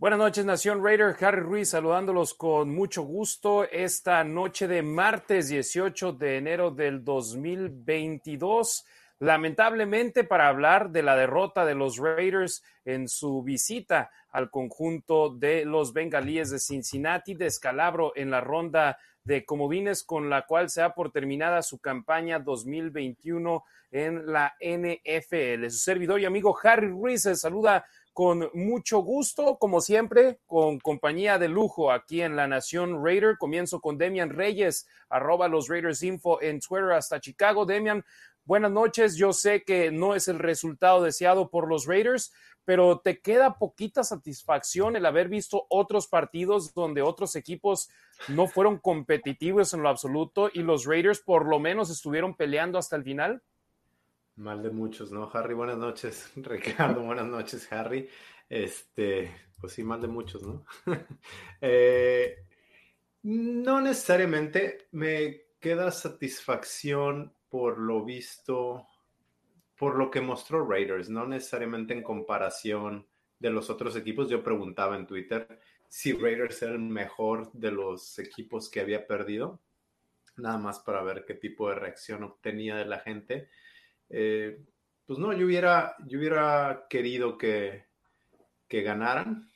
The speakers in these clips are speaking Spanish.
Buenas noches, Nación Raider. Harry Ruiz saludándolos con mucho gusto esta noche de martes 18 de enero del 2022. Lamentablemente, para hablar de la derrota de los Raiders en su visita al conjunto de los Bengalíes de Cincinnati, descalabro en la ronda de comodines con la cual se da por terminada su campaña 2021 en la NFL. Su servidor y amigo Harry Ruiz se saluda con mucho gusto, como siempre, con compañía de lujo aquí en La Nación Raider. Comienzo con Demian Reyes, arroba los Raiders Info en Twitter hasta Chicago. Demian, buenas noches. Yo sé que no es el resultado deseado por los Raiders, pero te queda poquita satisfacción el haber visto otros partidos donde otros equipos no fueron competitivos en lo absoluto y los Raiders por lo menos estuvieron peleando hasta el final. Mal de muchos, ¿no? Harry, buenas noches. Ricardo, buenas noches, Harry. Este, pues sí, mal de muchos, ¿no? Eh, no necesariamente me queda satisfacción por lo visto, por lo que mostró Raiders, no necesariamente en comparación de los otros equipos. Yo preguntaba en Twitter si Raiders era el mejor de los equipos que había perdido, nada más para ver qué tipo de reacción obtenía de la gente. Eh, pues no, yo hubiera, yo hubiera querido que, que ganaran,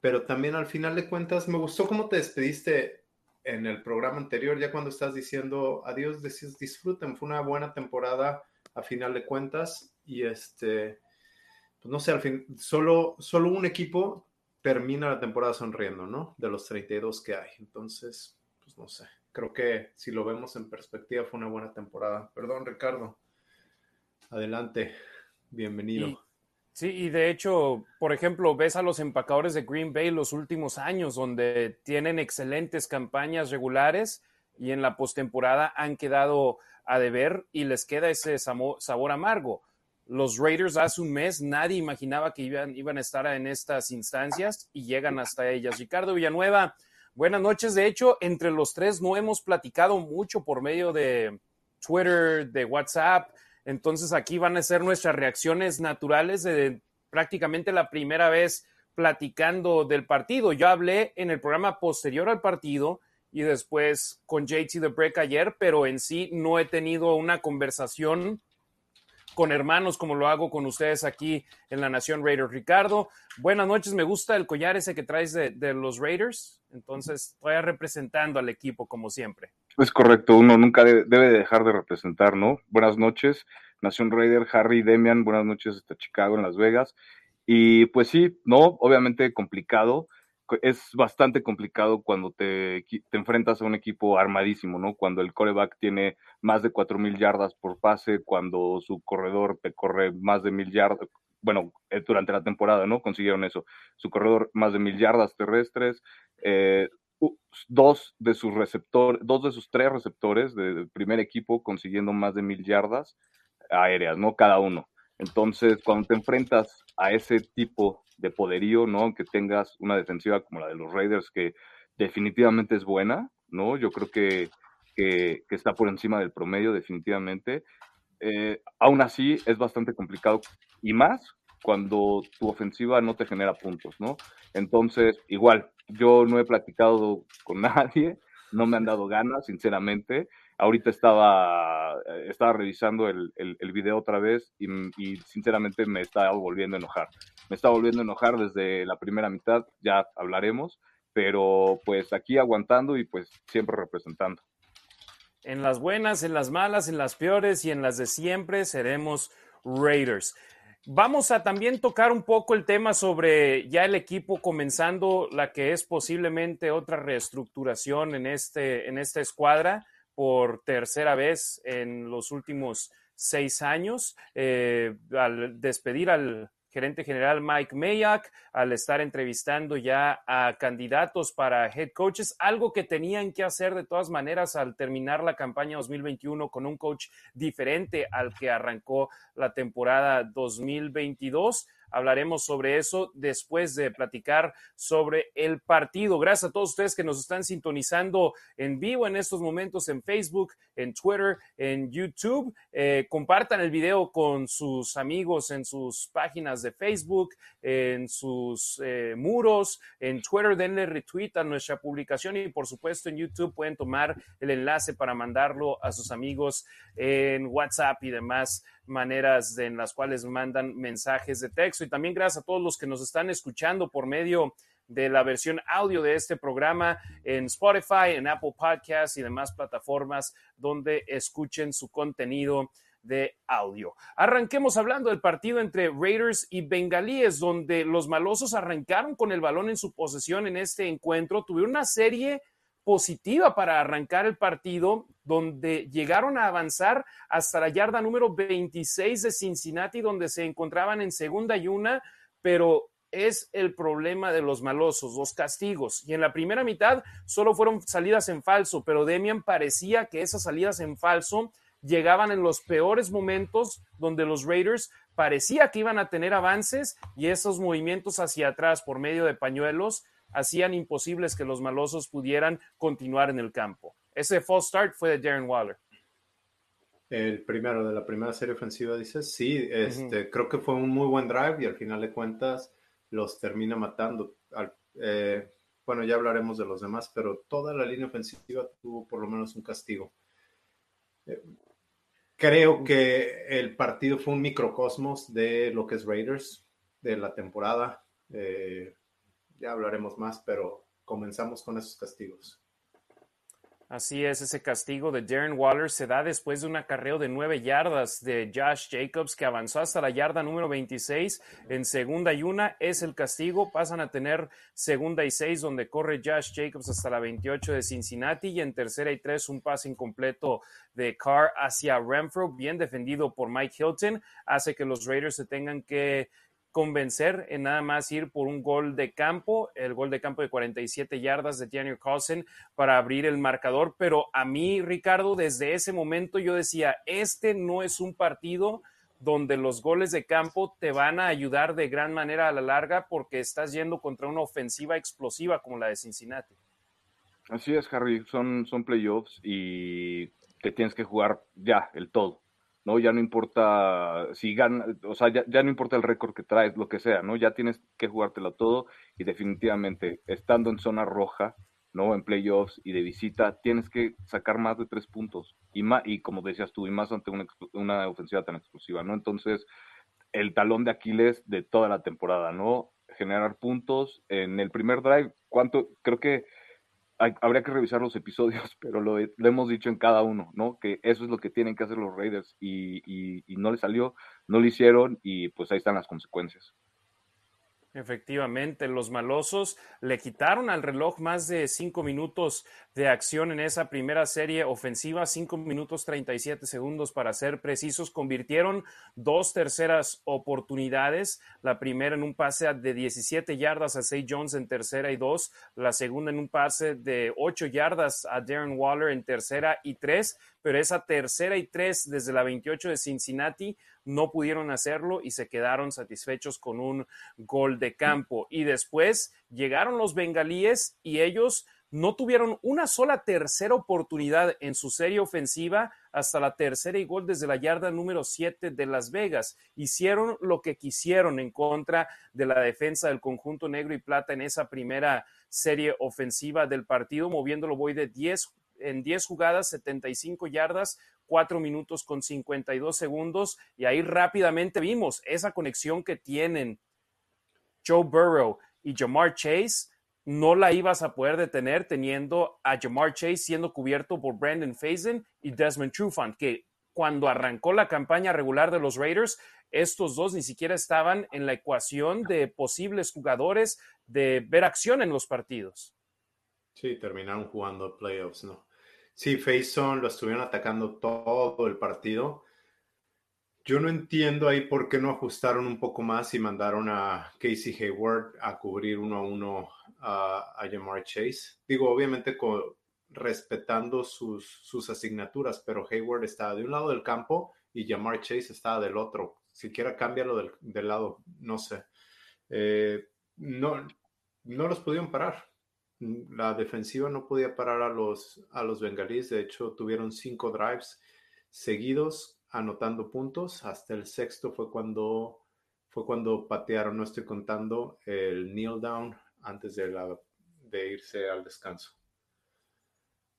pero también al final de cuentas me gustó cómo te despediste en el programa anterior, ya cuando estás diciendo adiós, decís disfruten, fue una buena temporada a final de cuentas y este, pues no sé, al fin, solo, solo un equipo termina la temporada sonriendo, ¿no? De los 32 que hay. Entonces, pues no sé, creo que si lo vemos en perspectiva fue una buena temporada. Perdón, Ricardo. Adelante, bienvenido. sí, y de hecho, por ejemplo, ves a los empacadores de Green Bay los últimos años, donde tienen excelentes campañas regulares y en la postemporada han quedado a deber y les queda ese sabor amargo. Los Raiders hace un mes nadie imaginaba que iban, iban a estar en estas instancias y llegan hasta ellas. Ricardo Villanueva, buenas noches. De hecho, entre los tres no hemos platicado mucho por medio de Twitter, de WhatsApp. Entonces aquí van a ser nuestras reacciones naturales de prácticamente la primera vez platicando del partido. Yo hablé en el programa posterior al partido y después con JT The Break ayer, pero en sí no he tenido una conversación con hermanos como lo hago con ustedes aquí en la Nación Raiders. Ricardo, buenas noches, me gusta el collar ese que traes de, los Raiders, entonces estoy representando al equipo como siempre. Es correcto, uno nunca debe dejar de representar, ¿no? Buenas noches, Nación Raider, Harry, Demian, buenas noches hasta Chicago, en Las Vegas. Y pues sí, no, obviamente complicado. Es bastante complicado cuando te, te enfrentas a un equipo armadísimo, ¿no? Cuando el coreback tiene más de 4.000 yardas por pase, cuando su corredor te corre más de mil yardas, bueno, eh, durante la temporada, ¿no? Consiguieron eso. Su corredor más de mil yardas terrestres, eh, dos de sus receptores, dos de sus tres receptores del primer equipo consiguiendo más de mil yardas aéreas, ¿no? Cada uno. Entonces, cuando te enfrentas a ese tipo de poderío, ¿no? Que tengas una defensiva como la de los Raiders, que definitivamente es buena, ¿no? Yo creo que, que, está por encima del promedio, definitivamente. Eh, aún así, es bastante complicado y más cuando tu ofensiva no te genera puntos, ¿no? Entonces, igual, yo no he platicado con nadie, no me han dado ganas, sinceramente. Ahorita estaba, eh, estaba revisando el, el, video otra vez y, y, sinceramente me estaba volviendo a enojar. Me estaba volviendo a enojar desde la primera mitad, ya hablaremos, pero pues aquí aguantando y pues siempre representando. En las buenas, en las malas, en las peores y en las de siempre seremos Raiders. Vamos a también tocar un poco el tema sobre ya el equipo comenzando la que es posiblemente otra reestructuración en, este, en esta escuadra por tercera vez en los últimos seis años. Eh, al despedir al gerente general Mike Mayak al estar entrevistando ya a candidatos para head coaches, algo que tenían que hacer de todas maneras al terminar la campaña 2021 con un coach diferente al que arrancó la temporada 2022. Hablaremos sobre eso después de platicar sobre el partido. Gracias a todos ustedes que nos están sintonizando en vivo en estos momentos en Facebook, en Twitter, en YouTube. Eh, compartan el video con sus amigos en sus páginas de Facebook, en sus eh, muros, en Twitter. Denle retweet a nuestra publicación y por supuesto en YouTube pueden tomar el enlace para mandarlo a sus amigos en WhatsApp y demás maneras en las cuales mandan mensajes de texto. Y también gracias a todos los que nos están escuchando por medio de la versión audio de este programa en Spotify, en Apple Podcasts y demás plataformas donde escuchen su contenido de audio. Arranquemos hablando del partido entre Raiders y Bengalíes, donde los malosos arrancaron con el balón en su posesión en este encuentro. Tuvieron una serie positiva para arrancar el partido, donde llegaron a avanzar hasta la yarda número 26 de Cincinnati, donde se encontraban en segunda y una, pero es el problema de los malosos, los castigos. Y en la primera mitad solo fueron salidas en falso, pero Demian parecía que esas salidas en falso llegaban en los peores momentos donde los Raiders parecía que iban a tener avances y esos movimientos hacia atrás por medio de pañuelos hacían imposibles que los malosos pudieran continuar en el campo. Ese false start fue de Darren Waller. El primero de la primera serie ofensiva, dices, sí, este, creo que fue un muy buen drive y al final de cuentas los termina matando. Eh, bueno, ya hablaremos de los demás, pero toda la línea ofensiva tuvo por lo menos un castigo. Eh, creo que el partido fue un microcosmos de lo que es Raiders, de la temporada. Eh, ya hablaremos más, pero comenzamos con esos castigos. Así es, ese castigo de Darren Waller se da después de un acarreo de nueve yardas de Josh Jacobs que avanzó hasta la yarda número 26 en segunda y una. Es el castigo. Pasan a tener segunda y seis donde corre Josh Jacobs hasta la 28 de Cincinnati y en tercera y tres un pase incompleto de Carr hacia Renfro, bien defendido por Mike Hilton, hace que los Raiders se tengan que convencer en nada más ir por un gol de campo, el gol de campo de 47 yardas de Daniel Carlson para abrir el marcador, pero a mí, Ricardo, desde ese momento yo decía, este no es un partido donde los goles de campo te van a ayudar de gran manera a la larga porque estás yendo contra una ofensiva explosiva como la de Cincinnati. Así es, Harry, son, son playoffs y te tienes que jugar ya el todo. ¿No? Ya no importa si gana, o sea, ya, no importa el récord que traes, lo que sea, ¿no? Ya tienes que jugártelo todo y definitivamente estando en zona roja, ¿no? En playoffs y de visita, tienes que sacar más de tres puntos y, más, y como decías tú, y más ante una, una ofensiva tan explosiva, ¿no? Entonces, el talón de Aquiles de toda la temporada, ¿no? Generar puntos en el primer drive, ¿cuánto? Creo que habría que revisar los episodios, pero lo, hemos dicho en cada uno, ¿no? Que eso es lo que tienen que hacer los Raiders y, y no le salió, no lo hicieron y pues ahí están las consecuencias. Efectivamente, los malosos le quitaron al reloj más de cinco minutos de acción en esa primera serie ofensiva, cinco minutos 37 segundos para ser precisos. Convirtieron dos terceras oportunidades, la primera en un pase de 17 yardas a Say Jones en tercera y dos, la segunda en un pase de 8 yardas a Darren Waller en tercera y tres, pero esa tercera y tres desde la 28 de Cincinnati no pudieron hacerlo y se quedaron satisfechos con un gol de campo. Y después llegaron los bengalíes y ellos no tuvieron una sola tercera oportunidad en su serie ofensiva hasta la tercera y gol desde la yarda número 7 de Las Vegas. Hicieron lo que quisieron en contra de la defensa del conjunto negro y plata en esa primera serie ofensiva del partido, moviéndolo voy de 10 en 10 jugadas, 75 yardas, 4 minutos con 52 segundos y ahí rápidamente vimos esa conexión que tienen Joe Burrow y Jamar Chase. No la ibas a poder detener teniendo a Jamar Chase siendo cubierto por Brandon Faison y Desmond Trufant, que cuando arrancó la campaña regular de los Raiders, estos dos ni siquiera estaban en la ecuación de posibles jugadores de ver acción en los partidos. Sí, terminaron jugando playoffs, ¿no? Sí, Faison lo estuvieron atacando todo el partido. Yo no entiendo ahí por qué no ajustaron un poco más y mandaron a Casey Hayward a cubrir uno a uno a, a Jamar Chase. Digo, obviamente respetando sus, sus asignaturas, pero Hayward estaba de un lado del campo y Jamar Chase estaba del otro. Siquiera cámbialo del, del lado, no sé. Eh, no, no los pudieron parar. La defensiva no podía parar a los, a los bengalíes. De hecho, tuvieron cinco drives seguidos anotando puntos. Hasta el sexto fue cuando, fue cuando patearon, no estoy contando, el kneel down antes de, de irse al descanso.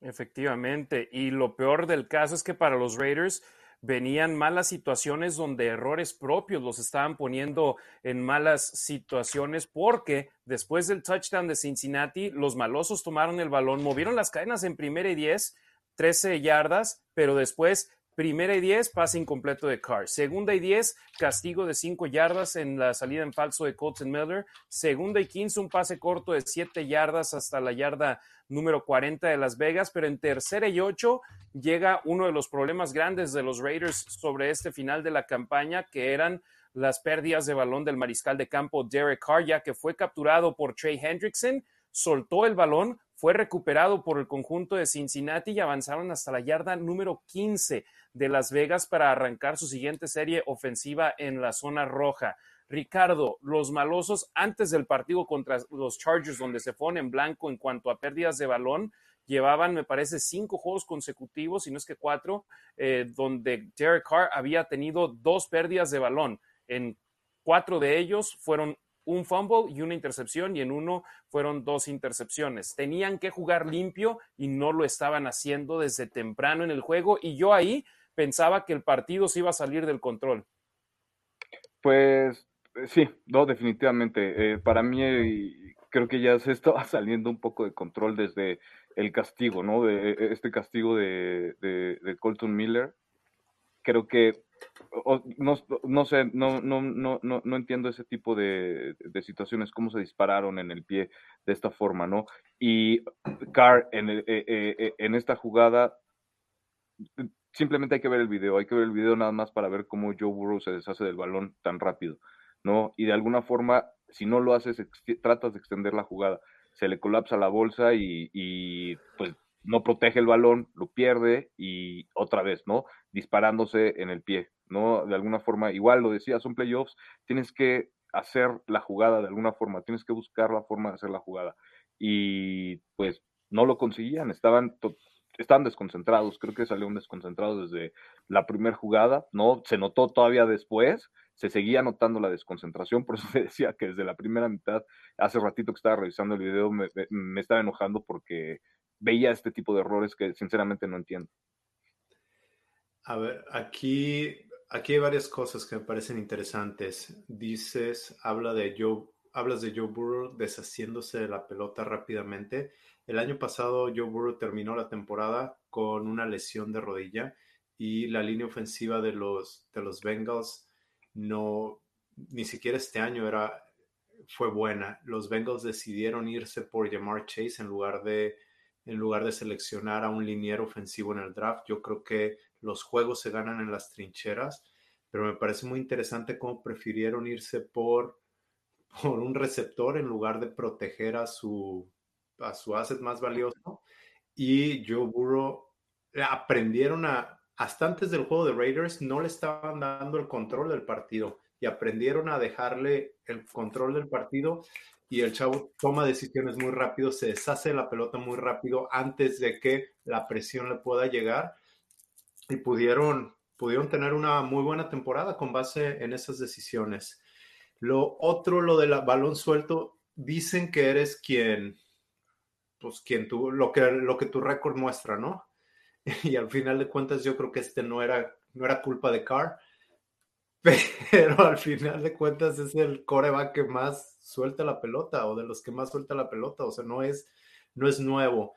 Efectivamente. Y lo peor del caso es que para los Raiders venían malas situaciones donde errores propios los estaban poniendo en malas situaciones porque después del touchdown de Cincinnati, los malosos tomaron el balón, movieron las cadenas en primera y diez, 13 yardas, pero después Primera y 10, pase incompleto de Carr. Segunda y 10, castigo de 5 yardas en la salida en falso de Colton Miller. Segunda y 15, un pase corto de 7 yardas hasta la yarda número 40 de Las Vegas. Pero en tercera y 8 llega uno de los problemas grandes de los Raiders sobre este final de la campaña, que eran las pérdidas de balón del mariscal de campo Derek Carr, ya que fue capturado por Trey Hendrickson, soltó el balón, fue recuperado por el conjunto de Cincinnati y avanzaron hasta la yarda número 15 de Las Vegas para arrancar su siguiente serie ofensiva en la zona roja. Ricardo, los malosos antes del partido contra los Chargers, donde se pone en blanco en cuanto a pérdidas de balón, llevaban, me parece, cinco juegos consecutivos, si no es que cuatro, eh, donde Derek Carr había tenido dos pérdidas de balón. En cuatro de ellos fueron un fumble y una intercepción y en uno fueron dos intercepciones. Tenían que jugar limpio y no lo estaban haciendo desde temprano en el juego y yo ahí pensaba que el partido se iba a salir del control. Pues eh, sí, no, definitivamente. Eh, para mí eh, creo que ya se estaba saliendo un poco de control desde el castigo, ¿no? De este castigo de, de, Colton Miller. Creo que no, no, sé, no, no, no, no, entiendo ese tipo de, de, situaciones, cómo se dispararon en el pie de esta forma, ¿no? Y Carr en, en esta jugada simplemente hay que ver el video, hay que ver el video nada más para ver cómo Joe Burrow se deshace del balón tan rápido, ¿no? Y de alguna forma, si no lo haces, tratas de extender la jugada, se le colapsa la bolsa y, pues no protege el balón, lo pierde y otra vez, ¿no? Disparándose en el pie, ¿no? De alguna forma, igual lo decía, son playoffs, tienes que hacer la jugada de alguna forma, tienes que buscar la forma de hacer la jugada. Y pues no lo conseguían, estaban estaban desconcentrados, creo que salieron desconcentrados desde la primera jugada, ¿no? Se notó todavía después, se seguía notando la desconcentración, por eso te decía que desde la primera mitad, hace ratito que estaba revisando el video, me, me estaba enojando porque veía este tipo de errores que sinceramente no entiendo. A ver, aquí, aquí hay varias cosas que me parecen interesantes. Dices, habla de Joe, hablas de Joe Burrow deshaciéndose de la pelota rápidamente. El año pasado Joe Burrow terminó la temporada con una lesión de rodilla y la línea ofensiva de los, de los Bengals no, ni siquiera este año era, fue buena. Los Bengals decidieron irse por Jamar Chase en lugar de, en lugar de seleccionar a un liniero ofensivo en el draft. Yo creo que los juegos se ganan en las trincheras, pero me parece muy interesante cómo prefirieron irse por, por un receptor en lugar de proteger a su, a su asset más valioso. Y Joe Burrow aprendieron a, hasta antes del juego de Raiders, no le estaban dando el control del partido y aprendieron a dejarle el control del partido y el chavo toma decisiones muy rápido, se deshace la pelota muy rápido antes de que la presión le pueda llegar y pudieron, pudieron tener una muy buena temporada con base en esas decisiones. Lo otro, lo del balón suelto, dicen que eres quien, pues quien tú, lo que, lo que tu récord muestra, ¿no? Y al final de cuentas yo creo que este no era, no era culpa de Carr, pero al final de cuentas es el coreback que más suelta la pelota o de los que más suelta la pelota, o sea, no es, no es nuevo.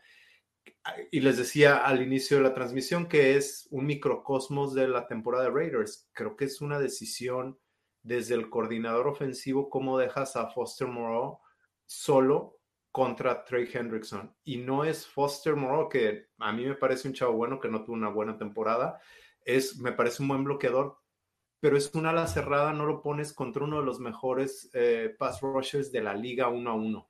Y les decía al inicio de la transmisión que es un microcosmos de la temporada de Raiders. Creo que es una decisión desde el coordinador ofensivo cómo dejas a Foster Moreau solo contra Trey Hendrickson. Y no es Foster Moreau, que a mí me parece un chavo bueno que no tuvo una buena temporada. Es, me parece un buen bloqueador, pero es una ala cerrada, no lo pones contra uno de los mejores eh, pass rushers de la liga uno a uno.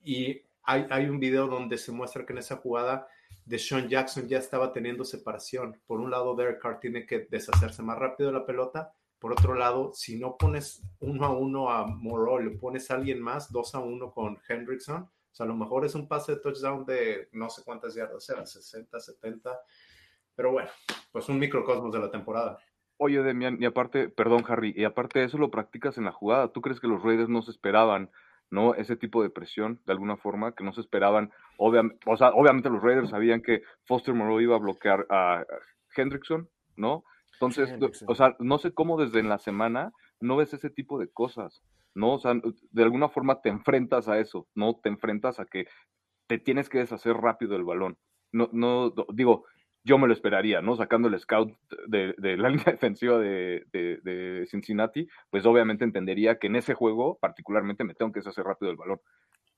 Y hay, hay, un video donde se muestra que en esa jugada de Sean Jackson ya estaba teniendo separación. Por un lado, Derek Carr tiene que deshacerse más rápido de la pelota. Por otro lado, si no pones uno a uno a Moreau, le pones a alguien más, dos a uno con Hendrickson, o sea, a lo mejor es un pase de touchdown de no sé cuántas yardas eran, 60, 70. Pero bueno, pues un microcosmos de la temporada. Oye, Demian, y aparte, perdón, Harry, y aparte de eso lo practicas en la jugada. ¿Tú crees que los Raiders no se esperaban, no? Ese tipo de presión, de alguna forma, que no se esperaban. Obviamente, o sea, obviamente los Raiders sabían que Foster Moreau iba a bloquear a Hendrickson, ¿no? Entonces, o sea, no sé cómo desde en la semana no ves ese tipo de cosas, ¿no? O sea, de alguna forma te enfrentas a eso, ¿no? Te enfrentas a que te tienes que deshacer rápido el balón. No, no, digo, yo me lo esperaría, ¿no? Sacando el scout de, la línea defensiva de, Cincinnati, pues obviamente entendería que en ese juego particularmente me tengo que deshacer rápido el balón.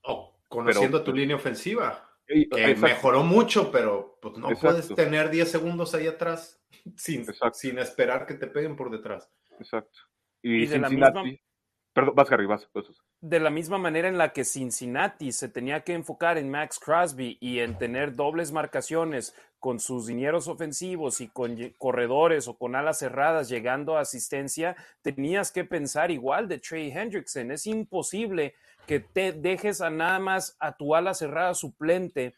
Oh, conociendo tu línea ofensiva, que mejoró mucho, pero pues, no puedes tener 10 segundos ahí atrás sin, sin esperar que te peguen por detrás. Exacto. Y, Cincinnati, Perdón, vas, Harry, vas, De la misma manera en la que Cincinnati se tenía que enfocar en Max Crosby y en tener dobles marcaciones con sus dineros ofensivos y con corredores o con alas cerradas llegando a asistencia, tenías que pensar igual de Trey Hendrickson. Es imposible que te dejes a nada más a tu ala cerrada suplente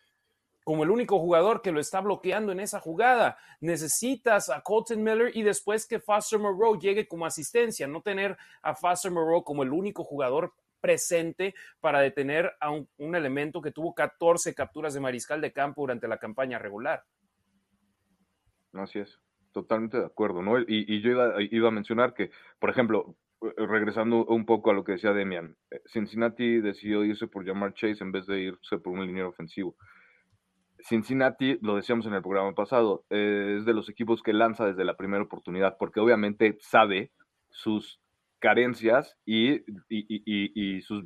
como el único jugador que lo está bloqueando en esa jugada. Necesitas a Colton Miller y después que Foster Moreau llegue como asistencia, no tener a Foster Moreau como el único jugador presente para detener a un, elemento que tuvo 14 capturas de mariscal de campo durante la campaña regular. Así es, totalmente de acuerdo, ¿no? Y, yo iba, iba, a mencionar que, por ejemplo, regresando un poco a lo que decía Demian, eh, Cincinnati decidió irse por llamar Chase en vez de irse por un liniero ofensivo. Cincinnati, lo decíamos en el programa pasado, es de los equipos que lanza desde la primera oportunidad, porque obviamente sabe sus carencias y, y, sus,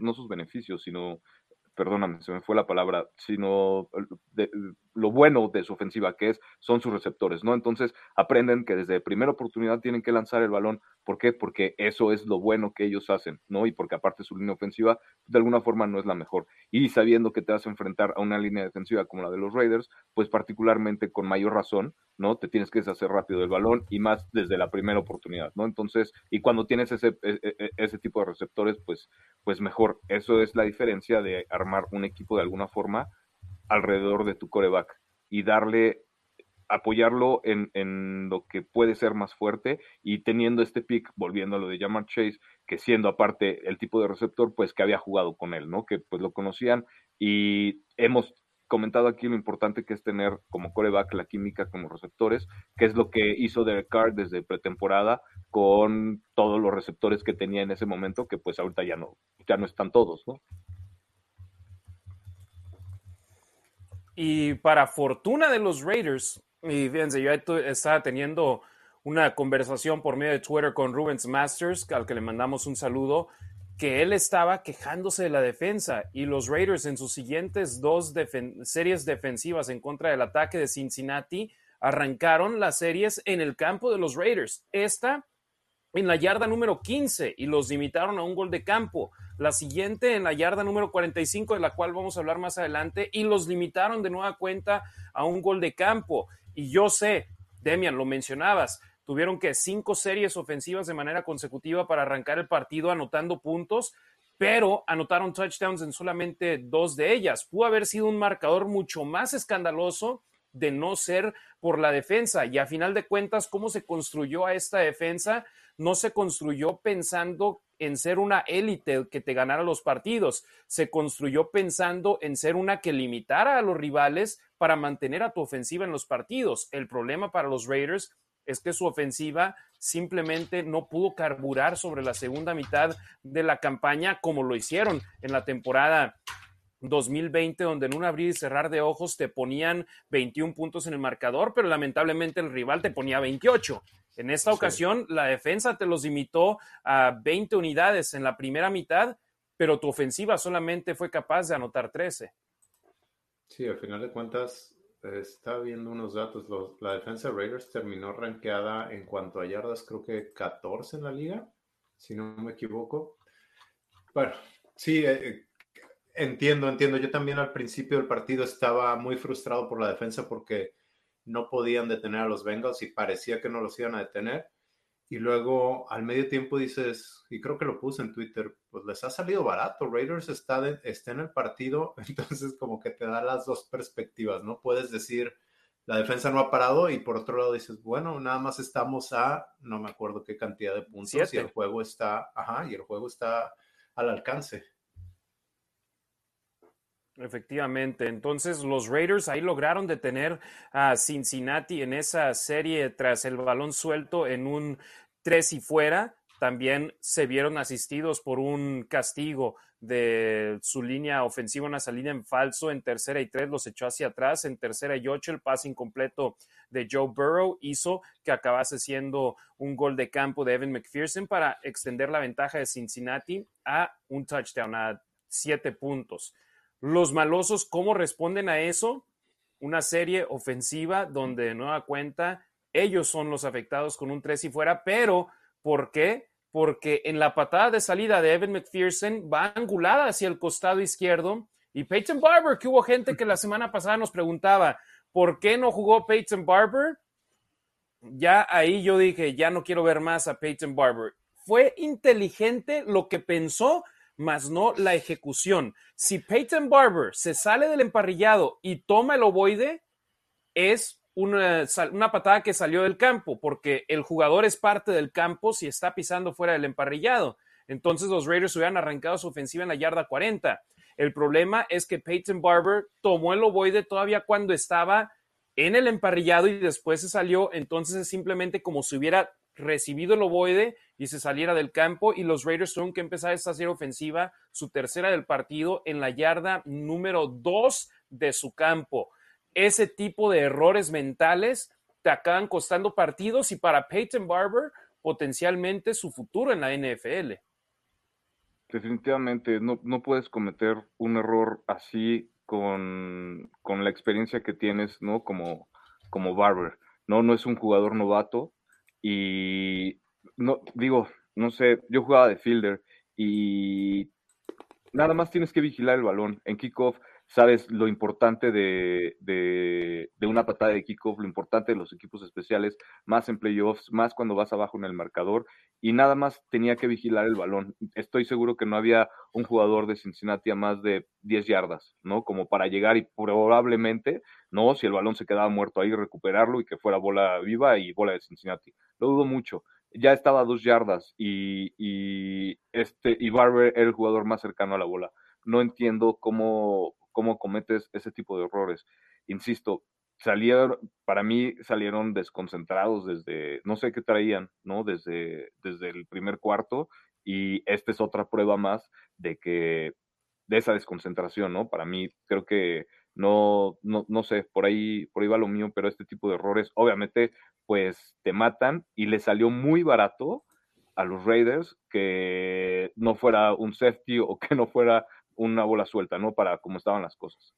no sus beneficios, sino perdóname, se me fue la palabra, sino lo bueno de su ofensiva, que es, son sus receptores, ¿no? Entonces aprenden que desde primera oportunidad tienen que lanzar el balón. ¿Por qué? Porque eso es lo bueno que ellos hacen, ¿no? Y porque aparte su línea ofensiva de alguna forma no es la mejor. Y sabiendo que te vas a enfrentar a una línea defensiva como la de los Raiders, pues particularmente con mayor razón, ¿no? Te tienes que deshacer rápido del balón y más desde la primera oportunidad, ¿no? Entonces, y cuando tienes ese, e, e, e, ese tipo de receptores, pues, pues mejor. Eso es la diferencia de armar un equipo de alguna forma alrededor de tu coreback y darle, apoyarlo en, en, lo que puede ser más fuerte y teniendo este pick, volviendo a lo de Jamar Chase, que siendo aparte el tipo de receptor, pues que había jugado con él, ¿no? Que pues lo conocían y hemos comentado aquí lo importante que es tener como coreback la química con los receptores, que es lo que hizo Derek Carr desde pretemporada con todos los receptores que tenía en ese momento, que pues ahorita ya no, ya no están todos, ¿no? Y para fortuna de los Raiders, y fíjense, yo estaba teniendo una conversación por medio de Twitter con Rubens Masters, al que le mandamos un saludo, que él estaba quejándose de la defensa y los Raiders en sus siguientes dos series defensivas en contra del ataque de Cincinnati arrancaron las series en el campo de los Raiders. Esta en la yarda número 15 y los limitaron a un gol de campo. La siguiente en la yarda número 45, de la cual vamos a hablar más adelante, y los limitaron de nueva cuenta a un gol de campo. Y yo sé, Demian, lo mencionabas, tuvieron que cinco series ofensivas de manera consecutiva para arrancar el partido anotando puntos, pero anotaron touchdowns en solamente dos de ellas. Pudo haber sido un marcador mucho más escandaloso de no ser por la defensa. Y a final de cuentas, ¿cómo se construyó a esta defensa? No se construyó pensando en ser una élite que te ganara los partidos, se construyó pensando en ser una que limitara a los rivales para mantener a tu ofensiva en los partidos. El problema para los Raiders es que su ofensiva simplemente no pudo carburar sobre la segunda mitad de la campaña como lo hicieron en la temporada 2020, donde en un abrir y cerrar de ojos te ponían 21 puntos en el marcador, pero lamentablemente el rival te ponía 28. En esta ocasión, la defensa te los limitó a 20 unidades en la primera mitad, pero tu ofensiva solamente fue capaz de anotar 13. Sí, al final de cuentas, Está viendo unos datos. la defensa de Raiders terminó rankeada en cuanto a yardas, creo que 14 en la liga, si no me equivoco. Bueno, sí, eh, eh, entiendo, entiendo. Yo también al principio del partido estaba muy frustrado por la defensa porque no podían detener a los Bengals y parecía que no los iban a detener. Y luego al medio tiempo dices, y creo que lo puse en Twitter, pues les ha salido barato. Raiders está, está en el partido, entonces como que te da las dos perspectivas, ¿no? Puedes decir, la defensa no ha parado y por otro lado dices, bueno, nada más estamos a, no me acuerdo qué cantidad de puntos y el juego está, ajá, y el juego está al alcance. Efectivamente, entonces los Raiders ahí lograron detener a Cincinnati en esa serie tras el balón suelto en un tres y fuera. También se vieron asistidos por un castigo de su línea ofensiva, una salida en falso en tercera y tres, los echó hacia atrás. En tercera y ocho, el pase incompleto de Joe Burrow hizo que acabase siendo un gol de campo de Evan McPherson para extender la ventaja de Cincinnati a un touchdown, a siete puntos. Los malosos, ¿cómo responden a eso? Una serie ofensiva donde de nueva cuenta ellos son los afectados con un 3 y fuera, pero ¿por qué? Porque en la patada de salida de Evan McPherson va angulada hacia el costado izquierdo y Peyton Barber, que hubo gente que la semana pasada nos preguntaba, ¿por qué no jugó Peyton Barber? Ya ahí yo dije, ya no quiero ver más a Peyton Barber. Fue inteligente lo que pensó más no la ejecución. Si Peyton Barber se sale del emparrillado y toma el ovoide, es una, una, patada que salió del campo, porque el jugador es parte del campo si está pisando fuera del emparrillado. Entonces los Raiders hubieran arrancado su ofensiva en la yarda 40. El problema es que Peyton Barber tomó el ovoide todavía cuando estaba en el emparrillado y después se salió. Entonces es simplemente como si hubiera recibido el ovoide y se saliera del campo y los Raiders tuvieron que empezar esta serie ofensiva, su tercera del partido, en la yarda número dos de su campo. Ese tipo de errores mentales te acaban costando partidos y para Peyton Barber potencialmente su futuro en la NFL. Definitivamente, no, no puedes cometer un error así con, con, la experiencia que tienes, ¿no? Como, como Barber. No, no es un jugador novato, y no, digo, no sé, yo jugaba de fielder y nada más tienes que vigilar el balón. En kickoff sabes lo importante de, de, una patada de kickoff, lo importante de los equipos especiales, más en playoffs, más cuando vas abajo en el marcador, y nada más tenía que vigilar el balón. Estoy seguro que no había un jugador de Cincinnati a más de 10 yardas, ¿no? Como para llegar y probablemente, ¿no? Si el balón se quedaba muerto ahí, recuperarlo y que fuera bola viva y bola de Cincinnati. Lo dudo mucho. Ya estaba a dos yardas y, y, este, y Barber era el jugador más cercano a la bola. No entiendo cómo, cómo cometes ese tipo de errores. Insisto, salieron, para mí salieron desconcentrados desde, no sé qué traían, ¿no? Desde, desde el primer cuarto y esta es otra prueba más de que, de esa desconcentración, ¿no? Para mí creo que no, no, no sé, por ahí, por ahí va lo mío, pero este tipo de errores, obviamente, pues te matan y le salió muy barato a los Raiders que no fuera un safety o que no fuera una bola suelta, ¿no? Para cómo estaban las cosas.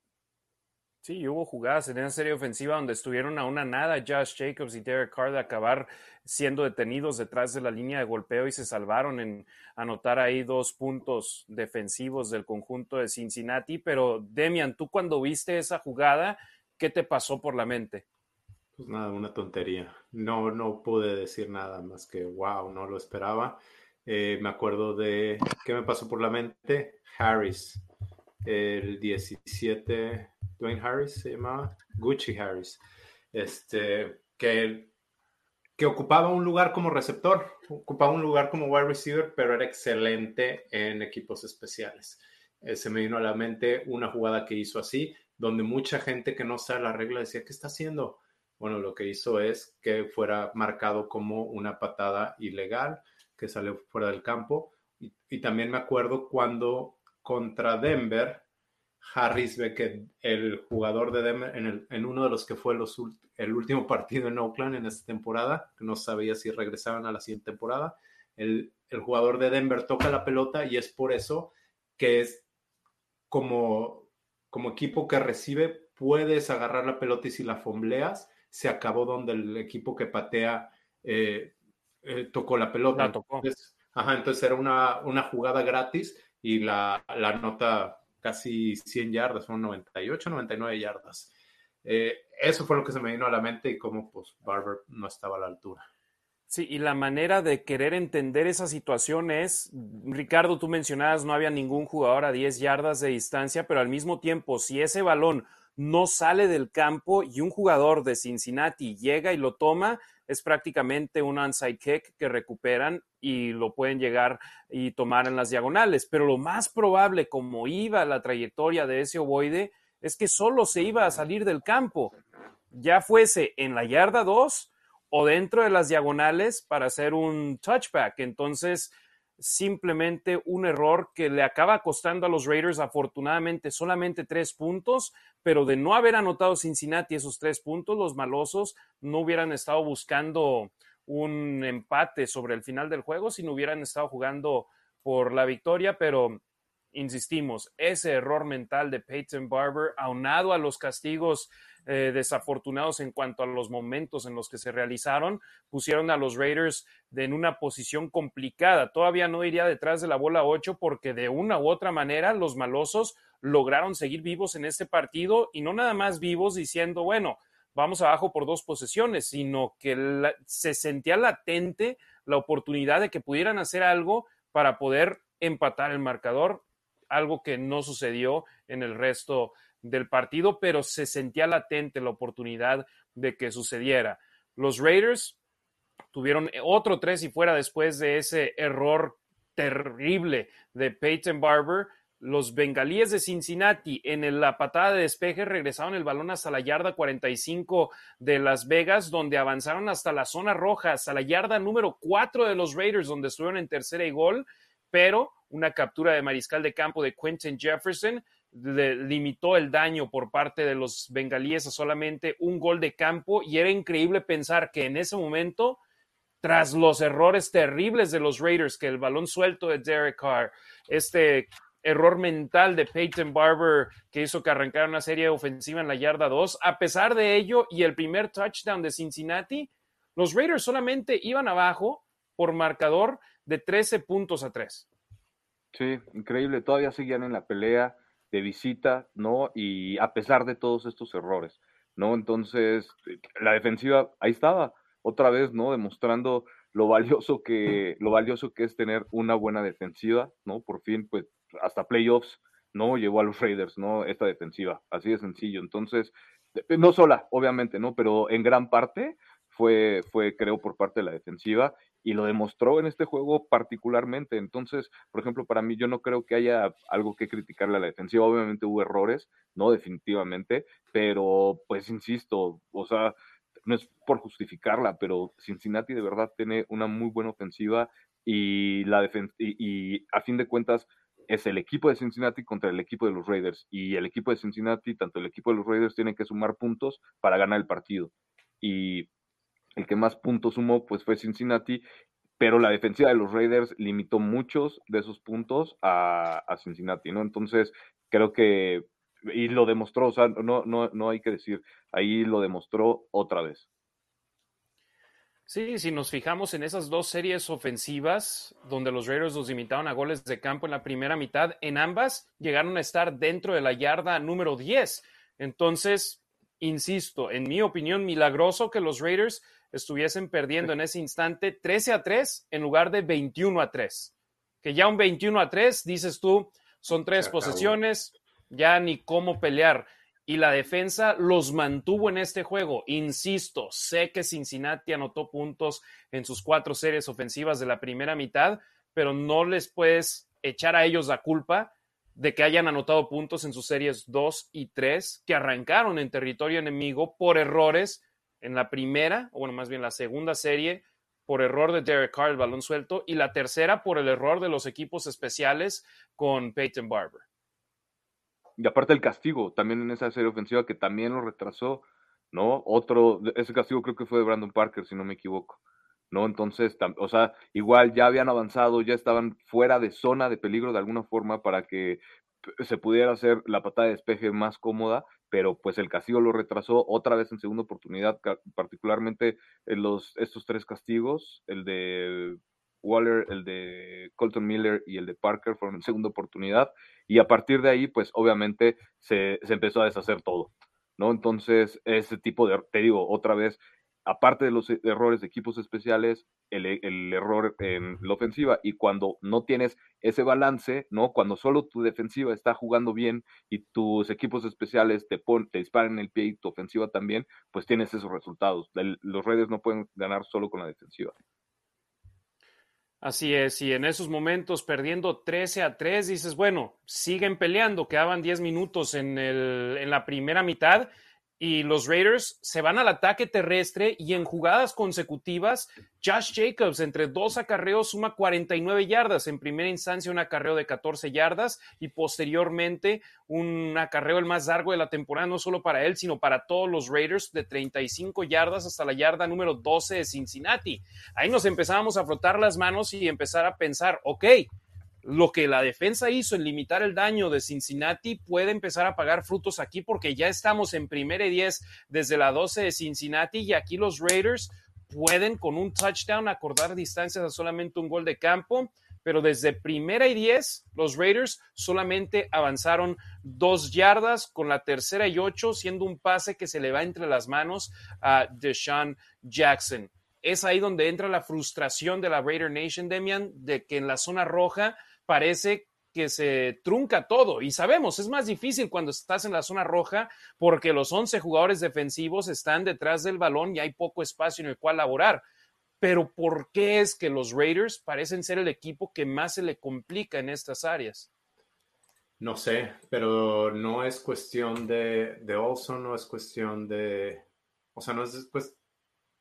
Sí, hubo jugadas en esa serie ofensiva donde estuvieron a una nada Josh Jacobs y Derek Carr de acabar siendo detenidos detrás de la línea de golpeo y se salvaron en anotar ahí dos puntos defensivos del conjunto de Cincinnati. Pero Demian, tú cuando viste esa jugada, ¿qué te pasó por la mente? Pues nada, una tontería. No, no pude decir nada más que wow, no lo esperaba. Eh, me acuerdo de qué me pasó por la mente. Harris, el 17, Dwayne Harris se llamaba, Gucci Harris, este, que, que ocupaba un lugar como receptor, ocupaba un lugar como wide receiver, pero era excelente en equipos especiales. Eh, se me vino a la mente una jugada que hizo así, donde mucha gente que no sabe la regla decía, ¿qué está haciendo? Bueno, lo que hizo es que fuera marcado como una patada ilegal que salió fuera del campo. Y, también me acuerdo cuando contra Denver, Harris ve que el jugador de Denver, en, uno de los que fue los, el último partido en Oakland en esta temporada, que no sabía si regresaban a la siguiente temporada, el, el jugador de Denver toca la pelota y es por eso que es como, como equipo que recibe, puedes agarrar la pelota y si la fombleas, se acabó donde el equipo que patea eh, eh, tocó la pelota. Entonces, ajá, entonces era una, una jugada gratis y la, la, nota casi 100 yardas, son 98, 99 yardas. Eh, eso fue lo que se me vino a la mente y cómo pues Barber no estaba a la altura. Sí, y la manera de querer entender esa situación es, Ricardo, tú mencionabas, no había ningún jugador a 10 yardas de distancia, pero al mismo tiempo, si ese balón no sale del campo y un jugador de Cincinnati llega y lo toma, es prácticamente un onside kick que recuperan y lo pueden llegar y tomar en las diagonales. Pero lo más probable, como iba la trayectoria de ese ovoide, es que solo se iba a salir del campo, ya fuese en la yarda 2 o dentro de las diagonales para hacer un touchback. Entonces, simplemente un error que le acaba costando a los Raiders afortunadamente solamente tres puntos, pero de no haber anotado Cincinnati esos tres puntos, los malosos no hubieran estado buscando un empate sobre el final del juego, sino hubieran estado jugando por la victoria, pero insistimos, ese error mental de Peyton Barber, aunado a los castigos eh, desafortunados en cuanto a los momentos en los que se realizaron, pusieron a los Raiders en una posición complicada. Todavía no iría detrás de la bola 8 porque de una u otra manera los malosos lograron seguir vivos en este partido y no nada más vivos diciendo, bueno, vamos abajo por dos posesiones, sino que se sentía latente la oportunidad de que pudieran hacer algo para poder empatar el marcador algo que no sucedió en el resto del partido, pero se sentía latente la oportunidad de que sucediera. Los Raiders tuvieron otro tres y fuera después de ese error terrible de Peyton Barber. Los bengalíes de Cincinnati en la patada de despeje regresaron el balón hasta la yarda 45 de Las Vegas, donde avanzaron hasta la zona roja, hasta la yarda número 4 de los Raiders, donde estuvieron en tercera y gol, pero una captura de mariscal de campo de Quentin Jefferson le limitó el daño por parte de los bengalíes a solamente un gol de campo y era increíble pensar que en ese momento, tras los errores terribles de los Raiders, que el balón suelto de Derek Carr, este error mental de Peyton Barber que hizo que arrancara una serie ofensiva en la yarda 2, a pesar de ello y el primer touchdown de Cincinnati, los Raiders solamente iban abajo por marcador de 13 puntos a 3. Sí, increíble. Todavía seguían en la pelea de visita, ¿no? Y a pesar de todos estos errores, ¿no? Entonces, la defensiva ahí estaba, otra vez, ¿no? Demostrando lo valioso que, lo valioso que es tener una buena defensiva, ¿no? Por fin, pues, hasta playoffs, ¿no? Llevó a los Raiders, ¿no? Esta defensiva, así de sencillo. Entonces, no sola, obviamente, ¿no? Pero en gran parte fue, fue, creo, por parte de la defensiva y lo demostró en este juego particularmente. Entonces, por ejemplo, para mí yo no creo que haya algo que criticarle a la defensiva. Obviamente hubo errores, no definitivamente, pero pues insisto, o sea, no es por justificarla, pero Cincinnati de verdad tiene una muy buena ofensiva y la y, y a fin de cuentas es el equipo de Cincinnati contra el equipo de los Raiders y el equipo de Cincinnati, tanto el equipo de los Raiders tienen que sumar puntos para ganar el partido. Y el que más puntos sumó pues fue Cincinnati, pero la defensiva de los Raiders limitó muchos de esos puntos a, Cincinnati, ¿no? Entonces, creo que, y lo demostró, o sea, no, no, no hay que decir, ahí lo demostró otra vez. Sí, si nos fijamos en esas dos series ofensivas, donde los Raiders los limitaron a goles de campo en la primera mitad, en ambas llegaron a estar dentro de la yarda número 10. Entonces, insisto, en mi opinión, milagroso que los Raiders estuviesen perdiendo en ese instante 13 a 3 en lugar de 21 a 3. Que ya un 21 a 3, dices tú, son tres posesiones, ya ni cómo pelear. Y la defensa los mantuvo en este juego. Insisto, sé que Cincinnati anotó puntos en sus cuatro series ofensivas de la primera mitad, pero no les puedes echar a ellos la culpa de que hayan anotado puntos en sus series 2 y 3, que arrancaron en territorio enemigo por errores en la primera, o bueno, más bien la segunda serie, por error de Derek Carr, el balón suelto, y la tercera por el error de los equipos especiales con Peyton Barber. Y aparte el castigo, también en esa serie ofensiva que también lo retrasó, ¿no? Otro, ese castigo creo que fue de Brandon Parker, si no me equivoco, ¿no? Entonces, o sea, igual ya habían avanzado, ya estaban fuera de zona de peligro de alguna forma para que se pudiera hacer la patada de despeje más cómoda, pero pues el castigo lo retrasó otra vez en segunda oportunidad, particularmente en los, estos tres castigos, el de Waller, el de Colton Miller y el de Parker fueron en segunda oportunidad, y a partir de ahí, pues obviamente se, se empezó a deshacer todo, ¿no? Entonces, ese tipo de, te digo, otra vez, aparte de los errores de equipos especiales, el, el, error en la ofensiva. Y cuando no tienes ese balance, ¿no? Cuando solo tu defensiva está jugando bien y tus equipos especiales te, pon, te disparan en el pie y tu ofensiva también, pues tienes esos resultados. los Raiders no pueden ganar solo con la defensiva. Así es, y en esos momentos perdiendo 13 a 3, dices, bueno, siguen peleando, quedaban 10 minutos en, el, en la primera mitad y los Raiders se van al ataque terrestre y en jugadas consecutivas, Josh Jacobs entre dos acarreos suma 49 yardas. En primera instancia un acarreo de 14 yardas y posteriormente un acarreo el más largo de la temporada, no solo para él, sino para todos los Raiders de 35 yardas hasta la yarda número 12 de Cincinnati. Ahí nos empezamos a frotar las manos y empezar a pensar, ok, lo que la defensa hizo en limitar el daño de Cincinnati puede empezar a pagar frutos aquí porque ya estamos en primera y diez desde la 12 de Cincinnati y aquí los Raiders pueden con un touchdown acordar distancias a solamente un gol de campo, pero desde primera y diez los Raiders solamente avanzaron dos yardas con la tercera y ocho siendo un pase que se le va entre las manos a Deshaun Jackson. Es ahí donde entra la frustración de la Raider Nation, Demian, de que en la zona roja parece que se trunca todo. Y sabemos, es más difícil cuando estás en la zona roja porque los 11 jugadores defensivos están detrás del balón y hay poco espacio en el cual laborar. Pero ¿por qué es que los Raiders parecen ser el equipo que más se le complica en estas áreas? No sé, pero no es cuestión de, de Olson, no es cuestión de, o sea, no es, pues,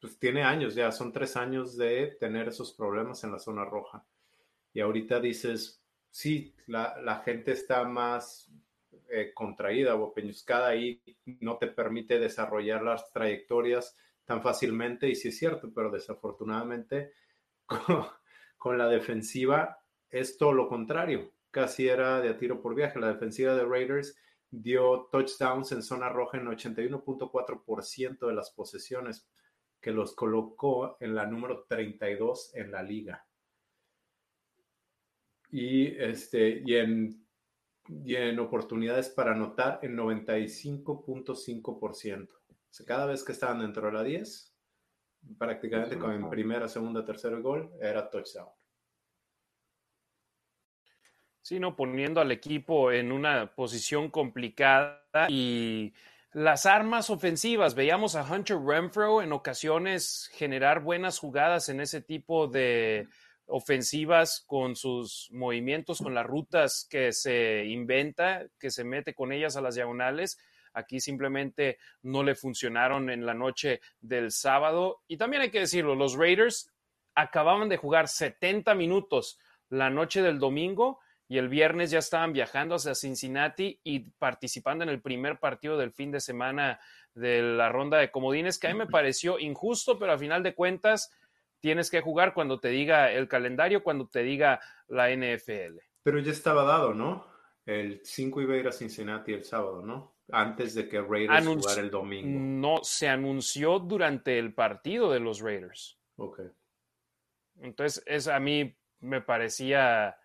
pues tiene años ya, son tres años de tener esos problemas en la zona roja y ahorita dices, sí, la, gente está más eh, contraída o peñuscada y no te permite desarrollar las trayectorias tan fácilmente, y sí es cierto, pero desafortunadamente con, la defensiva es todo lo contrario, casi era de a tiro por viaje. La defensiva de Raiders dio touchdowns en zona roja en 81.4% de las posesiones, que los colocó en la número 32 en la liga y, este, y, en, y en oportunidades para anotar en 95.5%. O sea, cada vez que estaban dentro de la 10, prácticamente con en primera, segunda, tercer gol, era touchdown. Sí, no, poniendo al equipo en una posición complicada y las armas ofensivas. Veíamos a Hunter Renfro en ocasiones generar buenas jugadas en ese tipo de, ofensivas con sus movimientos, con las rutas que se inventa, que se mete con ellas a las diagonales. Aquí simplemente no le funcionaron en la noche del sábado. Y también hay que decirlo, los Raiders acababan de jugar 70 minutos la noche del domingo y el viernes ya estaban viajando hacia Cincinnati y participando en el primer partido del fin de semana de la ronda de comodines, que a mí me pareció injusto, pero a final de cuentas tienes que jugar cuando te diga el calendario, cuando te diga la NFL. Pero ya estaba dado, ¿no? El 5 iba a ir a Cincinnati el sábado, ¿no? Antes de que Raiders jugara el domingo. No, se anunció durante el partido de los Raiders. Ok. Entonces, es, a mí me parecía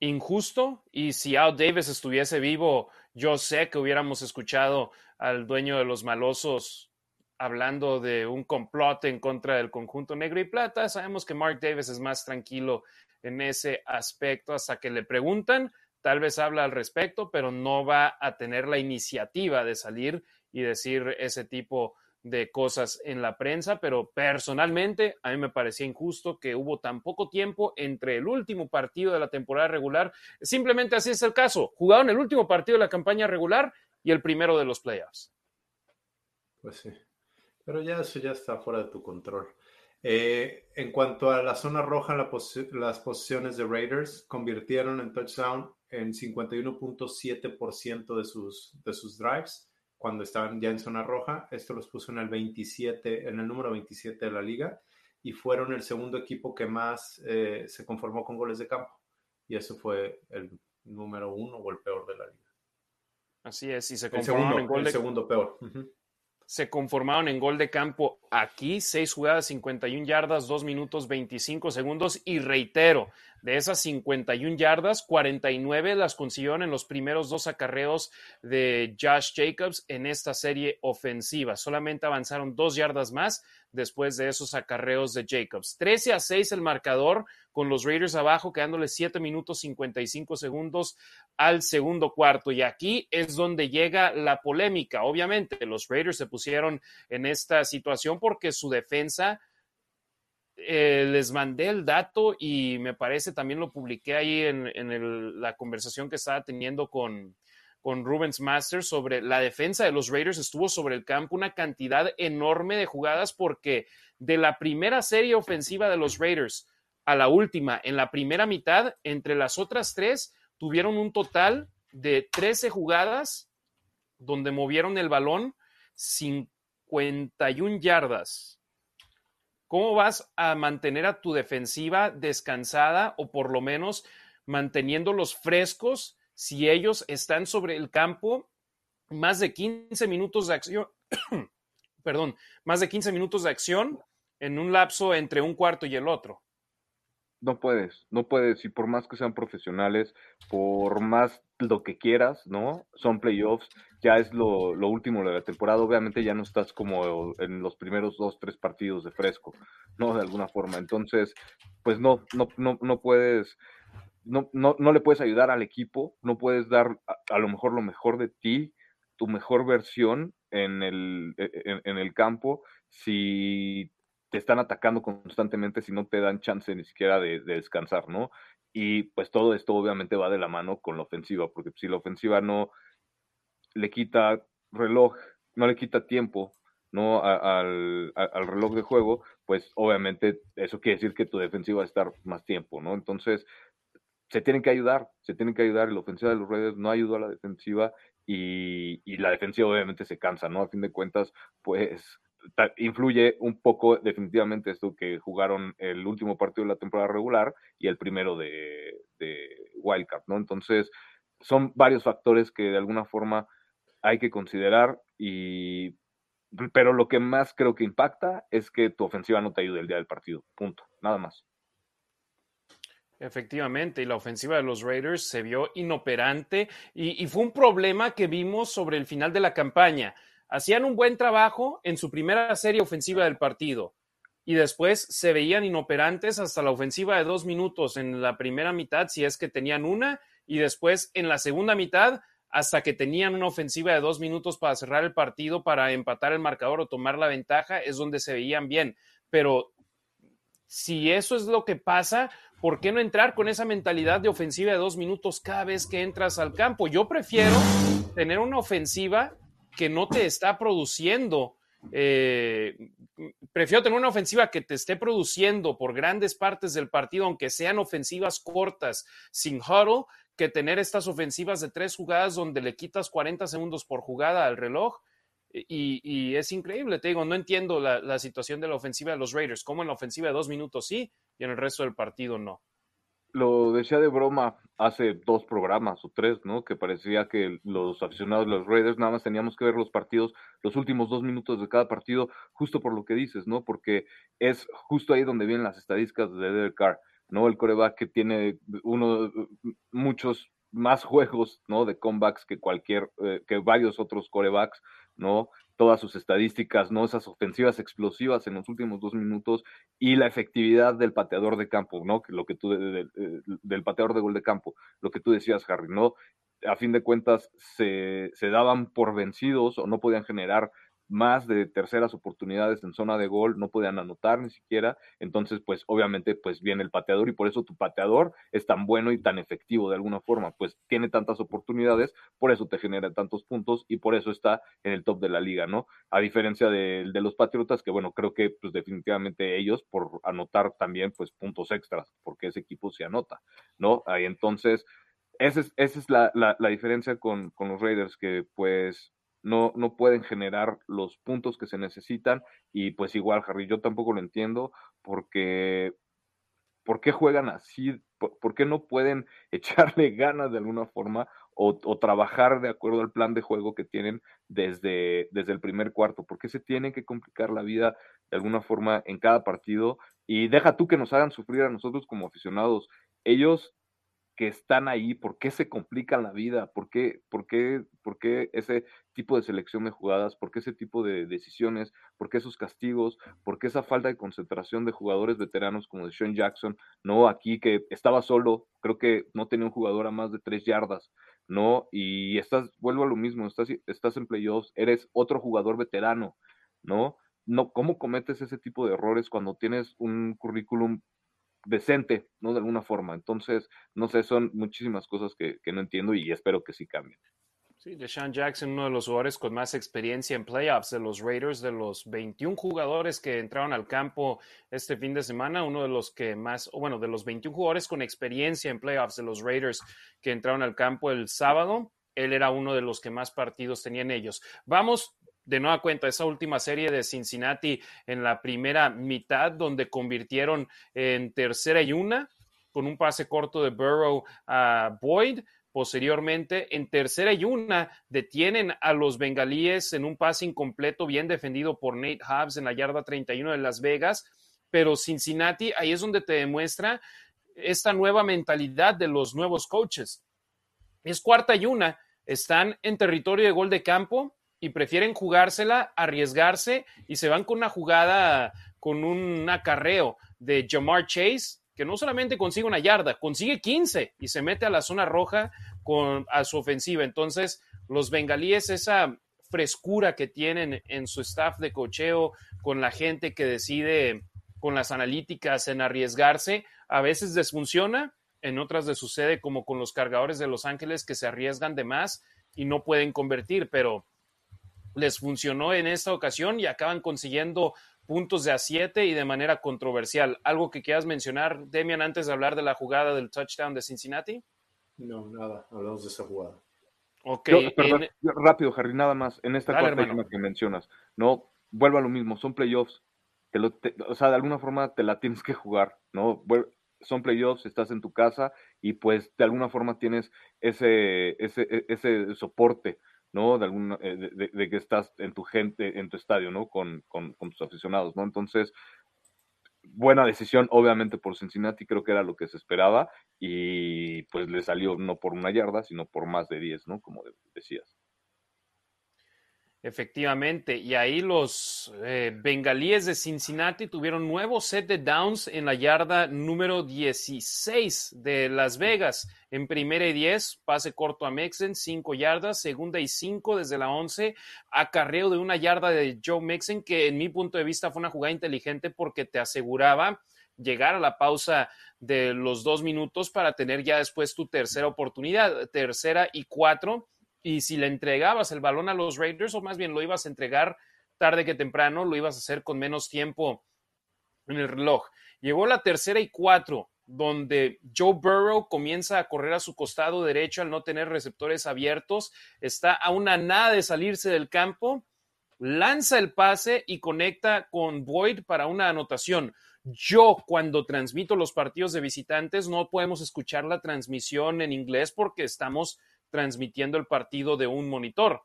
injusto y si Al Davis estuviese vivo, yo sé que hubiéramos escuchado al dueño de los malosos hablando de un complot en contra del conjunto negro y plata. Sabemos que Mark Davis es más tranquilo en ese aspecto hasta que le preguntan, tal vez habla al respecto, pero no va a tener la iniciativa de salir y decir ese tipo de cosas en la prensa, pero personalmente a mí me parecía injusto que hubo tan poco tiempo entre el último partido de la temporada regular. Simplemente así es el caso. Jugaron el último partido de la campaña regular y el primero de los playoffs. Pues sí. Pero ya eso ya está fuera de tu control. Eh, en cuanto a la zona roja, las posiciones de Raiders convirtieron en touchdown en 51.7% de sus, de sus drives cuando estaban ya en zona roja. Esto los puso en el 27, en el número 27 de la liga y fueron el segundo equipo que más eh, se conformó con goles de campo. Y eso fue el número uno o el peor de la liga. Así es, y se conformaron en gol de... segundo peor. Se conformaron en gol de campo aquí, seis jugadas, 51 yardas, 2 minutos 25 segundos. Y reitero, de esas 51 yardas, 49 las consiguieron en los primeros dos acarreos de Josh Jacobs en esta serie ofensiva. Solamente avanzaron dos yardas más después de esos acarreos de Jacobs. 13 a 6 el marcador con los Raiders abajo, quedándole 7 minutos 55 segundos al segundo cuarto. Y aquí es donde llega la polémica. Obviamente, los Raiders se pusieron en esta situación porque su defensa eh, les mandé el dato y me parece también lo publiqué ahí en, la conversación que estaba teniendo con, con Rubens Masters sobre la defensa de los Raiders. Estuvo sobre el campo una cantidad enorme de jugadas porque de la primera serie ofensiva de los Raiders a la última, en la primera mitad, entre las otras tres, tuvieron un total de 13 jugadas donde movieron el balón 51 yardas. ¿Cómo vas a mantener a tu defensiva descansada o por lo menos manteniéndolos frescos si ellos están sobre el campo más de 15 minutos de acción? perdón, más de 15 minutos de acción en un lapso entre un cuarto y el otro no puedes, no puedes, y por más que sean profesionales, por más lo que quieras, ¿no? Son playoffs, ya es lo, último de la temporada, obviamente ya no estás como en los primeros dos, tres partidos de fresco, ¿no? De alguna forma. Entonces, pues no, no, no, no puedes, no, no, no le puedes ayudar al equipo, no puedes dar a, lo mejor lo mejor de ti, tu mejor versión en el, e, e, en el campo, si te están atacando constantemente si no te dan chance ni siquiera de, descansar, ¿no? Y pues todo esto obviamente va de la mano con la ofensiva, porque si la ofensiva no le quita reloj, no le quita tiempo, ¿no? al, reloj de juego, pues obviamente eso quiere decir que tu defensiva va a estar más tiempo, ¿no? Entonces, se tienen que ayudar, se tienen que ayudar, la ofensiva de los Raiders no ayudó a la defensiva y, y, la defensiva obviamente se cansa, ¿no? A fin de cuentas, pues influye un poco definitivamente esto que jugaron el último partido de la temporada regular y el primero de, de Wildcard, ¿no? Entonces, son varios factores que de alguna forma hay que considerar y pero lo que más creo que impacta es que tu ofensiva no te ayude el día del partido, punto, nada más. Efectivamente, y la ofensiva de los Raiders se vio inoperante y, y, fue un problema que vimos sobre el final de la campaña hacían un buen trabajo en su primera serie ofensiva del partido y después se veían inoperantes hasta la ofensiva de dos minutos en la primera mitad, si es que tenían una, y después en la segunda mitad hasta que tenían una ofensiva de dos minutos para cerrar el partido, para empatar el marcador o tomar la ventaja, es donde se veían bien. Pero si eso es lo que pasa, ¿por qué no entrar con esa mentalidad de ofensiva de dos minutos cada vez que entras al campo? Yo prefiero tener una ofensiva que no te está produciendo. Eh, prefiero tener una ofensiva que te esté produciendo por grandes partes del partido, aunque sean ofensivas cortas, sin huddle, que tener estas ofensivas de tres jugadas donde le quitas 40 segundos por jugada al reloj. Y, es increíble, te digo, no entiendo la, la situación de la ofensiva de los Raiders, como en la ofensiva de dos minutos sí y en el resto del partido no lo decía de broma hace dos programas o tres, ¿no? Que parecía que los aficionados de los Raiders nada más teníamos que ver los partidos, los últimos dos minutos de cada partido, justo por lo que dices, ¿no? Porque es justo ahí donde vienen las estadísticas de Derek Carr, ¿no? El coreback que tiene uno, muchos más juegos, ¿no? De comebacks que cualquier, eh, que varios otros corebacks, ¿no? todas sus estadísticas, ¿no? Esas ofensivas explosivas en los últimos dos minutos y la efectividad del pateador de campo, ¿no? Lo que tú, del pateador de gol de campo, lo que tú decías, Harry, ¿no? A fin de cuentas, se, se daban por vencidos o no podían generar más de terceras oportunidades en zona de gol, no podían anotar ni siquiera, entonces pues obviamente pues viene el pateador y por eso tu pateador es tan bueno y tan efectivo de alguna forma, pues tiene tantas oportunidades, por eso te genera tantos puntos y por eso está en el top de la liga, ¿no? A diferencia de, de los Patriotas, que bueno, creo que pues definitivamente ellos por anotar también pues puntos extras, porque ese equipo se anota, ¿no? Ahí entonces... Esa es, esa es la, la, la diferencia con, con los Raiders, que pues no, no pueden generar los puntos que se necesitan y pues igual, Harry, yo tampoco lo entiendo porque ¿por qué juegan así? ¿Por, qué no pueden echarle ganas de alguna forma o, trabajar de acuerdo al plan de juego que tienen desde, desde el primer cuarto? ¿Por qué se tienen que complicar la vida de alguna forma en cada partido? Y deja tú que nos hagan sufrir a nosotros como aficionados. Ellos que están ahí, por qué se complican la vida, por qué, por qué, por qué ese tipo de selección de jugadas, por qué ese tipo de decisiones, por qué esos castigos, por qué esa falta de concentración de jugadores veteranos como de Sean Jackson, no aquí que estaba solo, creo que no tenía un jugador a más de tres yardas, ¿no? Y estás, vuelvo a lo mismo, estás, estás en playoffs, eres otro jugador veterano, ¿no? No, ¿cómo cometes ese tipo de errores cuando tienes un currículum decente, ¿no? De alguna forma. Entonces, no sé, son muchísimas cosas que, no entiendo y espero que sí cambien. Sí, Deshaun Jackson, uno de los jugadores con más experiencia en playoffs de los Raiders, de los 21 jugadores que entraron al campo este fin de semana, uno de los que más, bueno, de los 21 jugadores con experiencia en playoffs de los Raiders que entraron al campo el sábado, él era uno de los que más partidos tenían ellos. Vamos de nueva cuenta esa última serie de Cincinnati en la primera mitad, donde convirtieron en tercera y una con un pase corto de Burrow a Boyd. Posteriormente, en tercera y una, detienen a los bengalíes en un pase incompleto, bien defendido por Nate Hobbs en la yarda 31 de Las Vegas. Pero Cincinnati, ahí es donde te demuestra esta nueva mentalidad de los nuevos coaches. Es cuarta y una, están en territorio de gol de campo, y prefieren jugársela, arriesgarse y se van con una jugada, con un acarreo de Jamar Chase, que no solamente consigue una yarda, consigue 15 y se mete a la zona roja con, a su ofensiva. Entonces, los bengalíes, esa frescura que tienen en su staff de cocheo, con la gente que decide con las analíticas en arriesgarse, a veces desfunciona, en otras les sucede como con los cargadores de Los Ángeles que se arriesgan de más y no pueden convertir, pero les funcionó en esta ocasión y acaban consiguiendo puntos de a 7 y de manera controversial. ¿Algo que quieras mencionar, Demian, antes de hablar de la jugada del touchdown de Cincinnati? No, nada, hablamos de esa jugada. Ok. Rápido, Harry, nada más. En esta cuarta que mencionas, no, vuelvo a lo mismo, son playoffs. o sea, de alguna forma te la tienes que jugar, ¿no? Son playoffs, estás en tu casa y pues de alguna forma tienes ese, ese, e, ese soporte ¿no? De, alguna, eh, de, que estás en tu gente, en tu estadio, ¿no? Con, con, tus aficionados, ¿no? Entonces, buena decisión, obviamente por Cincinnati, creo que era lo que se esperaba y pues le salió no por una yarda, sino por más de 10, ¿no? Como decías. Efectivamente, y ahí los eh, bengalíes de Cincinnati tuvieron nuevo set de downs en la yarda número 16 de Las Vegas. En primera y 10, pase corto a Mixon, 5 yardas, segunda y 5 desde la 11, acarreo de una yarda de Joe Mixon, que en mi punto de vista fue una jugada inteligente porque te aseguraba llegar a la pausa de los dos minutos para tener ya después tu tercera oportunidad, tercera y cuatro y si le entregabas el balón a los Raiders, o más bien lo ibas a entregar tarde que temprano, lo ibas a hacer con menos tiempo en el reloj. Llegó la tercera y cuatro, donde Joe Burrow comienza a correr a su costado derecho al no tener receptores abiertos, está a una nada de salirse del campo, lanza el pase y conecta con Boyd para una anotación. Yo cuando transmito los partidos de visitantes no podemos escuchar la transmisión en inglés porque estamos transmitiendo el partido de un monitor.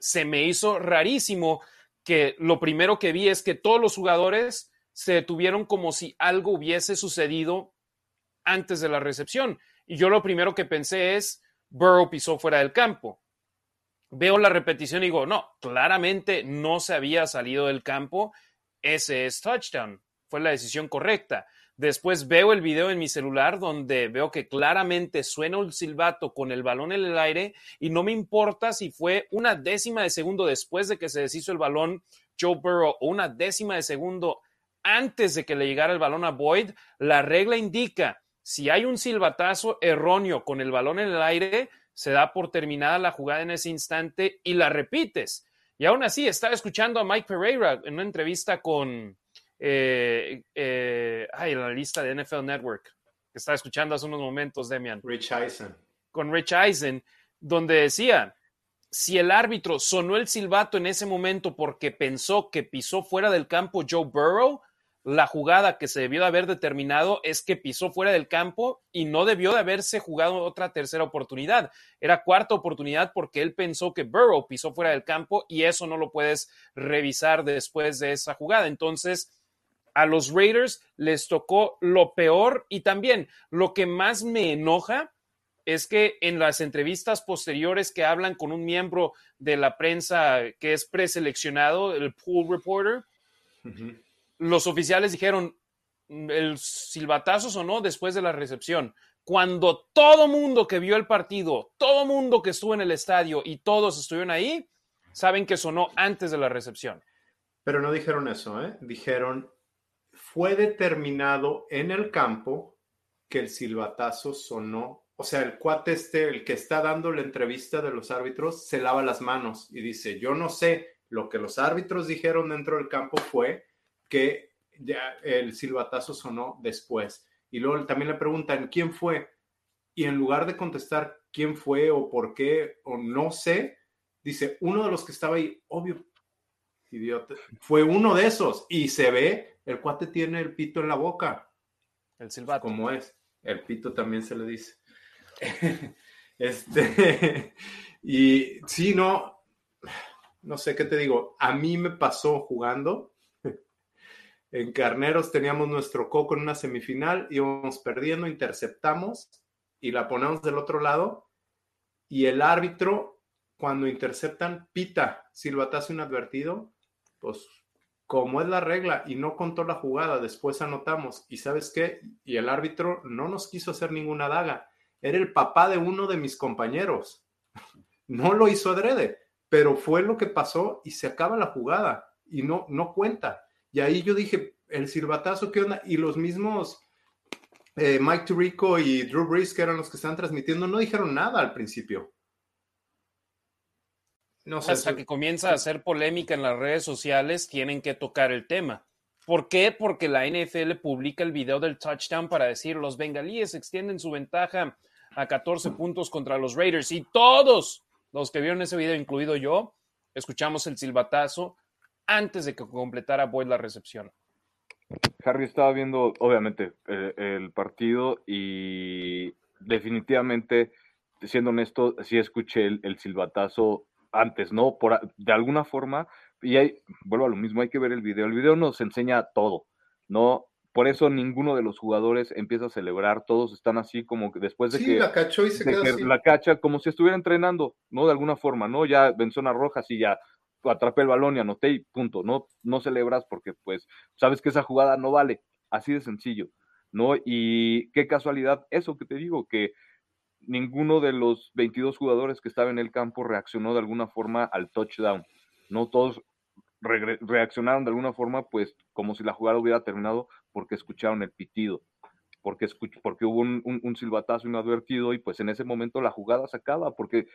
Se me hizo rarísimo que lo primero que vi es que todos los jugadores se detuvieron como si algo hubiese sucedido antes de la recepción. Y yo lo primero que pensé es, Burrow pisó fuera del campo. Veo la repetición y digo, no, claramente no se había salido del campo. Ese es touchdown. Fue la decisión correcta. Después veo el video en mi celular donde veo que claramente suena un silbato con el balón en el aire y no me importa si fue una décima de segundo después de que se deshizo el balón Joe Burrow o una décima de segundo antes de que le llegara el balón a Boyd. La regla indica si hay un silbatazo erróneo con el balón en el aire, se da por terminada la jugada en ese instante y la repites. Y aún así, estaba escuchando a Mike Pereira en una entrevista con, eh, eh, ay, la lista de NFL Network, que estaba escuchando hace unos momentos, Demian. Rich Eisen. Con Rich Eisen, donde decía, si el árbitro sonó el silbato en ese momento porque pensó que pisó fuera del campo Joe Burrow, la jugada que se debió de haber determinado es que pisó fuera del campo y no debió de haberse jugado otra tercera oportunidad. Era cuarta oportunidad porque él pensó que Burrow pisó fuera del campo y eso no lo puedes revisar después de esa jugada. Entonces, a los Raiders les tocó lo peor y también lo que más me enoja es que en las entrevistas posteriores que hablan con un miembro de la prensa que es preseleccionado, el pool reporter, los oficiales dijeron, el silbatazo sonó después de la recepción. Cuando todo mundo que vio el partido, todo mundo que estuvo en el estadio y todos estuvieron ahí, saben que sonó antes de la recepción. Pero no dijeron eso, ¿eh? Dijeron, fue determinado en el campo que el silbatazo sonó. O sea, el cuate este, el que está dando la entrevista de los árbitros, se lava las manos y dice, yo no sé, lo que los árbitros dijeron dentro del campo fue que ya el silbatazo sonó después. Y luego también le preguntan, ¿quién fue? Y en lugar de contestar quién fue o por qué o no sé, dice, uno de los que estaba ahí, obvio, idiota, fue uno de esos. Y se ve, el cuate tiene el pito en la boca. El silbato. Como es. El pito también se le dice. este, y sí, no, no sé qué te digo. A mí me pasó jugando en Carneros teníamos nuestro coco en una semifinal, íbamos perdiendo, interceptamos y la ponemos del otro lado. Y el árbitro, cuando interceptan, pita, silbatazo inadvertido, pues como es la regla y no contó la jugada, después anotamos. ¿Y sabes qué? Y el árbitro no nos quiso hacer ninguna daga. Era el papá de uno de mis compañeros. No lo hizo adrede, pero fue lo que pasó y se acaba la jugada y no, no cuenta. Y ahí yo dije, el silbatazo, ¿qué onda? Y los mismos eh, Mike Tirico y Drew Brees, que eran los que estaban transmitiendo, no dijeron nada al principio. No sé, Hasta que comienza a hacer polémica en las redes sociales, tienen que tocar el tema. ¿Por qué? Porque la NFL publica el video del touchdown para decir los bengalíes extienden su ventaja a 14 puntos contra los Raiders y todos los que vieron ese video, incluido yo, escuchamos el silbatazo antes de que completara Boyd la recepción. Harry estaba viendo, obviamente, el, partido y definitivamente, siendo honesto, sí escuché el, silbatazo antes, ¿no? Por, de alguna forma, y hay, vuelvo a lo mismo, hay que ver el video. El video nos enseña todo, ¿no? Por eso ninguno de los jugadores empieza a celebrar, todos están así como que después de sí, que la cachó y se quedó así. la cacha como si estuviera entrenando, ¿no? De alguna forma, ¿no? Ya en zona roja, sí, ya atrapé el balón y anoté y punto, no, no celebras porque pues sabes que esa jugada no vale, así de sencillo, ¿no? Y qué casualidad eso que te digo, que ninguno de los 22 jugadores que estaban en el campo reaccionó de alguna forma al touchdown, no todos reaccionaron de alguna forma pues como si la jugada hubiera terminado porque escucharon el pitido porque, porque hubo un, un, silbatazo inadvertido y pues en ese momento la jugada se acaba, porque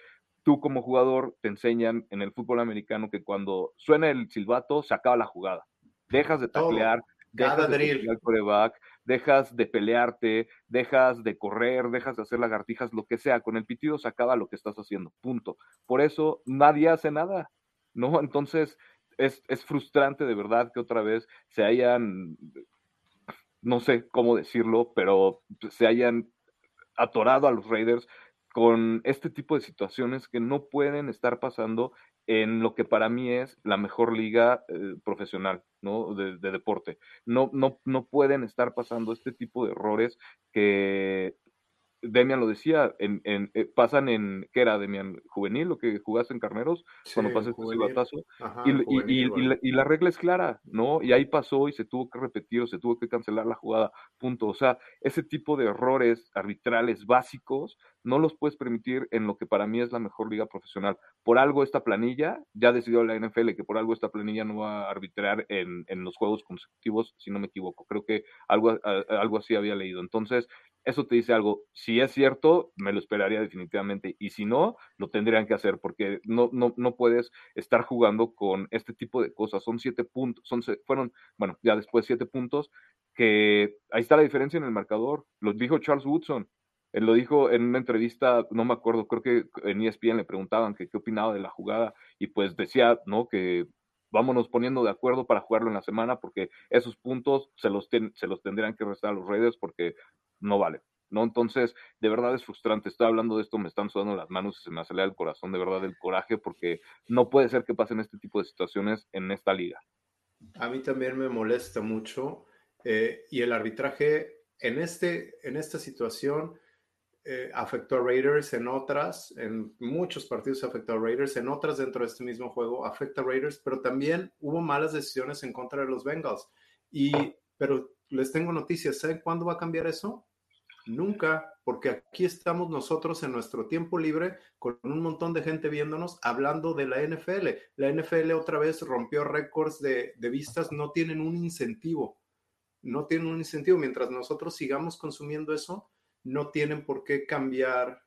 tú como jugador te enseñan en el fútbol americano que cuando suena el silbato se acaba la jugada. Dejas de taclear, dejas de coreback, dejas de pelearte, dejas de correr, dejas de hacer lagartijas, lo que sea. Con el pitido se acaba lo que estás haciendo. Punto. Por eso nadie hace nada. ¿No? Entonces es, es frustrante de verdad que otra vez se hayan no sé cómo decirlo, pero se hayan atorado a los Raiders con este tipo de situaciones que no pueden estar pasando en lo que para mí es la mejor liga eh, profesional, ¿no? De, de, deporte. No, no, no pueden estar pasando este tipo de errores que Demian lo decía, en, en, eh, pasan en, ¿qué era Demian? ¿Juvenil lo que jugaste en Carneros? cuando pasas el batazo. y, y, la, regla es clara, ¿no? Y ahí pasó y se tuvo que repetir o se tuvo que cancelar la jugada, punto. O sea, ese tipo de errores arbitrales básicos no los puedes permitir en lo que para mí es la mejor liga profesional. Por algo esta planilla, ya decidió la NFL que por algo esta planilla no va a arbitrar en, en los juegos consecutivos, si no me equivoco. Creo que algo, algo así había leído. Entonces, eso te dice algo. Si es cierto, me lo esperaría definitivamente. Y si no, lo tendrían que hacer porque no, no, no puedes estar jugando con este tipo de cosas. Son siete puntos, son, fueron, bueno, ya después siete puntos, que ahí está la diferencia en el marcador. Lo dijo Charles Woodson. Él lo dijo en una entrevista, no me acuerdo, creo que en ESPN le preguntaban qué opinaba de la jugada y pues decía, ¿no? Que vámonos poniendo de acuerdo para jugarlo en la semana porque esos puntos se los, se los tendrían que restar a los Raiders porque no vale. ¿no? Entonces, de verdad es frustrante. Estoy hablando de esto, me están sudando las manos y se me acelera el corazón, de verdad, el coraje, porque no puede ser que pasen este tipo de situaciones en esta liga. A mí también me molesta mucho eh, y el arbitraje en, este, en esta situación eh, afectó a Raiders, en otras, en muchos partidos afectó a Raiders, en otras dentro de este mismo juego afecta a Raiders, pero también hubo malas decisiones en contra de los Bengals. Y, pero les tengo noticias, ¿saben cuándo va a cambiar eso? Nunca, porque aquí estamos nosotros en nuestro tiempo libre con un montón de gente viéndonos hablando de la NFL. La NFL otra vez rompió récords de, de vistas, no tienen un incentivo, no tienen un incentivo. Mientras nosotros sigamos consumiendo eso, no tienen por qué cambiar,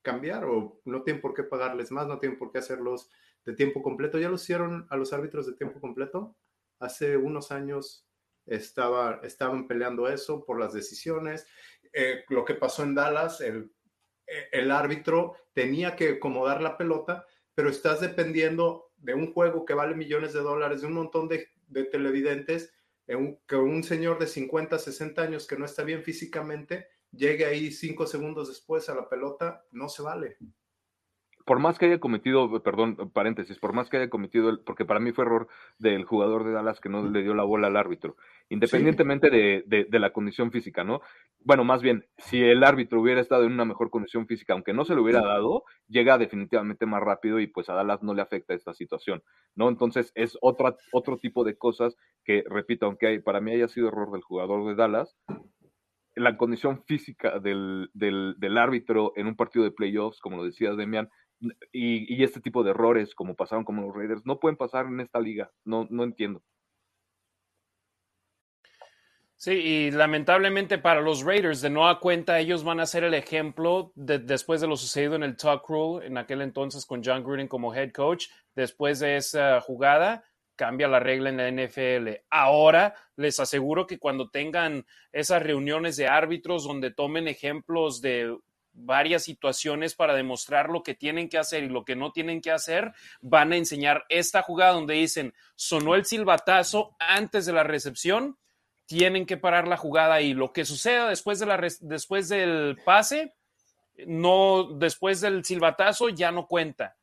cambiar o no tienen por qué pagarles más, no tienen por qué hacerlos de tiempo completo. Ya lo hicieron a los árbitros de tiempo completo. Hace unos años estaba, estaban peleando eso por las decisiones. Eh, lo que pasó en Dallas, el, eh, el árbitro tenía que acomodar la pelota, pero estás dependiendo de un juego que vale millones de dólares, de un montón de, de televidentes, que un señor de 50, 60 años que no está bien físicamente llegue ahí cinco segundos después a la pelota, no se vale por más que haya cometido, perdón, paréntesis, por más que haya cometido, porque para mí fue error del jugador de Dallas que no le dio la bola al árbitro, independientemente de, la condición física, ¿no? Bueno, más bien, si el árbitro hubiera estado en una mejor condición física, aunque no se lo hubiera dado, llega definitivamente más rápido y pues a Dallas no le afecta esta situación, ¿no? Entonces es otra, otro tipo de cosas que, repito, aunque para mí haya sido error del jugador de Dallas, la condición física del, del, del, árbitro en un partido de playoffs, como lo decía Demian, y, este tipo de errores como pasaron como los Raiders no pueden pasar en esta liga. No, no entiendo. Sí, y lamentablemente para los Raiders, de no a cuenta, ellos van a ser el ejemplo después de lo sucedido en el Talk Rule, en aquel entonces con John Gruden como head coach. Después de esa jugada, cambia la regla en la NFL. Ahora les aseguro que cuando tengan esas reuniones de árbitros donde tomen ejemplos de varias situaciones para demostrar lo que tienen que hacer y lo que no tienen que hacer, van a enseñar esta jugada donde dicen, sonó el silbatazo antes de la recepción, tienen que parar la jugada y lo que suceda después, de la después del pase, no, después del silbatazo ya no cuenta.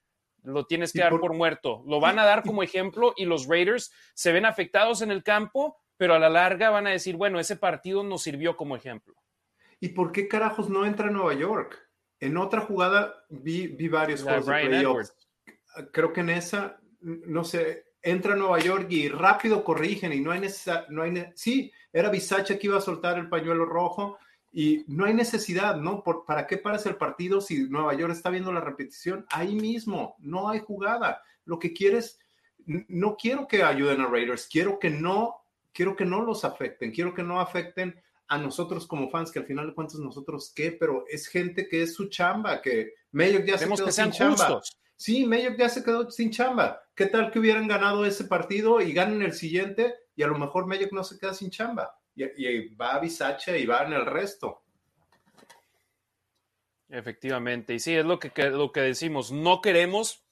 Lo tienes que dar por, muerto. Lo van a dar como ejemplo y los Raiders se ven afectados en el campo, pero a la larga van a decir, bueno, ese partido nos sirvió como ejemplo. ¿Y por qué carajos no entra a Nueva York? En otra jugada vi, vi varios juegos de Creo que en esa, no sé, entra a Nueva York y rápido corrigen y no hay necesidad, no hay, sí, era Bisacha que iba a soltar el pañuelo rojo y no hay necesidad, ¿no? Por, ¿Para qué paras el partido si Nueva York está viendo la repetición? Ahí mismo, no hay jugada. Lo que quieres, no quiero que ayuden a Raiders, quiero que no, quiero que no los afecten, quiero que no afecten a nosotros como fans, que al final de cuentas nosotros qué, pero es gente que es su chamba, que Mayock ya se quedó sin chamba. Sí, Mayock ya se quedó sin chamba. ¿Qué tal que hubieran ganado ese partido y ganen el siguiente y a lo mejor Mayock no se queda sin chamba? Y, va a Bisache y va en el resto. Efectivamente, y sí, es lo que, lo que decimos, no queremos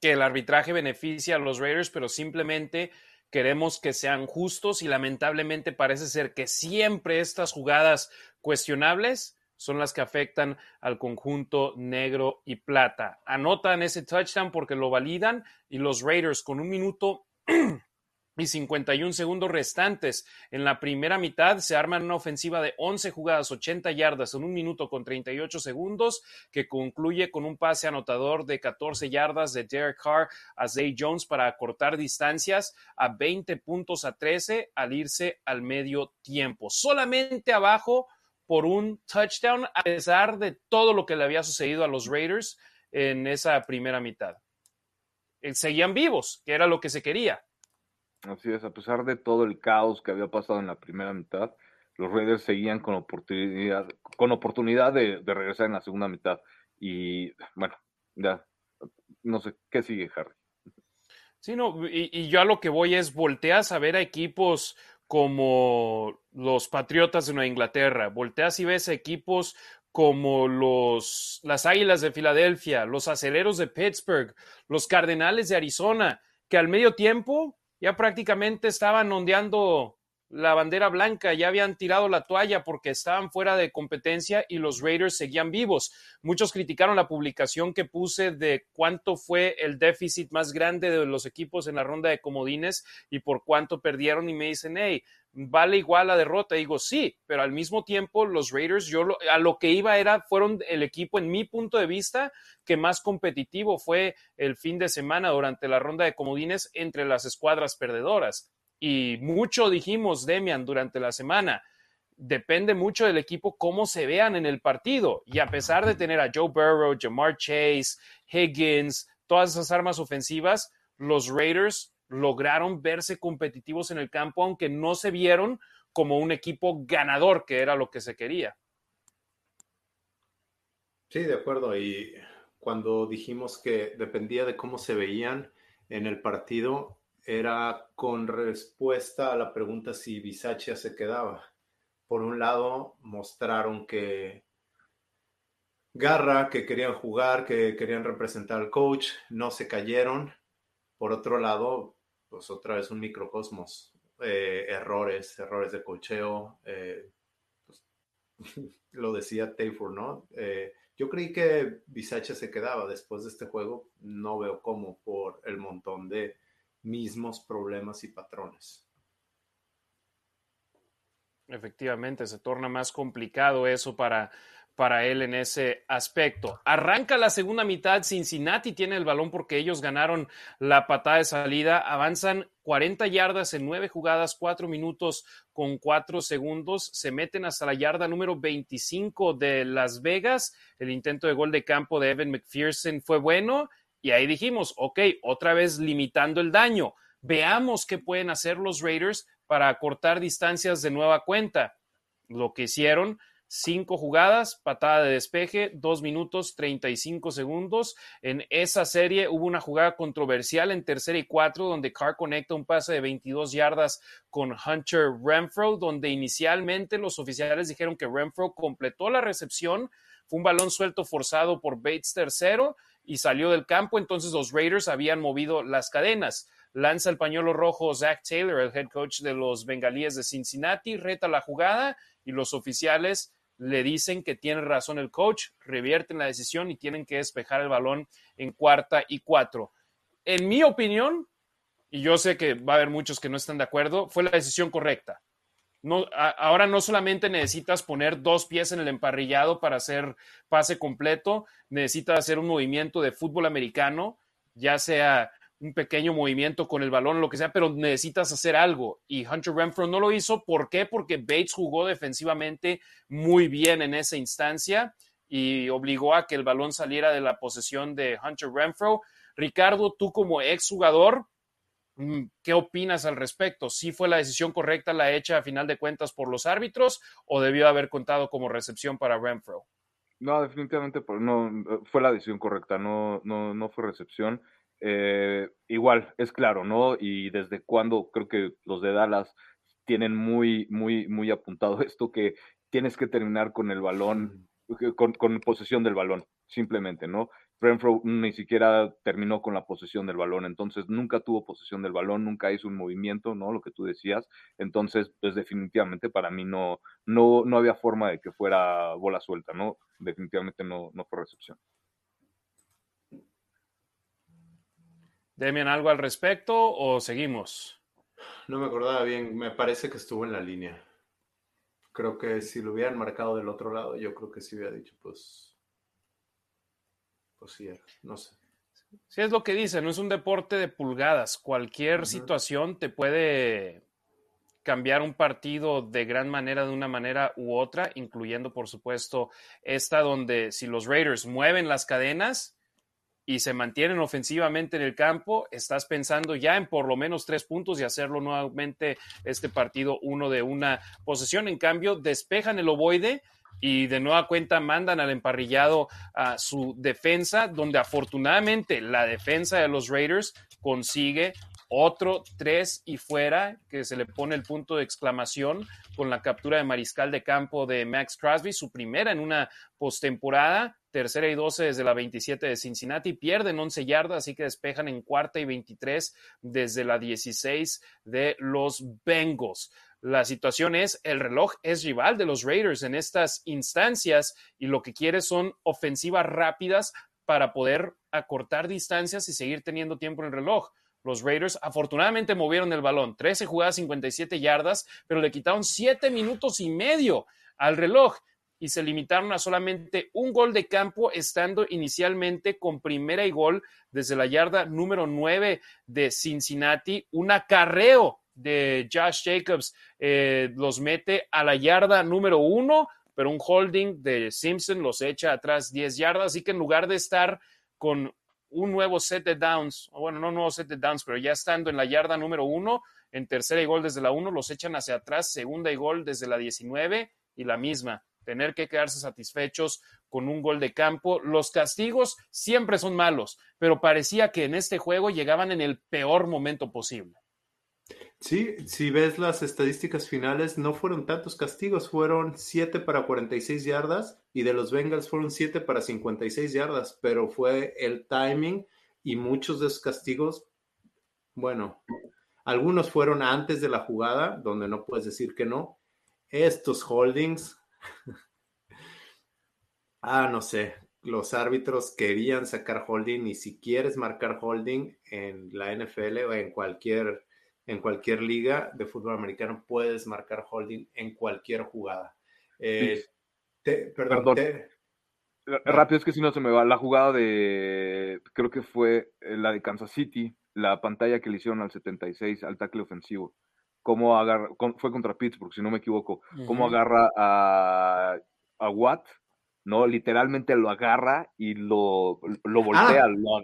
que el arbitraje beneficie a los Raiders, pero simplemente queremos que sean justos y lamentablemente parece ser que siempre estas jugadas cuestionables son las que afectan al conjunto negro y plata. Anotan ese touchdown porque lo validan y los Raiders con un minuto y 51 segundos restantes. En la primera mitad se arman una ofensiva de 11 jugadas, 80 yardas en un minuto con 38 segundos, que concluye con un pase anotador de 14 yardas de Derek Carr a Zay Jones para cortar distancias a 20 puntos a 13 al irse al medio tiempo. Solamente abajo por un touchdown, a pesar de todo lo que le había sucedido a los Raiders en esa primera mitad. Eh, seguían vivos, que era lo que se quería Así es, a pesar de todo el caos que había pasado en la primera mitad, los Raiders seguían con oportunidad, con oportunidad de, regresar en la segunda mitad. Y bueno, ya, no sé, ¿qué sigue, Harry? Sí, no, y, yo a lo que voy es volteas a ver a equipos como los Patriotas de Nueva Inglaterra, volteas y ves a equipos como los, las Águilas de Filadelfia, los Aceleros de Pittsburgh, los Cardenales de Arizona, que al medio tiempo ya prácticamente estaban ondeando la bandera blanca, ya habían tirado la toalla porque estaban fuera de competencia y los Raiders seguían vivos. Muchos criticaron la publicación que puse de cuánto fue el déficit más grande de los equipos en la ronda de comodines y por cuánto perdieron y me dicen, hey, vale igual la derrota. digo, sí, pero al mismo tiempo los Raiders, yo a lo que iba era, fueron el equipo, en mi punto de vista, que más competitivo fue el fin de semana durante la ronda de comodines entre las escuadras perdedoras y mucho dijimos, Demian, durante la semana, depende mucho del equipo cómo se vean en el partido. Y a pesar de tener a Joe Burrow, Jamar Chase, Higgins, todas esas armas ofensivas, los Raiders lograron verse competitivos en el campo, aunque no se vieron como un equipo ganador, que era lo que se quería. Sí, de acuerdo. Y cuando dijimos que dependía de cómo se veían en el partido, era con respuesta a la pregunta si Bisaccia se quedaba. Por un lado, mostraron que garra, que querían jugar, que querían representar al coach, no se cayeron. Por otro lado, pues otra vez un microcosmos, eh, errores, errores de cocheo. Eh, pues, lo decía Tayford, ¿no? Eh, yo creí que Bisaccia se quedaba después de este juego. No veo cómo por el montón de mismos problemas y patrones. Efectivamente, se torna más complicado eso para, para él en ese aspecto. Arranca la segunda mitad, Cincinnati tiene el balón porque ellos ganaron la patada de salida, avanzan 40 yardas en 9 jugadas, 4 minutos con 4 segundos, se meten hasta la yarda número 25 de Las Vegas, el intento de gol de campo de Evan McPherson fue bueno y ahí dijimos, ok, otra vez limitando el daño. Veamos qué pueden hacer los Raiders para cortar distancias de nueva cuenta. Lo que hicieron, cinco jugadas, patada de despeje, dos minutos, 35 segundos. En esa serie hubo una jugada controversial en tercera y cuatro, donde Carr conecta un pase de 22 yardas con Hunter Renfro, donde inicialmente los oficiales dijeron que Renfro completó la recepción. Fue un balón suelto forzado por Bates tercero y salió del campo, entonces los Raiders habían movido las cadenas. Lanza el pañuelo rojo Zach Taylor, el head coach de los Bengalíes de Cincinnati, reta la jugada y los oficiales le dicen que tiene razón el coach, revierten la decisión y tienen que despejar el balón en cuarta y cuatro. En mi opinión, y yo sé que va a haber muchos que no están de acuerdo, fue la decisión correcta ahora no solamente necesitas poner dos pies en el emparrillado para hacer pase completo, necesitas hacer un movimiento de fútbol americano, ya sea un pequeño movimiento con el balón, lo que sea, pero necesitas hacer algo. Y Hunter Renfro no lo hizo. ¿Por qué? Porque Bates jugó defensivamente muy bien en esa instancia y obligó a que el balón saliera de la posesión de Hunter Renfro. Ricardo, tú como exjugador, ¿Qué opinas al respecto? ¿Sí fue la decisión correcta la hecha a final de cuentas por los árbitros o debió haber contado como recepción para Renfro? No, definitivamente no, fue la decisión correcta, no, no, no fue recepción. Eh, igual, es claro, ¿no? Y desde cuando creo que los de Dallas tienen muy, muy, muy apuntado esto que tienes que terminar con el balón, con, con posesión del balón, simplemente, ¿no? Renfro ni siquiera terminó con la posesión del balón, entonces nunca tuvo posesión del balón, nunca hizo un movimiento, ¿no? Lo que tú decías. Entonces, pues definitivamente para mí no, no, no había forma de que fuera bola suelta, ¿no? Definitivamente no, no fue recepción. Demian, ¿algo al respecto o seguimos? No me acordaba bien, me parece que estuvo en la línea. Creo que si lo hubieran marcado del otro lado, yo creo que sí hubiera dicho, pues sí no sé. Sí, es lo que dice, no es un deporte de pulgadas. Cualquier situación te puede cambiar un partido de gran manera de una manera u otra, incluyendo, por supuesto, esta donde si los Raiders mueven las cadenas y se mantienen ofensivamente en el campo, estás pensando ya en por lo menos tres puntos y hacerlo nuevamente este partido uno de una posesión. En cambio, despejan el ovoide y de nueva cuenta mandan al emparrillado a su defensa, donde afortunadamente la defensa de los Raiders consigue otro tres y fuera, que se le pone el punto de exclamación con la captura de mariscal de campo de Max Crosby, su primera en una postemporada. tercera y 12 desde la 27 de Cincinnati, pierden 11 yardas, así que despejan en cuarta y 23 desde la 16 de los Bengals. La situación es, el reloj es rival de los Raiders en estas instancias y lo que quiere son ofensivas rápidas para poder acortar distancias y seguir teniendo tiempo en el reloj. Los Raiders afortunadamente movieron el balón, 13 jugadas, 57 yardas, pero le quitaron 7 minutos y medio al reloj y se limitaron a solamente un gol de campo, estando inicialmente con primera y gol desde la yarda número 9 de Cincinnati, un acarreo de Josh Jacobs eh, los mete a la yarda número 1, pero un holding de Simpson los echa atrás 10 yardas, así que en lugar de estar con un nuevo set de downs, bueno, no un nuevo set de downs, pero ya estando en la yarda número 1, en tercera y gol desde la 1, los echan hacia atrás, segunda y gol desde la 19 y la misma tener que quedarse satisfechos con un gol de campo. Los castigos siempre son malos, pero parecía que en este juego llegaban en el peor momento posible. Sí, si ves las estadísticas finales, no fueron tantos castigos, fueron 7 para 46 yardas y de los Bengals fueron 7 para 56 yardas, pero fue el timing y muchos de esos castigos, bueno, algunos fueron antes de la jugada, donde no puedes decir que no. Estos holdings, ah, no sé, los árbitros querían sacar holding y si quieres marcar holding en la NFL o en cualquier en cualquier liga de fútbol americano puedes marcar holding en cualquier jugada. Eh, perdón. Rápido es que si no se me va la jugada de, creo que fue eh, la de Kansas City, la pantalla que le hicieron al 76, al tackle ofensivo. Cómo agarra, fue contra Pittsburgh, si no me equivoco. Cómo agarra a, a Watt, ¿no? Literalmente lo agarra y lo, lo voltea. Ah.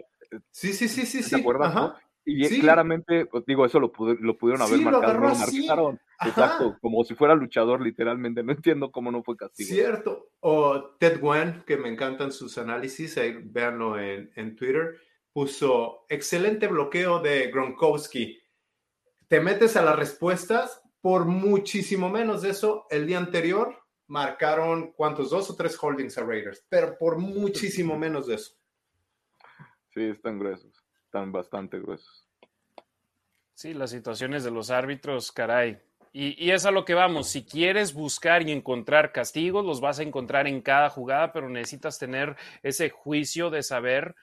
sí, sí, sí, sí. ¿Te acuerdas? Y claramente, pues, digo, eso lo, lo pudieron haber marcado, lo, marcaron. Exacto, como si fuera luchador, literalmente. No entiendo cómo no fue castigo. Cierto. O Ted Gwen, que me encantan sus análisis, ahí véanlo en, en Twitter, puso excelente bloqueo de Gronkowski. Te metes a las respuestas por muchísimo menos de eso. El día anterior marcaron, ¿cuántos? Dos o tres holdings a Raiders, pero por muchísimo menos de eso. Sí, están gruesos están bastante gruesos. Sí, las situaciones de los árbitros, caray. Y, y, es a lo que vamos. Si quieres buscar y encontrar castigos, los vas a encontrar en cada jugada, pero necesitas tener ese juicio de saber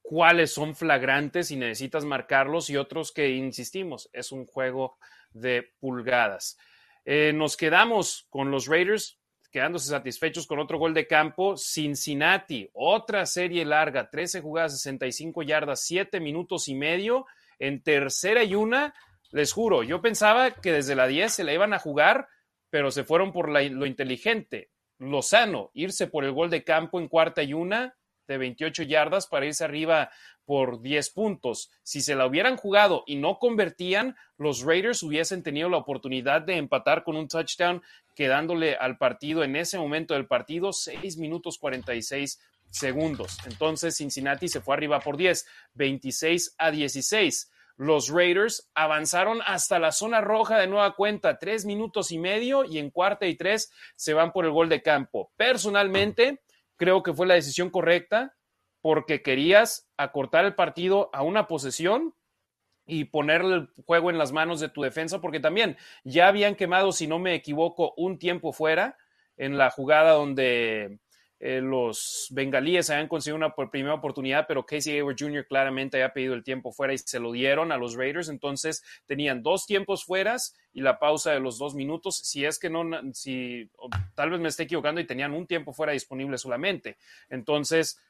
cuáles son flagrantes y necesitas marcarlos y otros que, insistimos, es un juego de pulgadas. Eh, nos quedamos con los Raiders quedándose satisfechos con otro gol de campo. Cincinnati, otra serie larga, 13 jugadas, 65 yardas, 7 minutos y medio. En tercera y una, les juro, yo pensaba que desde la 10 se la iban a jugar, pero se fueron por lo inteligente, lo sano, irse por el gol de campo en cuarta y una de 28 yardas para irse arriba por 10 puntos. Si se la hubieran jugado y no convertían, los Raiders hubiesen tenido la oportunidad de empatar con un touchdown, quedándole al partido en ese momento del partido 6 minutos 46 segundos. Entonces Cincinnati se fue arriba por 10, 26 a 16. Los Raiders avanzaron hasta la zona roja de nueva cuenta, tres minutos y medio, y en cuarta y tres se van por el gol de campo. Personalmente, creo que fue la decisión correcta porque querías acortar el partido a una posesión y ponerle el juego en las manos de tu defensa, porque también ya habían quemado, si no me equivoco, un tiempo fuera en la jugada donde eh, los bengalíes habían conseguido una primera oportunidad, pero Casey Hayward Jr. claramente había pedido el tiempo fuera y se lo dieron a los Raiders, entonces tenían dos tiempos fueras y la pausa de los dos minutos, si es que no, si tal vez me esté equivocando y tenían un tiempo fuera disponible solamente. Entonces,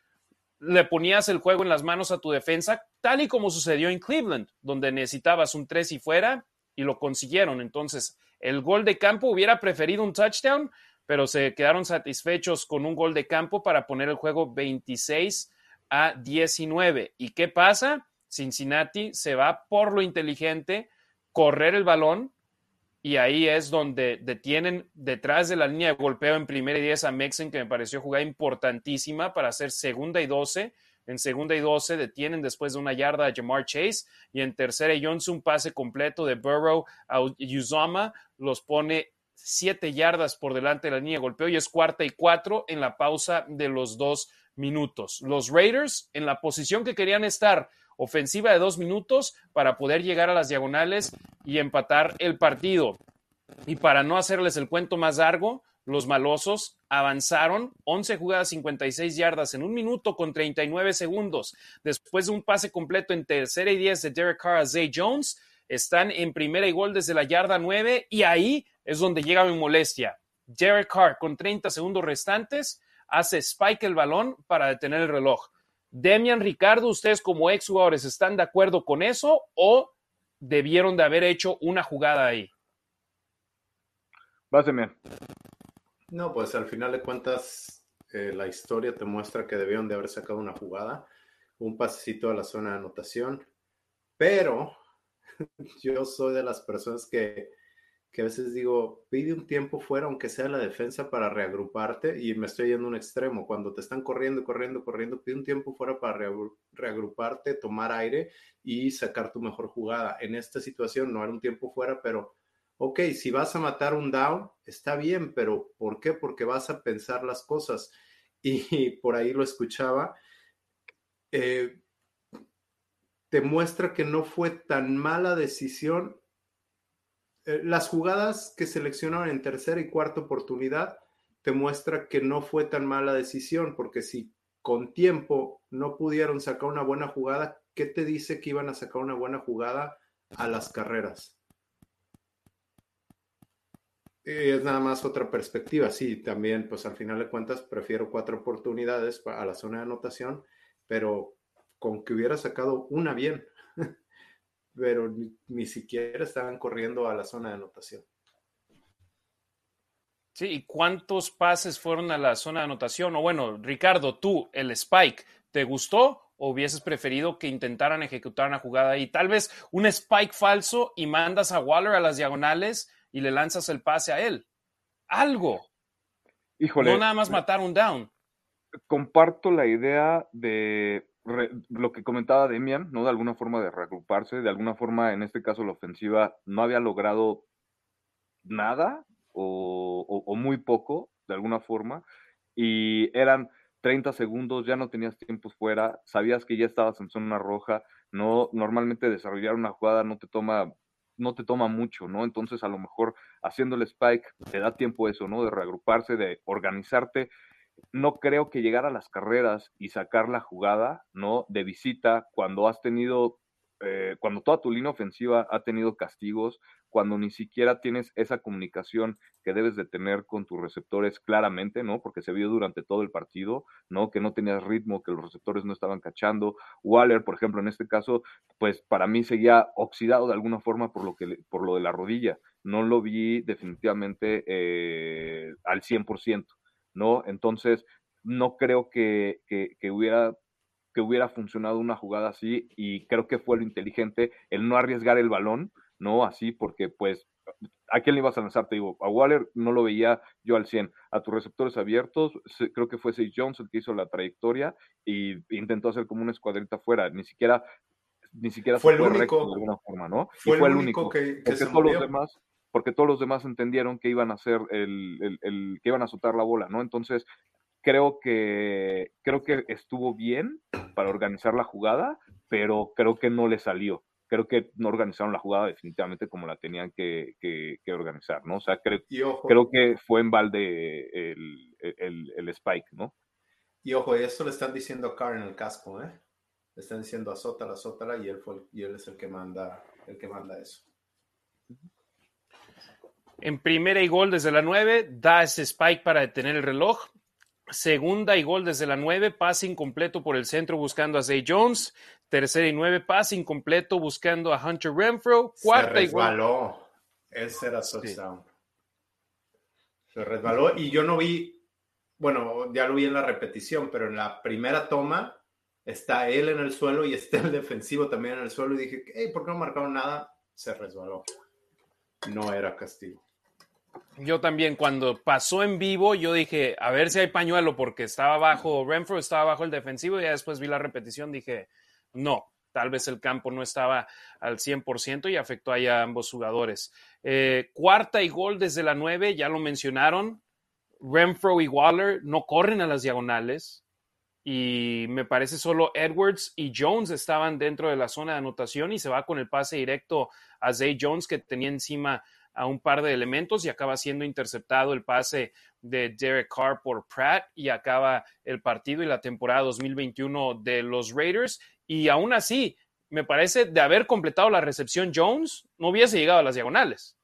le ponías el juego en las manos a tu defensa, tal y como sucedió en Cleveland, donde necesitabas un tres y fuera y lo consiguieron. Entonces, el gol de campo hubiera preferido un touchdown, pero se quedaron satisfechos con un gol de campo para poner el juego 26 a 19. ¿Y qué pasa? Cincinnati se va por lo inteligente, correr el balón, y ahí es donde detienen detrás de la línea de golpeo en primera y diez a Mexen, que me pareció jugada importantísima para hacer segunda y doce. En segunda y doce detienen después de una yarda a Jamar Chase y en tercera y once un pase completo de Burrow a Uzoma los pone siete yardas por delante de la línea de golpeo y es cuarta y cuatro en la pausa de los dos minutos. Los Raiders en la posición que querían estar, ofensiva de dos minutos para poder llegar a las diagonales y empatar el partido. Y para no hacerles el cuento más largo, los malosos avanzaron 11 jugadas 56 yardas en un minuto con 39 segundos. Después de un pase completo en tercera y 10 de Derek Carr a Zay Jones, están en primera y gol desde la yarda 9 y ahí es donde llega mi molestia. Derek Carr con 30 segundos restantes hace spike el balón para detener el reloj. Demian Ricardo, ustedes como ex jugadores, ¿están de acuerdo con eso o debieron de haber hecho una jugada ahí? Vas, Demian. No, pues al final de cuentas, eh, la historia te muestra que debieron de haber sacado una jugada, un pasecito a la zona de anotación, pero yo soy de las personas que, que a veces digo, pide un tiempo fuera, aunque sea la defensa, para reagruparte, y me estoy yendo a un extremo. Cuando te están corriendo, corriendo, corriendo, pide un tiempo fuera para reagruparte, tomar aire y sacar tu mejor jugada. En esta situación no era un tiempo fuera, pero ok, si vas a matar un down, está bien, pero ¿por qué? Porque vas a pensar las cosas. Y por ahí lo escuchaba. Eh, te muestra que no fue tan mala decisión. Eh, las jugadas que seleccionaron en tercera y cuarta oportunidad te muestra que no fue tan mala decisión, porque si con tiempo no pudieron sacar una buena jugada, ¿qué te dice que iban a sacar una buena jugada a las carreras? es nada más otra perspectiva. Sí, también, pues al final de cuentas, prefiero cuatro oportunidades a la zona de anotación, pero con que hubiera sacado una bien, pero ni, siquiera estaban corriendo a la zona de anotación. Sí, ¿y cuántos pases fueron a la zona de anotación? O bueno, Ricardo, tú, el Spike, ¿te gustó o hubieses preferido que intentaran ejecutar una jugada ahí? Tal vez un Spike falso y mandas a Waller a las diagonales y le lanzas el pase a él. Algo. Híjole. No nada más matar un down. Comparto la idea de lo que comentaba Demian, ¿no? De alguna forma de reagruparse, de alguna forma, en este caso, la ofensiva no había logrado nada o, o muy poco, de alguna forma, y eran 30 segundos, ya no tenías tiempos fuera, sabías que ya estabas en zona roja, no, normalmente desarrollar una jugada no te toma no te toma mucho, ¿no? Entonces, a lo mejor haciendo el spike te da tiempo eso, ¿no? De reagruparse, de organizarte. No creo que llegar a las carreras y sacar la jugada, ¿no? De visita, cuando has tenido eh, cuando toda tu línea ofensiva ha tenido castigos, cuando ni siquiera tienes esa comunicación que debes de tener con tus receptores claramente, ¿no? Porque se vio durante todo el partido, ¿no? Que no tenías ritmo, que los receptores no estaban cachando. Waller, por ejemplo, en este caso, pues para mí seguía oxidado de alguna forma por lo, que, por lo de la rodilla. No lo vi definitivamente eh, al 100%, ¿no? Entonces, no creo que, que hubiera que hubiera funcionado una jugada así y creo que fue lo inteligente el no arriesgar el balón, ¿no? Así porque pues ¿A quién le ibas a lanzar? Te digo, a Waller no lo veía yo al 100. A tus receptores abiertos, creo que fue Sage Jones el que hizo la trayectoria y intentó hacer como una escuadrita afuera. Ni siquiera, ni siquiera fue el único, de alguna forma, ¿no? Fue, el único, que, todos los demás, porque todos los demás entendieron que iban a hacer el, el, el, que iban a soltar la bola, ¿no? Entonces, creo que, creo que estuvo bien para organizar la jugada, pero creo que no le salió. Creo que no organizaron la jugada definitivamente como la tenían que, organizar, ¿no? O sea, creo, creo que fue en balde el, el, spike, ¿no? Y ojo, esto le están diciendo a Carr en el casco, ¿eh? Le están diciendo azótala, azótala, y él, fue, y él es el que manda, el que manda eso. En primera y gol desde la 9, da ese spike para detener el reloj. Segunda y gol desde la 9, pase incompleto por el centro buscando a Zay Jones. Tercera y 9, pase incompleto buscando a Hunter Renfro. Cuarta Se resbaló. Ese era touchdown. Se resbaló y yo no vi, bueno, ya lo vi en la repetición, pero en la primera toma está él en el suelo y está el defensivo también en el suelo y dije, hey, ¿por qué no marcaron nada? Se resbaló. No era castigo. Yo también, cuando pasó en vivo, yo dije, a ver si hay pañuelo, porque estaba bajo Renfro, estaba bajo el defensivo, y ya después vi la repetición, dije, no, tal vez el campo no estaba al 100% y afectó ahí a ambos jugadores. Eh, cuarta y gol desde la 9, ya lo mencionaron. Renfro y Waller no corren a las diagonales y me parece solo Edwards y Jones estaban dentro de la zona de anotación y se va con el pase directo a Zay Jones que tenía encima a un par de elementos y acaba siendo interceptado el pase de Derek Carr por Pratt y acaba el partido y la temporada 2021 de los Raiders. Y aún así, me parece de haber completado la recepción Jones, no hubiese llegado a las diagonales.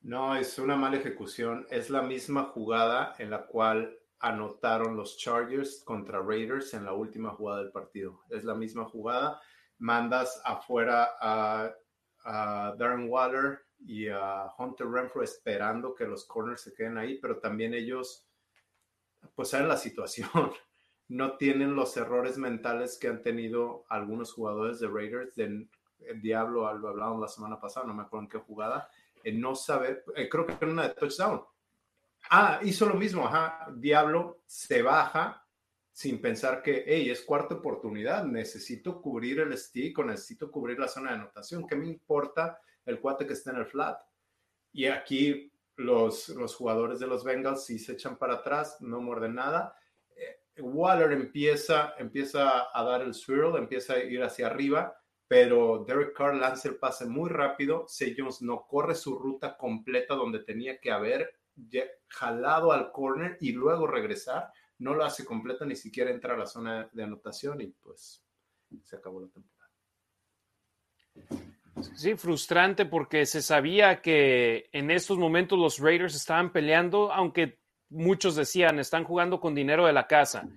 No, es una mala ejecución. Es la misma jugada en la cual anotaron los Chargers contra Raiders en la última jugada del partido. Es la misma jugada. Mandas afuera a, a Darren Waller y a Hunter Renfro esperando que los corners se queden ahí, pero también ellos, pues saben la situación, no tienen los errores mentales que han tenido algunos jugadores de Raiders, del el Diablo, lo hablábamos la semana pasada, no me acuerdo en qué jugada, en no saber, eh, creo que en una de touchdown. Ah, hizo lo mismo, ajá, Diablo se baja sin pensar que, hey, es cuarta oportunidad, necesito cubrir el stick o necesito cubrir la zona de anotación, ¿qué me importa? el cuate que está en el flat. Y aquí los, los jugadores de los Bengals sí se echan para atrás, no muerden nada. Eh, Waller empieza, empieza a dar el swirl, empieza a ir hacia arriba, pero Derek Carr lanza el pase muy rápido. Say Jones no corre su ruta completa donde tenía que haber jalado al corner y luego regresar. No lo hace completa, ni siquiera entra a la zona de anotación y pues se acabó la temporada. Sí, frustrante porque se sabía que en estos momentos los Raiders estaban peleando, aunque muchos decían, están jugando con dinero de la casa.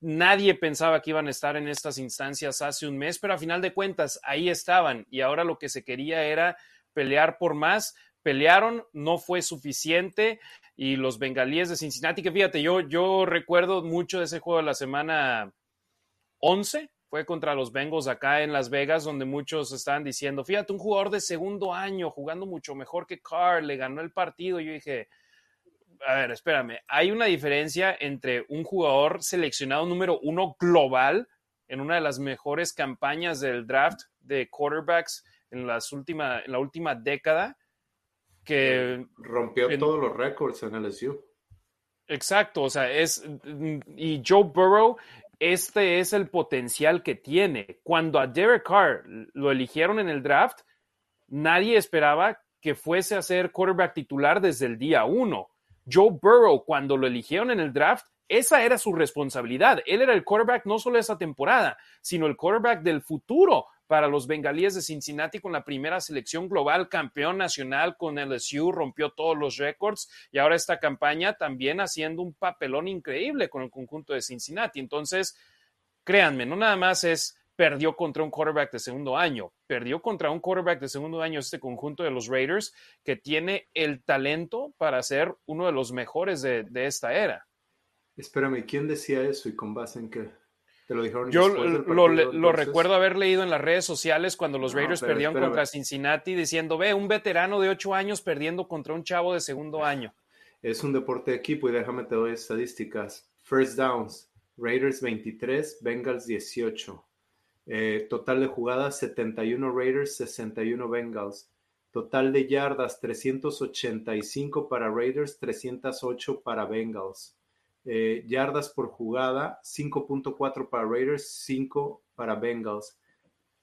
nadie pensaba que iban a estar en estas instancias hace un mes, pero a final de cuentas ahí estaban y ahora lo que se quería era pelear por más. Pelearon, no fue suficiente y los bengalíes de Cincinnati, que fíjate, yo, yo recuerdo mucho de ese juego de la semana 11, fue contra los Bengals acá en Las Vegas, donde muchos estaban diciendo, fíjate, un jugador de segundo año jugando mucho mejor que Carr, le ganó el partido. Yo dije, a ver, espérame, hay una diferencia entre un jugador seleccionado número uno global en una de las mejores campañas del draft de quarterbacks en, las en la última década, que... Rompió todos los récords en LSU. Exacto, o sea, es... Y Joe Burrow este es el potencial que tiene. Cuando a Derek Carr lo eligieron en el draft, nadie esperaba que fuese a ser quarterback titular desde el día uno. Joe Burrow, cuando lo eligieron en el draft, esa era su responsabilidad. Él era el quarterback no solo de esa temporada, sino el quarterback del futuro para los bengalíes de Cincinnati con la primera selección global, campeón nacional con LSU, rompió todos los récords y ahora esta campaña también haciendo un papelón increíble con el conjunto de Cincinnati. Entonces, créanme, no nada más es perdió contra un quarterback de segundo año, perdió contra un quarterback de segundo año este conjunto de los Raiders que tiene el talento para ser uno de los mejores de, de esta era. Espérame, ¿quién decía eso y con base en qué? Yo lo, recuerdo haber leído en las redes sociales cuando los Raiders perdieron contra Cincinnati diciendo, ve, un veterano de ocho años perdiendo contra un chavo de segundo año. Es un deporte de equipo y déjame te doy estadísticas. First downs, Raiders 23, Bengals 18. Eh, total de jugadas, 71 Raiders, 61 Bengals. Total de yardas, 385 para Raiders, 308 para Bengals. Eh, yardas por jugada, 5.4 para Raiders, 5 para Bengals.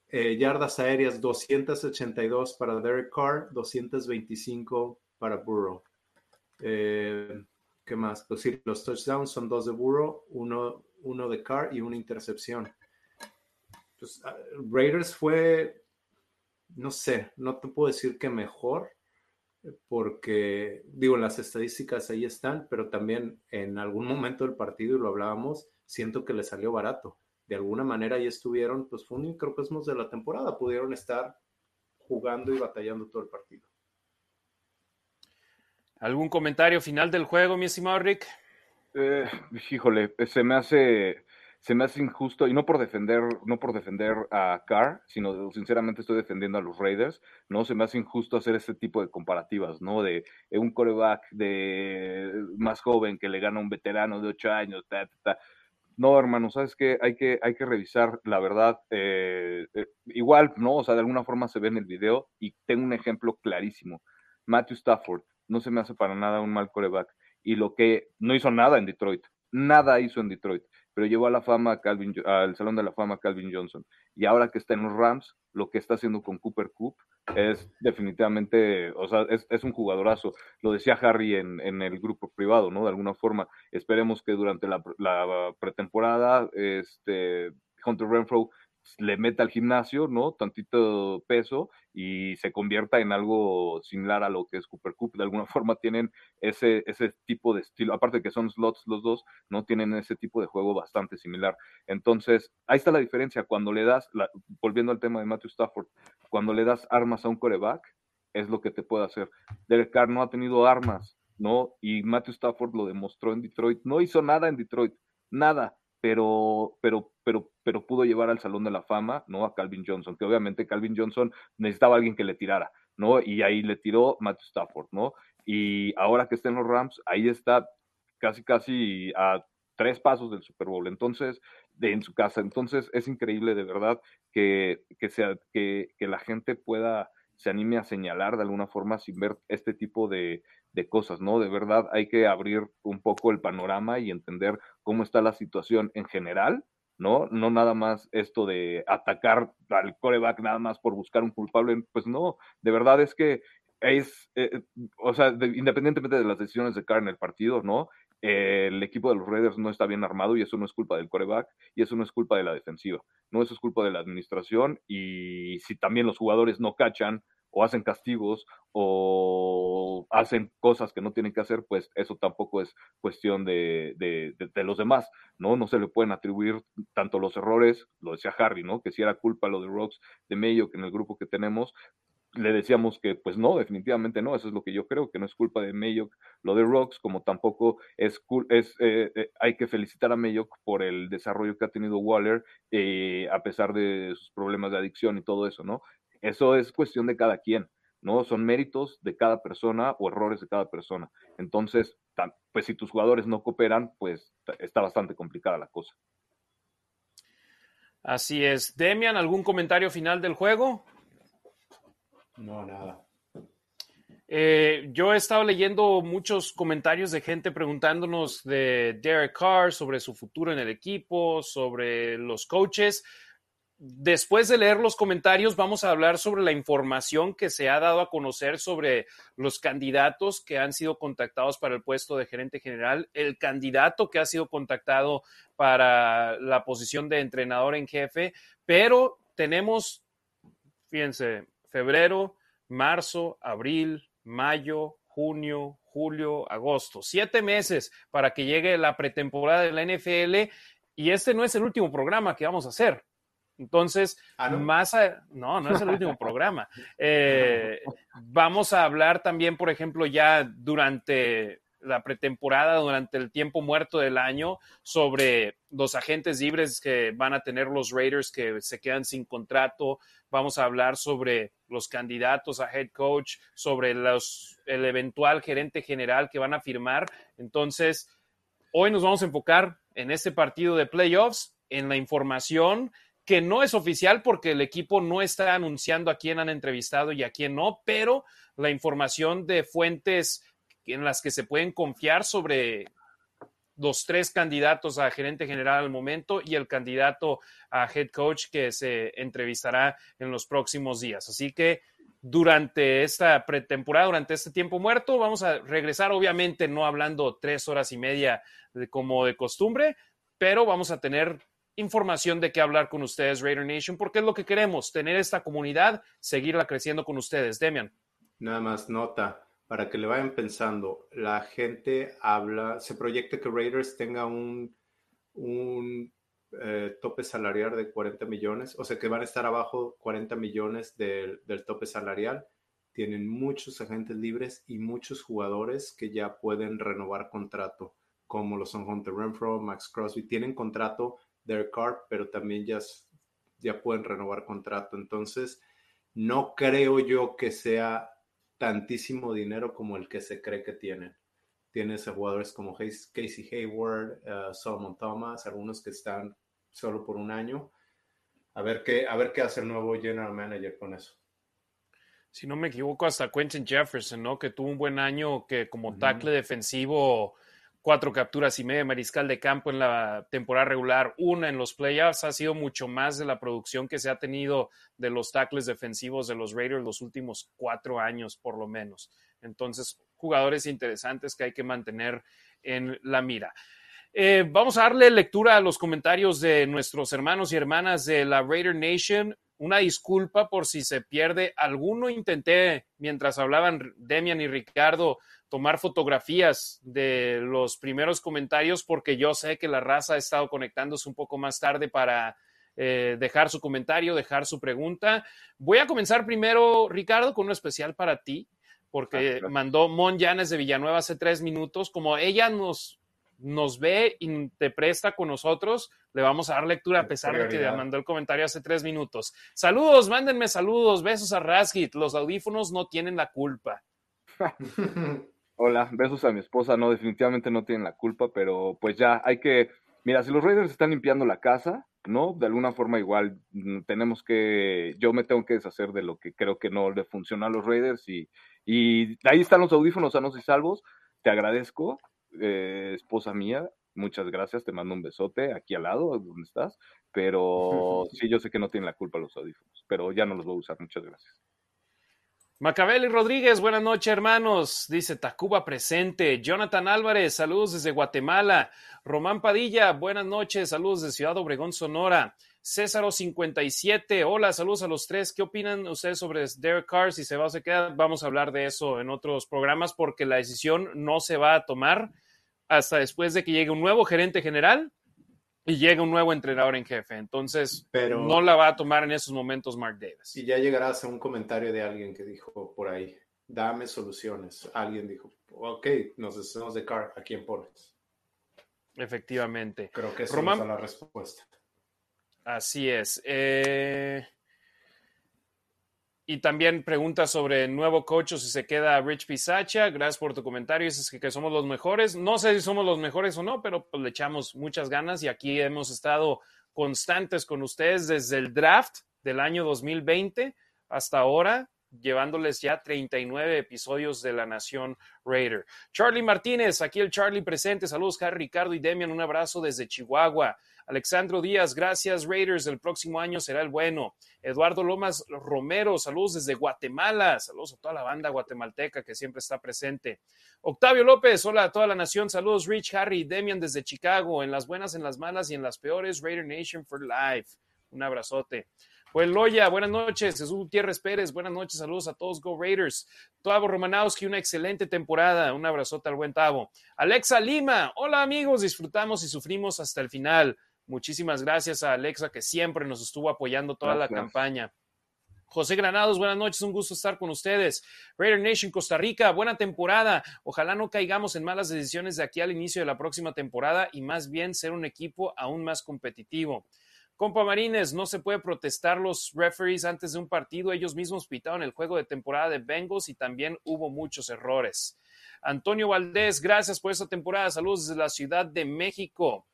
Eh, yardas aéreas, 282 para Derek Carr, 225 para Burrow. Eh, ¿Qué más? Pues sí, los touchdowns son dos de Burrow, uno, uno de Carr y una intercepción. Pues, ah, Raiders fue, no sé, no te puedo decir que mejor, porque, digo, las estadísticas ahí están, pero también en algún momento del partido, y lo hablábamos, siento que le salió barato. De alguna manera ahí estuvieron, pues fue un microcosmos de la temporada, pudieron estar jugando y batallando todo el partido. ¿Algún comentario final del juego, mi estimado Rick? Eh, híjole, se me hace se me hace injusto, y no por defender, no por defender a Carr, sino sinceramente estoy defendiendo a los Raiders, ¿no? Se me hace injusto hacer este tipo de comparativas, ¿no? De, un coreback de más joven que le gana a un veterano de ocho años, ta, ta, no, hermano, sabes que hay que, hay que revisar la verdad. Eh, eh, igual, ¿no? O sea, de alguna forma se ve en el video y tengo un ejemplo clarísimo. Matthew Stafford no se me hace para nada un mal coreback. Y lo que no hizo nada en Detroit, nada hizo en Detroit pero llevó a la fama Calvin, al Salón de la Fama Calvin Johnson. Y ahora que está en los Rams, lo que está haciendo con Cooper Coop es definitivamente, o sea, es, un jugadorazo. Lo decía Harry en, en, el grupo privado, ¿no? De alguna forma, esperemos que durante la, la pretemporada, este, Hunter Renfro le meta al gimnasio, ¿no? Tantito peso y se convierta en algo similar a lo que es Cooper Cup. De alguna forma tienen ese, ese tipo de estilo, aparte de que son slots los dos, ¿no? Tienen ese tipo de juego bastante similar. Entonces, ahí está la diferencia. Cuando le das, volviendo al tema de Matthew Stafford, cuando le das armas a un coreback, es lo que te puede hacer. Derek Carr no ha tenido armas, ¿no? Y Matthew Stafford lo demostró en Detroit. No hizo nada en Detroit, nada pero, pero, pero, pero pudo llevar al Salón de la Fama, ¿no? A Calvin Johnson, que obviamente Calvin Johnson necesitaba a alguien que le tirara, ¿no? Y ahí le tiró Matthew Stafford, ¿no? Y ahora que está en los Rams, ahí está casi, casi a tres pasos del Super Bowl, entonces, de, en su casa. Entonces, es increíble de verdad que, que, sea, que, que la gente pueda, se anime a señalar de alguna forma sin ver este tipo de, de cosas, ¿no? De verdad hay que abrir un poco el panorama y entender cómo está la situación en general, ¿no? No nada más esto de atacar al coreback nada más por buscar un culpable, pues no, de verdad es que es, eh, o sea, independientemente de las decisiones de Carr en el partido, ¿no? El equipo de los Raiders no está bien armado y eso no es culpa del coreback y eso no es culpa de la defensiva, no, eso es culpa de la administración y si también los jugadores no cachan o hacen castigos o hacen cosas que no tienen que hacer, pues eso tampoco es cuestión de, de, los demás, ¿no? No se le pueden atribuir tanto los errores, lo decía Harry, ¿no? Que si era culpa lo de Rocks, de Mayo, que en el grupo que tenemos, le decíamos que pues no, definitivamente no, eso es lo que yo creo, que no es culpa de Mayock lo de Rocks, como tampoco es, es eh, eh, hay que felicitar a Mayock por el desarrollo que ha tenido Waller, eh, a pesar de sus problemas de adicción y todo eso, ¿no? Eso es cuestión de cada quien, ¿no? Son méritos de cada persona o errores de cada persona. Entonces, pues si tus jugadores no cooperan, pues está bastante complicada la cosa. Así es. Demian, ¿algún comentario final del juego? No, nada. Eh, yo he estado leyendo muchos comentarios de gente preguntándonos de Derek Carr sobre su futuro en el equipo, sobre los coaches después de leer los comentarios, vamos a hablar sobre la información que se ha dado a conocer sobre los candidatos que han sido contactados para el puesto de gerente general, el candidato que ha sido contactado para la posición de entrenador en jefe, pero tenemos, fíjense, febrero, marzo, abril, mayo, junio, julio, agosto, siete meses para que llegue la pretemporada de la NFL. Y este no es el último programa que vamos a hacer. Entonces, ah, no? más no, no es el último programa. Eh, vamos a hablar también, por ejemplo, ya durante la pretemporada, durante el tiempo muerto del año, sobre los agentes libres que van a tener los Raiders que se quedan sin contrato. Vamos a hablar sobre los candidatos a head coach, sobre los, el eventual gerente general que van a firmar. Entonces, hoy nos vamos a enfocar en este partido de playoffs, en la información que no es oficial porque el equipo no está anunciando a quién han entrevistado y a quién no, pero la información de fuentes en las que se pueden confiar sobre los tres candidatos a gerente general al momento y el candidato a head coach que se entrevistará en los próximos días. Así que durante esta pretemporada, durante este tiempo muerto, vamos a regresar, obviamente no hablando tres horas y media como de costumbre, pero vamos a tener información de qué hablar con ustedes, Raider Nation, porque es lo que queremos, tener esta comunidad, seguirla creciendo con ustedes. Demian. Nada más nota, para que le vayan pensando, la gente habla, se proyecta que Raiders tenga un, un eh, tope salarial de 40 millones, o sea que van a estar abajo 40 millones del, del tope salarial. Tienen muchos agentes libres y muchos jugadores que ya pueden renovar contrato, como lo son Hunter Renfro, Max Crosby. Tienen contrato Derek Carr, pero también ya, ya pueden renovar contrato. Entonces, no creo yo que sea tantísimo dinero como el que se cree que tienen. Tienes a jugadores como Casey Hayward, uh, Solomon Thomas, algunos que están solo por un año. A ver qué, a ver qué hace el nuevo general manager con eso. Si no me equivoco, hasta Quentin Jefferson, ¿no? Que tuvo un buen año, que como tackle defensivo cuatro capturas y media mariscal de campo en la temporada regular, una en los playoffs, ha sido mucho más de la producción que se ha tenido de los tackles defensivos de los Raiders los últimos cuatro años, por lo menos. Entonces, jugadores interesantes que hay que mantener en la mira. Eh, vamos a darle lectura a los comentarios de nuestros hermanos y hermanas de la Raider Nation. Una disculpa por si se pierde alguno. Intenté, mientras hablaban Demian y Ricardo, tomar fotografías de los primeros comentarios porque yo sé que la raza ha estado conectándose un poco más tarde para eh, dejar su comentario, dejar su pregunta. Voy a comenzar primero, Ricardo, con un especial para ti, porque ah, mandó Mon Llanes de Villanueva hace tres minutos. Como ella nos, nos ve y te presta con nosotros, le vamos a dar lectura a pesar de que mandó el comentario hace tres minutos. Saludos, mándenme saludos, besos a Rasgit. Los audífonos no tienen la culpa. Hola, besos a mi esposa. No, definitivamente no tienen la culpa, pero pues ya hay que. Mira, si los Raiders están limpiando la casa, ¿no? De alguna forma igual mm, tenemos que, yo me tengo que deshacer de lo que creo que no le funciona a los Raiders y, y ahí están los audífonos sanos y salvos. Te agradezco, eh, esposa mía, muchas gracias, te mando un besote aquí al lado, donde estás, pero sí, yo sé que no tienen la culpa los audífonos, pero ya no los voy a usar, muchas gracias. Macabeli Rodríguez, buenas noches, hermanos. Dice Tacuba presente. Jonathan Álvarez, saludos desde Guatemala. Román Padilla, buenas noches, saludos de Ciudad Obregón, Sonora. Césaro 57, hola, saludos a los tres. ¿Qué opinan ustedes sobre Derek Carr? Si se va o se queda, vamos a hablar de eso en otros programas porque la decisión no se va a tomar hasta después de que llegue un nuevo gerente general y llega un nuevo entrenador en jefe. Entonces, Pero, no la va a tomar en esos momentos Mark Davis. Y ya llegarás a un comentario de alguien que dijo por ahí, dame soluciones. Alguien dijo, ok, nos deshacemos de Carr, ¿a quién pones? Efectivamente. Creo que esa es la respuesta. Así es. Eh... Y también pregunta sobre nuevo coach o si se queda Rich Pisacha. Gracias por tu comentario. Dices que, que, somos los mejores. No sé si somos los mejores o no, pero pues, le echamos muchas ganas y aquí hemos estado constantes con ustedes desde el draft del año 2020 hasta ahora, llevándoles ya 39 episodios de La Nación Raider. Charlie Martínez, aquí el Charlie presente. Saludos, Harry, Ricardo y Demian. Un abrazo desde Chihuahua. Alexandro Díaz, gracias Raiders, el próximo año será el bueno. Eduardo Lomas Romero, saludos desde Guatemala, saludos a toda la banda guatemalteca que siempre está presente. Octavio López, hola a toda la nación, saludos Rich, Harry, Demian desde Chicago, en las buenas, en las malas y en las peores, Raider Nation for Life. Un abrazote. Pues Loya, buenas noches. Jesús Gutiérrez Pérez, buenas noches. Saludos a todos, Go Raiders. Tavo Romanowski, una excelente temporada. Un abrazote al buen Tavo. Alexa Lima, hola amigos, disfrutamos y sufrimos hasta el final. Muchísimas gracias a Alexa que siempre nos estuvo apoyando toda la campaña. José Granados, buenas noches, un gusto estar con ustedes. Raider Nation Costa Rica, buena temporada. Ojalá no caigamos en malas decisiones de aquí al inicio de la próxima temporada y más bien ser un equipo aún más competitivo. Compa Marines, no se puede protestar los referees antes de un partido. Ellos mismos pitaron el juego de temporada de Bengals y también hubo muchos errores. Antonio Valdés, gracias por esta temporada. Saludos desde la Ciudad de México.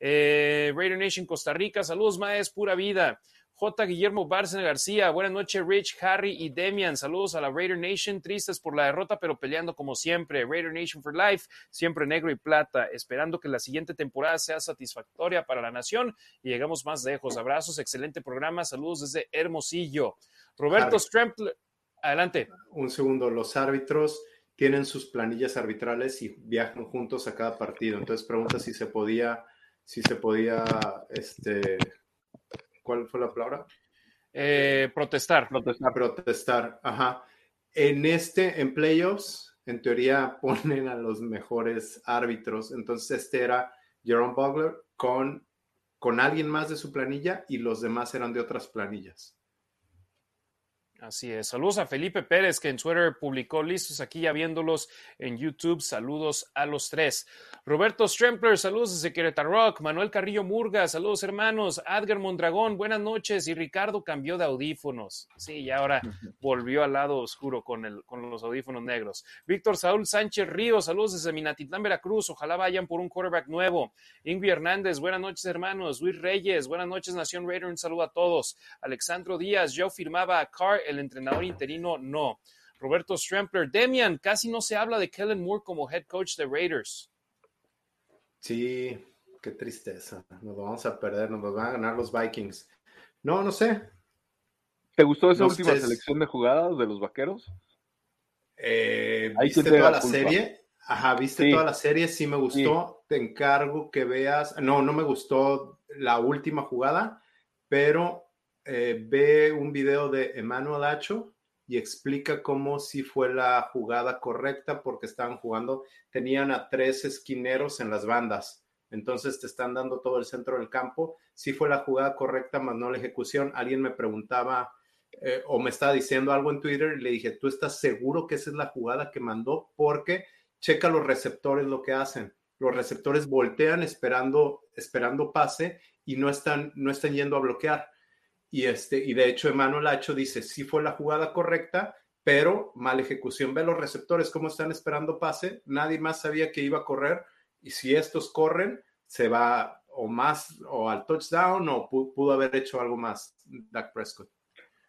Eh, Raider Nation Costa Rica, saludos, Maes, pura vida. J. Guillermo Bárcena García, buenas noches, Rich, Harry y Demian. Saludos a la Raider Nation, tristes por la derrota, pero peleando como siempre. Raider Nation for Life, siempre negro y plata, esperando que la siguiente temporada sea satisfactoria para la nación y llegamos más lejos. Abrazos, excelente programa. Saludos desde Hermosillo. Roberto Strempler, adelante. Un segundo, los árbitros tienen sus planillas arbitrales y viajan juntos a cada partido. Entonces pregunta si se podía si se podía, este, ¿cuál fue la palabra? Eh, protestar. Protestar. Protestar, ajá. En este, en playoffs, en teoría ponen a los mejores árbitros. Entonces este era Jerome Bugler con, con alguien más de su planilla y los demás eran de otras planillas. Así es. Saludos a Felipe Pérez, que en Twitter publicó listos aquí ya viéndolos en YouTube. Saludos a los tres. Roberto Strempler, saludos desde Querétaro Rock. Manuel Carrillo Murga, saludos hermanos. Adgar Mondragón, buenas noches. Y Ricardo cambió de audífonos. Sí, y ahora volvió al lado oscuro con, el, con los audífonos negros. Víctor Saúl Sánchez Ríos, saludos desde Minatitlán, Veracruz. Ojalá vayan por un quarterback nuevo. Ingrid Hernández, buenas noches hermanos. Luis Reyes, buenas noches Nación Raider. Un saludo a todos. Alexandro Díaz, yo firmaba a Carr el entrenador interino no. Roberto Strempler, Demian, casi no se habla de Kellen Moore como head coach de Raiders. Sí, qué tristeza. Nos vamos a perder, nos van a ganar los Vikings. No, no sé. ¿Te gustó esa última selección de jugadas de los vaqueros? Eh, ¿Viste toda la, serie? Ajá, ¿viste toda la serie? Sí me gustó. Te encargo que veas. No, no me gustó la última jugada, pero eh, ve un video de Emmanuel Acho y explica cómo si fue la jugada correcta porque estaban jugando, tenían a tres esquineros en las bandas, entonces te están dando todo el centro del campo, si fue la jugada correcta, más no la ejecución. Alguien me preguntaba eh, o me estaba diciendo algo en Twitter y le dije, ¿tú estás seguro que esa es la jugada que mandó? Porque checa los receptores lo que hacen. Los receptores voltean esperando, esperando pase y no están, no están yendo a bloquear y, este, y de hecho, Emmanuel Lacho dice, sí fue la jugada correcta, pero mala ejecución. Ve los receptores cómo están esperando pase. Nadie más sabía que iba a correr. Y si estos corren, se va o más o al touchdown o pudo haber hecho algo más Dak Prescott.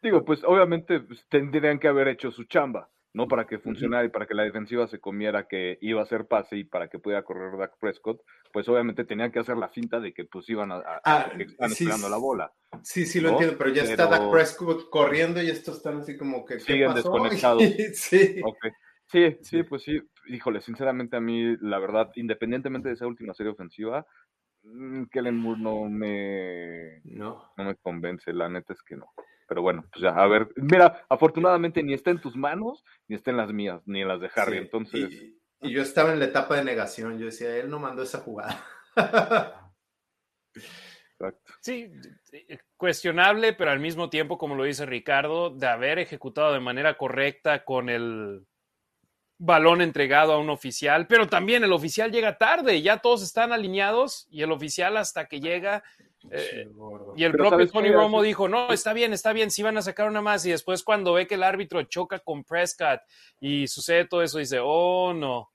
Digo, pues obviamente pues, tendrían que haber hecho su chamba. ¿No? Para que funcionara y para que la defensiva se comiera que iba a hacer pase y para que pudiera correr Dak Prescott, pues obviamente tenían que hacer la cinta de que pues iban a, ah, esperando la bola. Sí, sí lo entiendo, pero ya está Dak Prescott corriendo y estos están así como que siguen desconectados. sí. sí, sí, pues sí, híjole, sinceramente a mí la verdad, independientemente de esa última serie ofensiva, mm, Kellen Moore no me no. no me convence, la neta es que no. Pero bueno, pues ya, a ver, mira, afortunadamente ni está en tus manos, ni está en las mías, ni en las de Harry, entonces... Y, yo estaba en la etapa de negación, yo decía, él no mandó esa jugada. Exacto. Sí, cuestionable, pero al mismo tiempo, como lo dice Ricardo, de haber ejecutado de manera correcta con el balón entregado a un oficial, pero también el oficial llega tarde, ya todos están alineados y el oficial hasta que llega eh, y el propio Tony Romo dijo, no, está bien, está bien, sí van a sacar una más. Y después cuando ve que el árbitro choca con Prescott y sucede todo eso, dice, oh, no.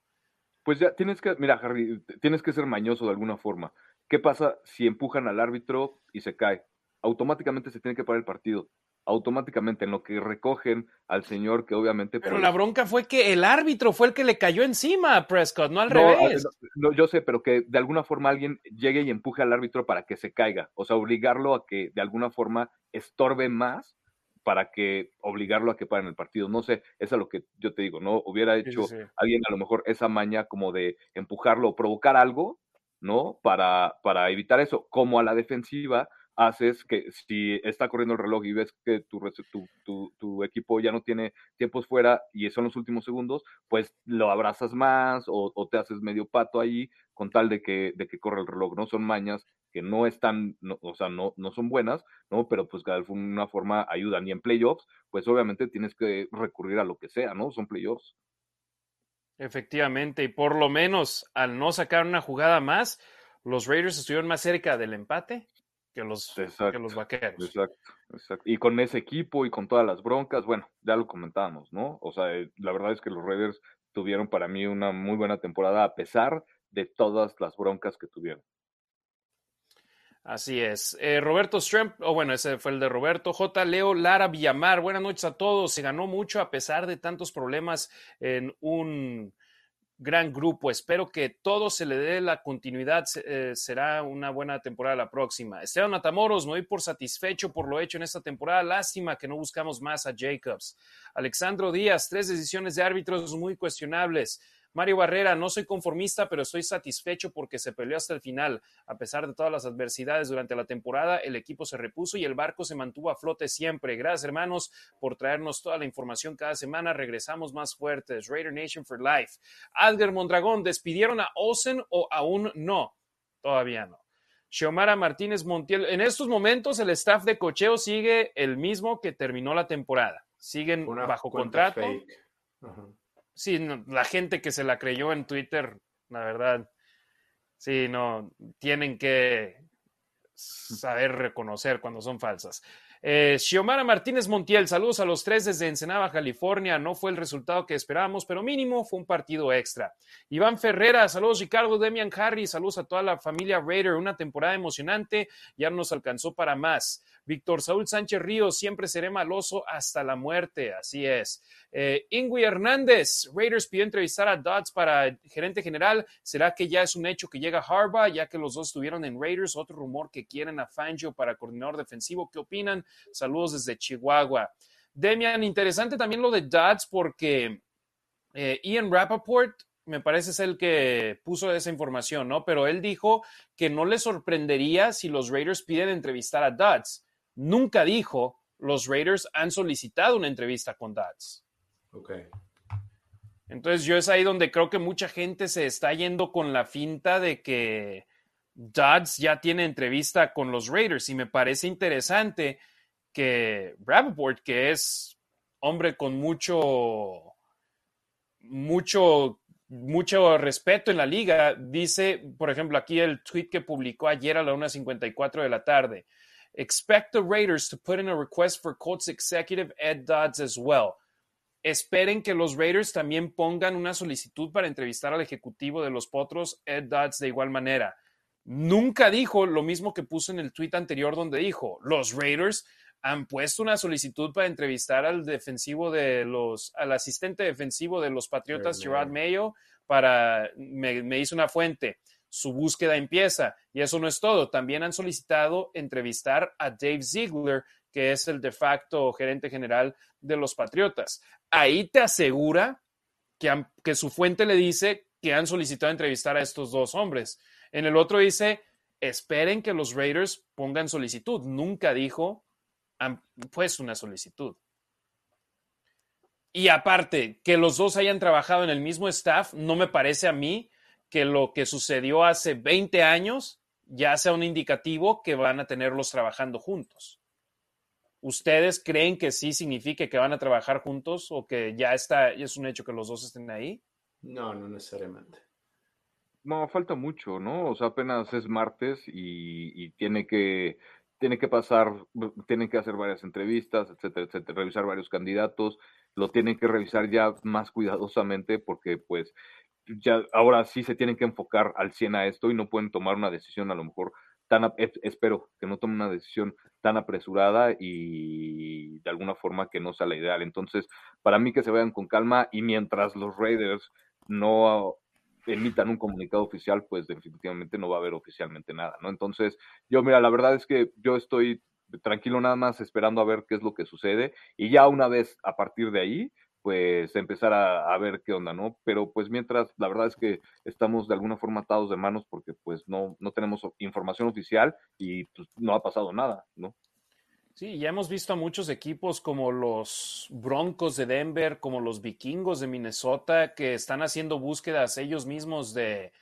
Pues ya tienes que, mira, Harry, tienes que ser mañoso de alguna forma. ¿Qué pasa si empujan al árbitro y se cae? Automáticamente se tiene que parar el partido automáticamente en lo que recogen al señor que obviamente... Pero la bronca fue que el árbitro fue el que le cayó encima a Prescott, no al revés. No, yo sé, pero que de alguna forma alguien llegue y empuje al árbitro para que se caiga, o sea, obligarlo a que de alguna forma estorbe más para que obligarlo a que pare en el partido. No sé, eso es lo que yo te digo, ¿no? Hubiera hecho alguien a lo mejor esa maña como de empujarlo o provocar algo, ¿no? Para, para evitar eso, como a la defensiva haces que si está corriendo el reloj y ves que tu, tu, equipo ya no tiene tiempos fuera y son los últimos segundos, pues lo abrazas más o, te haces medio pato ahí con tal de que, de que corre el reloj. No son mañas que no están, o sea, no, son buenas, ¿no? Pero pues de alguna forma ayudan. Y en playoffs, pues obviamente tienes que recurrir a lo que sea, ¿no? Son playoffs. Efectivamente, y por lo menos al no sacar una jugada más, los Raiders estuvieron más cerca del empate que los, los vaqueros. Exacto, exacto. Y con ese equipo y con todas las broncas, bueno, ya lo comentábamos, ¿no? O sea, eh, la verdad es que los Raiders tuvieron para mí una muy buena temporada a pesar de todas las broncas que tuvieron. Así es. Eh, Roberto Stremp, o bueno, ese fue el de Roberto. J. Leo Lara Villamar, buenas noches a todos. Se ganó mucho a pesar de tantos problemas en un gran grupo. Espero que todo se le dé la continuidad. Eh, será una buena temporada la próxima. Esteban Matamoros, me doy por satisfecho por lo hecho en esta temporada. Lástima que no buscamos más a Jacobs. Alexandro Díaz, tres decisiones de árbitros muy cuestionables. Mario Barrera, no soy conformista, pero estoy satisfecho porque se peleó hasta el final. A pesar de todas las adversidades durante la temporada, el equipo se repuso y el barco se mantuvo a flote siempre. Gracias, hermanos, por traernos toda la información cada semana. Regresamos más fuertes. Raider Nation for Life. Adger Mondragón, ¿despidieron a Olsen o aún no? Todavía no. Xiomara Martínez Montiel. En estos momentos el staff de cocheo sigue el mismo que terminó la temporada. siguen bajo contrato. Sí, la gente que se la creyó en Twitter, la verdad, sí, no, tienen que saber reconocer cuando son falsas. Eh, Xiomara Martínez Montiel, saludos a los tres desde Ensenada, California. No fue el resultado que esperábamos, pero mínimo fue un partido extra. Iván Ferrera, saludos Ricardo, Demian Harry, saludos a toda la familia Raider. Una temporada emocionante, ya nos alcanzó para más. Víctor Saúl Sánchez Ríos, siempre seré maloso hasta la muerte, así es. Eh, Ingui Hernández, Raiders pidió entrevistar a Dodds para gerente general. ¿Será que ya es un hecho que llega Harbaugh, ya que los dos estuvieron en Raiders? Otro rumor que quieren a Fangio para coordinador defensivo. ¿Qué opinan? Saludos desde Chihuahua. Demian, interesante también lo de Dodds porque eh, Ian Rappaport me parece es el que puso esa información, ¿no? Pero él dijo que no le sorprendería si los Raiders piden entrevistar a Dodds. Nunca dijo los Raiders han solicitado una entrevista con Dodds. Ok. Entonces yo es ahí donde creo que mucha gente se está yendo con la finta de que Dodds ya tiene entrevista con los Raiders y me parece interesante que Rappaport, que es hombre con mucho, mucho, mucho respeto en la liga, dice, por ejemplo, aquí el tweet que publicó ayer a la 1.54 de la tarde. Expect the Raiders to put in a request for Colts executive Ed Dodds as well. Esperen que los Raiders también pongan una solicitud para entrevistar al ejecutivo de los Potros, Ed Dodds, de igual manera. Nunca dijo lo mismo que puso en el tweet anterior donde dijo, los Raiders han puesto una solicitud para entrevistar al defensivo de los, al asistente defensivo de los Patriotas, Gerard Mayo, para, me, me hizo una fuente. Su búsqueda empieza. Y eso no es todo. También han solicitado entrevistar a Dave Ziegler, que es el de facto gerente general de los Patriotas. Ahí te asegura que, que su fuente le dice que han solicitado entrevistar a estos dos hombres. En el otro dice, esperen que los Raiders pongan solicitud. Nunca dijo han puesto una solicitud. Y aparte, que los dos hayan trabajado en el mismo staff, no me parece a mí que lo que sucedió hace 20 años ya sea un indicativo que van a tenerlos trabajando juntos. ¿Ustedes creen que sí signifique que van a trabajar juntos o que ya está, es un hecho que los dos estén ahí? No, no necesariamente. No, falta mucho, ¿no? O sea, apenas es martes y tiene que tiene que pasar, tienen que hacer varias entrevistas, etcétera, etcétera, revisar varios candidatos, lo tienen que revisar ya más cuidadosamente porque pues ya ahora sí se tienen que enfocar al 100 a esto y no pueden tomar una decisión a lo mejor tan, espero que no tomen una decisión tan apresurada y de alguna forma que no sea la ideal. Entonces, para mí que se vayan con calma y mientras los Raiders no emitan un comunicado oficial, pues definitivamente no va a haber oficialmente nada, ¿no? Entonces, yo, mira, la verdad es que yo estoy tranquilo nada más esperando a ver qué es lo que sucede y ya una vez a partir de ahí, pues empezar a, ver qué onda, ¿no? Pero pues mientras, la verdad es que estamos de alguna forma atados de manos porque pues no, no tenemos información oficial y pues no ha pasado nada, ¿no? Sí, ya hemos visto a muchos equipos como los Broncos de Denver, como los Vikingos de Minnesota, que están haciendo búsquedas ellos mismos de,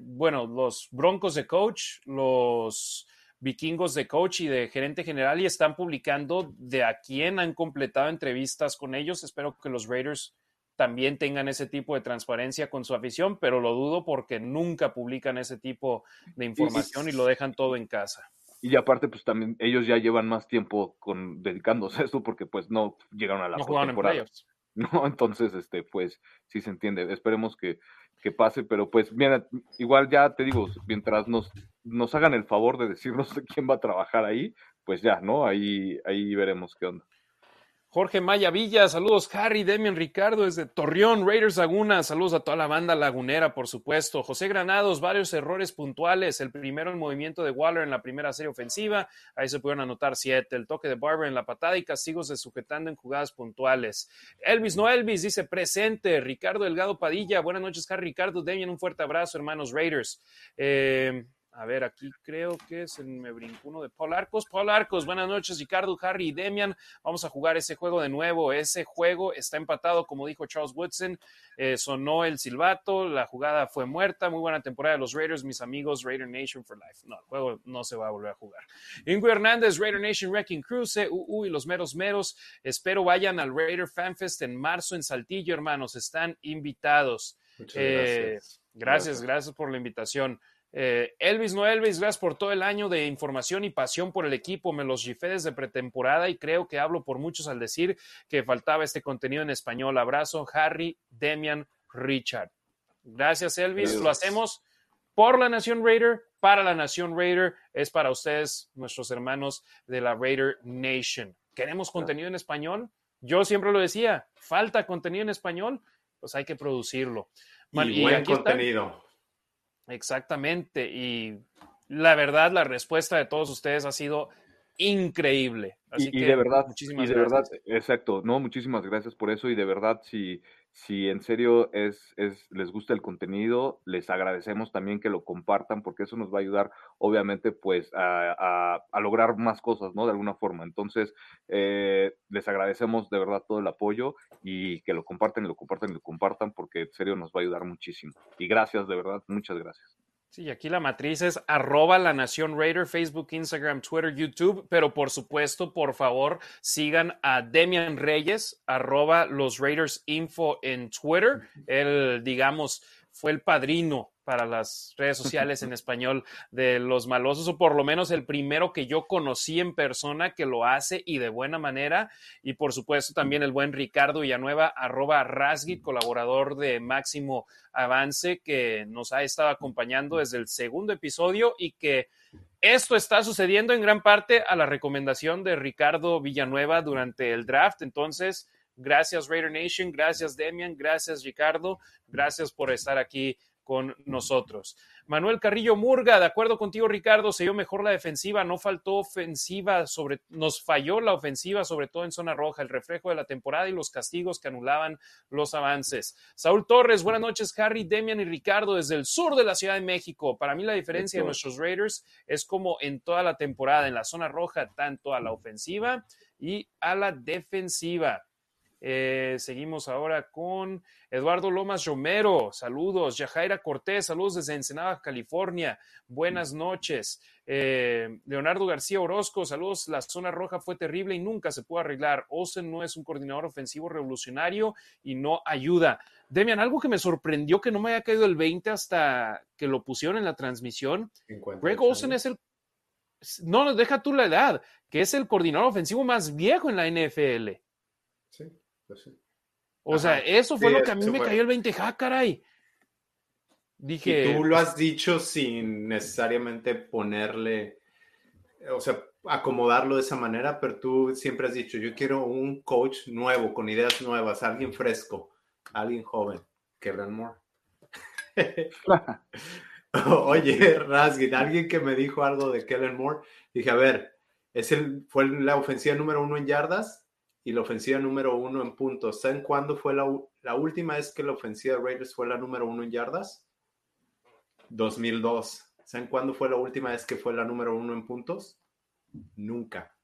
bueno, los Broncos de coach, los Vikingos de coach y de gerente general y están publicando de a quién han completado entrevistas con ellos. Espero que los Raiders también tengan ese tipo de transparencia con su afición, pero lo dudo porque nunca publican ese tipo de información y lo dejan todo en casa. Y aparte, pues también ellos ya llevan más tiempo con dedicándose a esto porque pues no llegaron a la no temporada. No, entonces, este, pues sí se entiende. Esperemos que, que, pase, pero pues mira, igual ya te digo, mientras nos, nos hagan el favor de decirnos quién va a trabajar ahí, pues ya, ¿no? Ahí, ahí veremos qué onda. Jorge Maya Villa, saludos Harry, Demian Ricardo desde Torreón, Raiders Laguna, saludos a toda la banda lagunera, por supuesto. José Granados, varios errores puntuales. El primero, el movimiento de Waller en la primera serie ofensiva, ahí se pudieron anotar siete. El toque de Barber en la patada y castigos de sujetando en jugadas puntuales. Elvis, no Elvis, dice presente. Ricardo Delgado Padilla, buenas noches, Harry Ricardo, Demian, un fuerte abrazo, hermanos Raiders. Eh, a ver, aquí creo que se me brincó uno de Paul Arcos. Paul Arcos, buenas noches, Ricardo, Harry y Demian. Vamos a jugar ese juego de nuevo. Ese juego está empatado, como dijo Charles Woodson. Eh, sonó el silbato, la jugada fue muerta. Muy buena temporada de los Raiders, mis amigos, Raider Nation for Life. No, el juego no se va a volver a jugar. Ingrid Hernández, Raider Nation Wrecking Crew, CUU y los meros meros. Espero vayan al Raider Fanfest en marzo en Saltillo, hermanos. Están invitados. Eh, gracias. gracias, gracias por la invitación. Eh, Elvis, no Elvis, gracias por todo el año de información y pasión por el equipo. Me los gifé desde pretemporada y creo que hablo por muchos al decir que faltaba este contenido en español. Abrazo, Harry, Demian, Richard. Gracias, Elvis. Lo hacemos por la Nación Raider, para la Nación Raider. Es para ustedes, nuestros hermanos de la Raider Nation. ¿Queremos contenido en español? Yo siempre lo decía, falta contenido en español, pues hay que producirlo. y, buen contenido. Exactamente. Y la verdad, la respuesta de todos ustedes ha sido increíble. Así y, de verdad, muchísimas y de verdad, exacto, no, muchísimas gracias por eso y de verdad, si, si en serio es, es, les gusta el contenido, les agradecemos también que lo compartan porque eso nos va a ayudar, obviamente, pues a, a, lograr más cosas, ¿no? De alguna forma. Entonces, eh, les agradecemos de verdad todo el apoyo y que lo compartan y lo compartan y lo compartan porque en serio nos va a ayudar muchísimo. Y gracias, de verdad, muchas gracias. Sí, aquí la matriz es arroba la Nación Raider, Facebook, Instagram, Twitter, YouTube, pero por supuesto, por favor, sigan a Demian Reyes, arroba los Raiders Info en Twitter. Él, digamos, fue el padrino para las redes sociales en español de los malosos, o por lo menos el primero que yo conocí en persona que lo hace y de buena manera. Y por supuesto también el buen Ricardo Villanueva, arroba Rasgit, colaborador de Máximo Avance, que nos ha estado acompañando desde el segundo episodio y que esto está sucediendo en gran parte a la recomendación de Ricardo Villanueva durante el draft. Entonces, gracias Raider Nation, gracias Demian, gracias Ricardo, gracias por estar aquí con nosotros. Manuel Carrillo Murga, de acuerdo contigo, Ricardo, se dio mejor la defensiva, no faltó ofensiva, sobre, nos falló la ofensiva, sobre todo en zona roja, el reflejo de la temporada y los castigos que anulaban los avances. Saúl Torres, buenas noches, Harry, Demian y Ricardo, desde el sur de la Ciudad de México. Para mí la diferencia de nuestros Raiders es como en toda la temporada, en la zona roja, tanto a la ofensiva y a la defensiva. Eh, seguimos ahora con Eduardo Lomas Romero, saludos. Yajaira Cortés, saludos desde Ensenada, California. Buenas noches. Eh, Leonardo García Orozco, saludos. La zona roja fue terrible y nunca se pudo arreglar. Olsen no es un coordinador ofensivo revolucionario y no ayuda. Demian, algo que me sorprendió que no me haya caído el 20 hasta que lo pusieron en la transmisión. Greg Olsen es el. No, deja tú la edad, que es el coordinador ofensivo más viejo en la NFL. Sí. Pues o sea, eso fue lo que a mí me cayó el 20, ja, caray. Dije. Y tú lo has dicho sin necesariamente ponerle, o sea, acomodarlo de esa manera, pero tú siempre has dicho, yo quiero un coach nuevo, con ideas nuevas, alguien fresco, alguien joven. Kellen Moore. Oye, Rasgit, alguien que me dijo algo de Kellen Moore, dije, a ver, ¿es el, ¿fue la ofensiva número uno en yardas? Y la ofensiva número uno en puntos. ¿Saben cuándo fue la, la última vez que la ofensiva de Raiders fue la número uno en yardas? 2002. ¿Saben cuándo fue la última vez que fue la número uno en puntos? Nunca.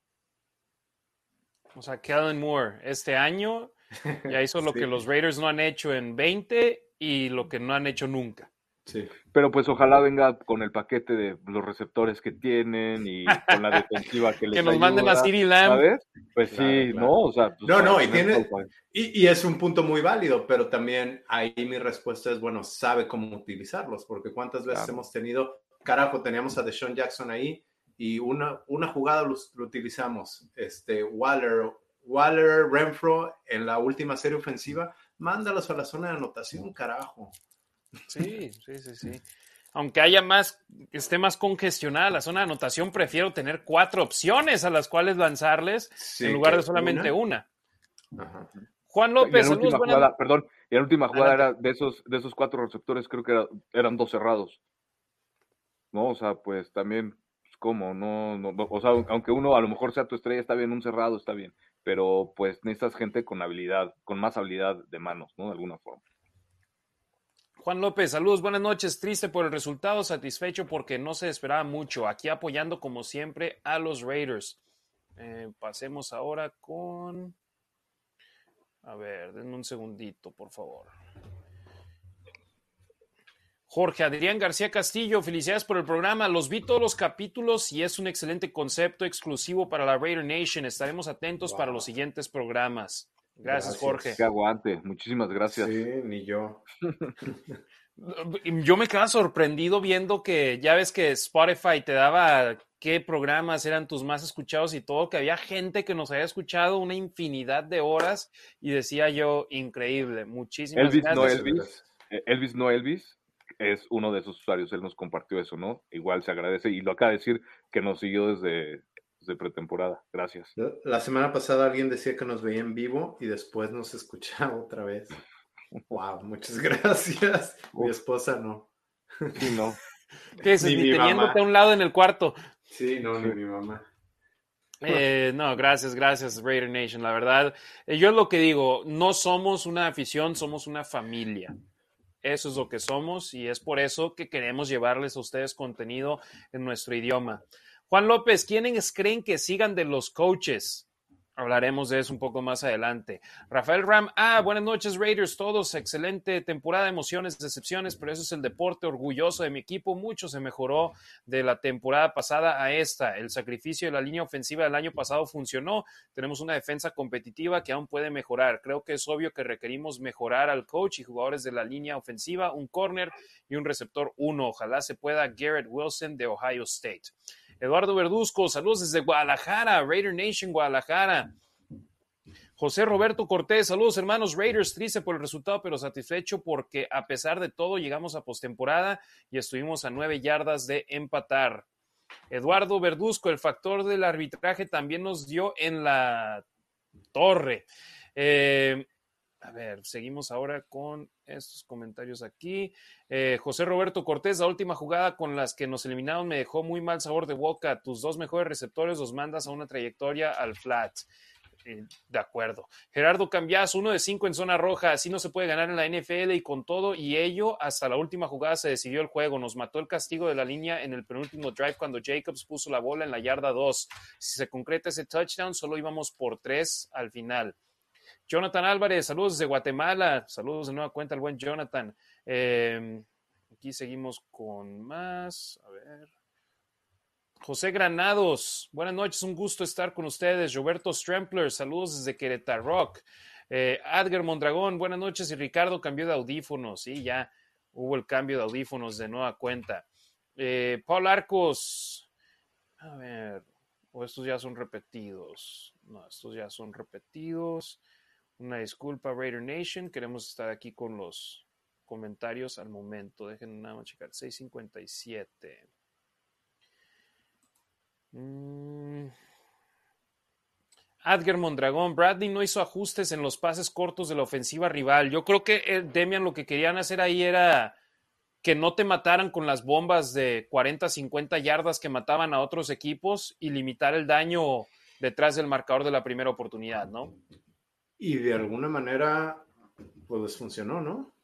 O sea, Kellen Moore este año ya hizo lo que los Raiders no han hecho en 20 y lo que no han hecho nunca. Sí. Pero pues ojalá venga con el paquete de los receptores que tienen y con la defensiva que les Que nos manden a Siri Lamb. Pues sí, ¿no? O sea, pues, no, no, y, tiene, y, y, es un punto muy válido, pero también ahí mi respuesta es, bueno, sabe cómo utilizarlos, porque cuántas veces hemos tenido, carajo, teníamos a Deshaun Jackson ahí y una, una jugada lo, lo utilizamos, este, Waller, Waller, Renfro en la última serie ofensiva, mándalos a la zona de anotación, carajo. Sí, sí, sí, sí. Aunque haya más, esté más congestionada la zona de anotación, prefiero tener cuatro opciones a las cuales lanzarles en lugar de solamente una. Juan López, saludos. Jugada, perdón, y la última jugada era de esos, de esos cuatro receptores, creo que eran dos cerrados. ¿No? O sea, pues también, pues, ¿cómo? No, no, o sea, aunque uno a lo mejor sea tu estrella, está bien, un cerrado está bien, pero pues necesitas gente con habilidad, con más habilidad de manos, ¿no? De alguna forma. Juan López, saludos, buenas noches. Triste por el resultado, satisfecho porque no se esperaba mucho. Aquí apoyando como siempre a los Raiders. Eh, pasemos ahora con... A ver, denme un segundito, por favor. Jorge Adrián García Castillo, felicidades por el programa. Los vi todos los capítulos y es un excelente concepto exclusivo para la Raider Nation. Estaremos atentos para los siguientes programas. Gracias, Jorge. Que aguante. Muchísimas gracias. Sí, ni yo. yo me quedaba sorprendido viendo que ya ves que Spotify te daba qué programas eran tus más escuchados y todo, que había gente que nos había escuchado una infinidad de horas y decía yo, increíble, muchísimas Elvis, gracias. No Elvis, eh, Elvis no Elvis, es uno de esos usuarios, él nos compartió eso, ¿no? Igual se agradece y lo acaba de decir que nos siguió desde, desde pretemporada. Gracias. La semana pasada alguien decía que nos veía en vivo y después nos escuchaba otra vez. Wow, muchas gracias. Mi esposa no. Sí, no. ¿Qué es? Ni, ni teniéndote a un lado en el cuarto. Sí, no, ni mi mamá. Eh, no, gracias, gracias, Raider Nation. La verdad, eh, yo es lo que digo, no somos una afición, somos una familia. Eso es lo que somos y es por eso que queremos llevarles a ustedes contenido en nuestro idioma. Juan López, ¿quiénes creen que sigan de los coaches? Hablaremos de eso un poco más adelante. Rafael Ram, ah, buenas noches Raiders, todos, excelente temporada, emociones, decepciones, pero eso es el deporte, orgulloso de mi equipo, mucho se mejoró de la temporada pasada a esta. El sacrificio de la línea ofensiva del año pasado funcionó, tenemos una defensa competitiva que aún puede mejorar. Creo que es obvio que requerimos mejorar al coach y jugadores de la línea ofensiva, un corner y un receptor uno. Ojalá se pueda Garrett Wilson de Ohio State. Eduardo Verduzco, saludos desde Guadalajara, Raider Nation Guadalajara. José Roberto Cortés, saludos hermanos Raiders, triste por el resultado, pero satisfecho porque a pesar de todo llegamos a postemporada y estuvimos a nueve yardas de empatar. Eduardo Verduzco, el factor del arbitraje también nos dio en la torre. Eh, a ver, seguimos ahora con estos comentarios aquí. Eh, José Roberto Cortés, la última jugada con las que nos eliminaron me dejó muy mal sabor de boca. Tus dos mejores receptores los mandas a una trayectoria al flat. Eh, de acuerdo. Gerardo Cambias, uno de cinco en zona roja. Así no se puede ganar en la NFL y con todo y ello, hasta la última jugada se decidió el juego. Nos mató el castigo de la línea en el penúltimo drive cuando Jacobs puso la bola en la yarda 2. Si se concreta ese touchdown, solo íbamos por tres al final. Jonathan Álvarez, saludos desde Guatemala, saludos de nueva cuenta al buen Jonathan. Eh, aquí seguimos con más, a ver. José Granados, buenas noches, un gusto estar con ustedes. Roberto Strempler, saludos desde Querétaro Rock. Eh, Adger Mondragón, buenas noches. Y Ricardo cambió de audífonos, sí, ya hubo el cambio de audífonos de nueva cuenta. Eh, Paul Arcos, a ver, o estos ya son repetidos. No, estos ya son repetidos. Una disculpa, Raider Nation. Queremos estar aquí con los comentarios al momento. Dejen nada más checar. 657. Mm. Adger Mondragón, Bradley no hizo ajustes en los pases cortos de la ofensiva rival. Yo creo que eh, Demian lo que querían hacer ahí era que no te mataran con las bombas de 40, 50 yardas que mataban a otros equipos y limitar el daño detrás del marcador de la primera oportunidad, ¿no? Y de alguna manera, pues funcionó, ¿no?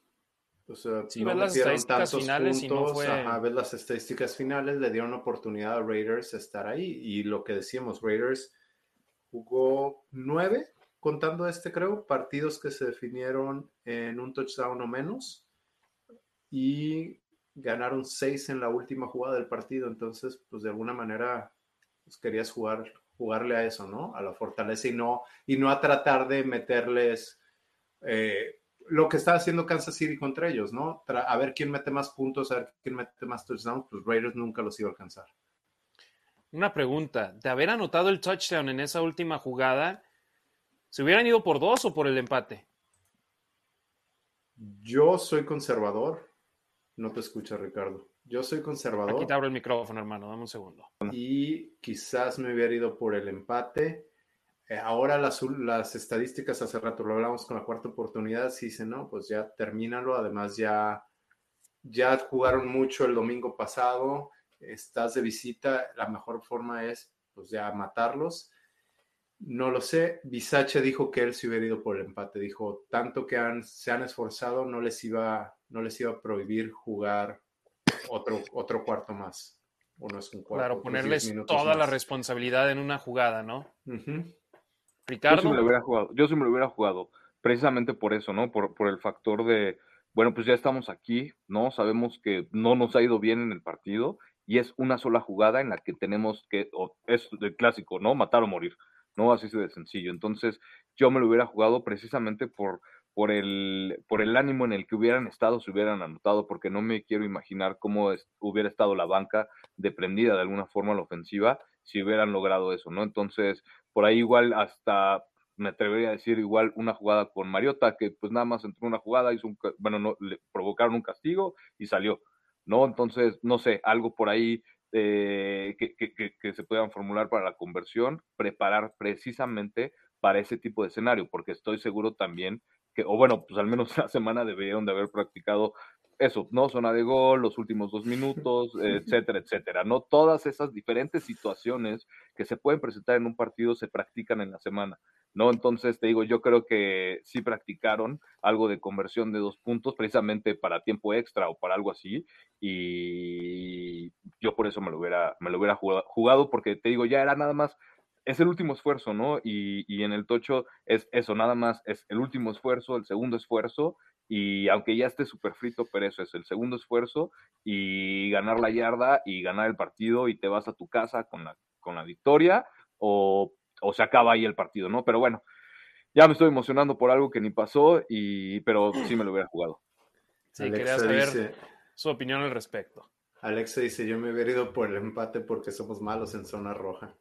O sea, sí, no ves las estadísticas finales puntos, y no fue... Ajá, ves las estadísticas finales, le dieron oportunidad a Raiders estar ahí. Y lo que decíamos, Raiders jugó nueve, contando este creo, partidos que se definieron en un touchdown o menos. Y ganaron seis en la última jugada del partido. Entonces, pues de alguna manera, pues querías jugar, jugarle a eso, ¿no? A la fortaleza y no, y no a tratar de meterles... Eh, lo que está haciendo Kansas City contra ellos, ¿no? A ver quién mete más puntos, a ver quién mete más touchdowns, pues Raiders nunca los iba a alcanzar. Una pregunta, de haber anotado el touchdown en esa última jugada, ¿se hubieran ido por dos o por el empate? Yo soy conservador. No te escucha, Ricardo. Yo soy conservador. Aquí te abro el micrófono, hermano, dame un segundo. Y quizás me hubiera ido por el empate. Eh, ahora las, las, estadísticas, hace rato lo hablamos con la cuarta oportunidad, sí dicen, no, pues ya termínalo. Además, ya, ya jugaron mucho el domingo pasado. Estás de visita. La mejor forma es, pues ya matarlos. No lo sé. Bisache dijo que él se hubiera ido por el empate. Dijo, tanto que han, se han esforzado, no les iba, no les iba a prohibir jugar otro, otro cuarto más. Uno es un cuarto. Claro, ponerles toda la responsabilidad en una jugada, ¿no? Ricardo. Yo sí me lo hubiera jugado. Yo sí me lo hubiera jugado. Precisamente por eso, ¿no? Por, por el factor de, bueno, pues ya estamos aquí, ¿no? Sabemos que no nos ha ido bien en el partido y es una sola jugada en la que tenemos que, es el clásico, ¿no? Matar o morir, ¿no? Así de sencillo. Entonces, yo me lo hubiera jugado precisamente por, por, el, por el ánimo en el que hubieran estado, se hubieran anotado, porque no me quiero imaginar cómo hubiera estado la banca deprendida de alguna forma a la ofensiva si hubieran logrado eso, ¿no? Entonces, por ahí igual hasta me atrevería a decir igual una jugada con Mariota, que pues nada más entró una jugada, hizo un, bueno, no, le provocaron un castigo y salió, ¿no? Entonces, no sé, algo por ahí eh, que, que, que, se puedan formular para la conversión, preparar precisamente para ese tipo de escenario, porque estoy seguro también que, o bueno, pues al menos la semana debieron de haber practicado eso, ¿no? Zona de gol, los últimos dos minutos, etcétera, etcétera, ¿no? Todas esas diferentes situaciones que se pueden presentar en un partido se practican en la semana, ¿no? Entonces, te digo, yo creo que sí practicaron algo de conversión de dos puntos precisamente para tiempo extra o para algo así, y yo por eso me lo hubiera, me lo hubiera jugado, porque te digo, ya era nada más es el último esfuerzo, ¿no? Y, y, en el tocho es eso, nada más es el último esfuerzo, el segundo esfuerzo, y aunque ya esté súper frito, pero eso es el segundo esfuerzo y ganar la yarda y ganar el partido y te vas a tu casa con la, con la victoria o, o se acaba ahí el partido, ¿no? Pero bueno, ya me estoy emocionando por algo que ni pasó, y, pero sí me lo hubiera jugado. Sí, quería saber su opinión al respecto. Alexa dice, yo me hubiera ido por el empate porque somos malos en zona roja.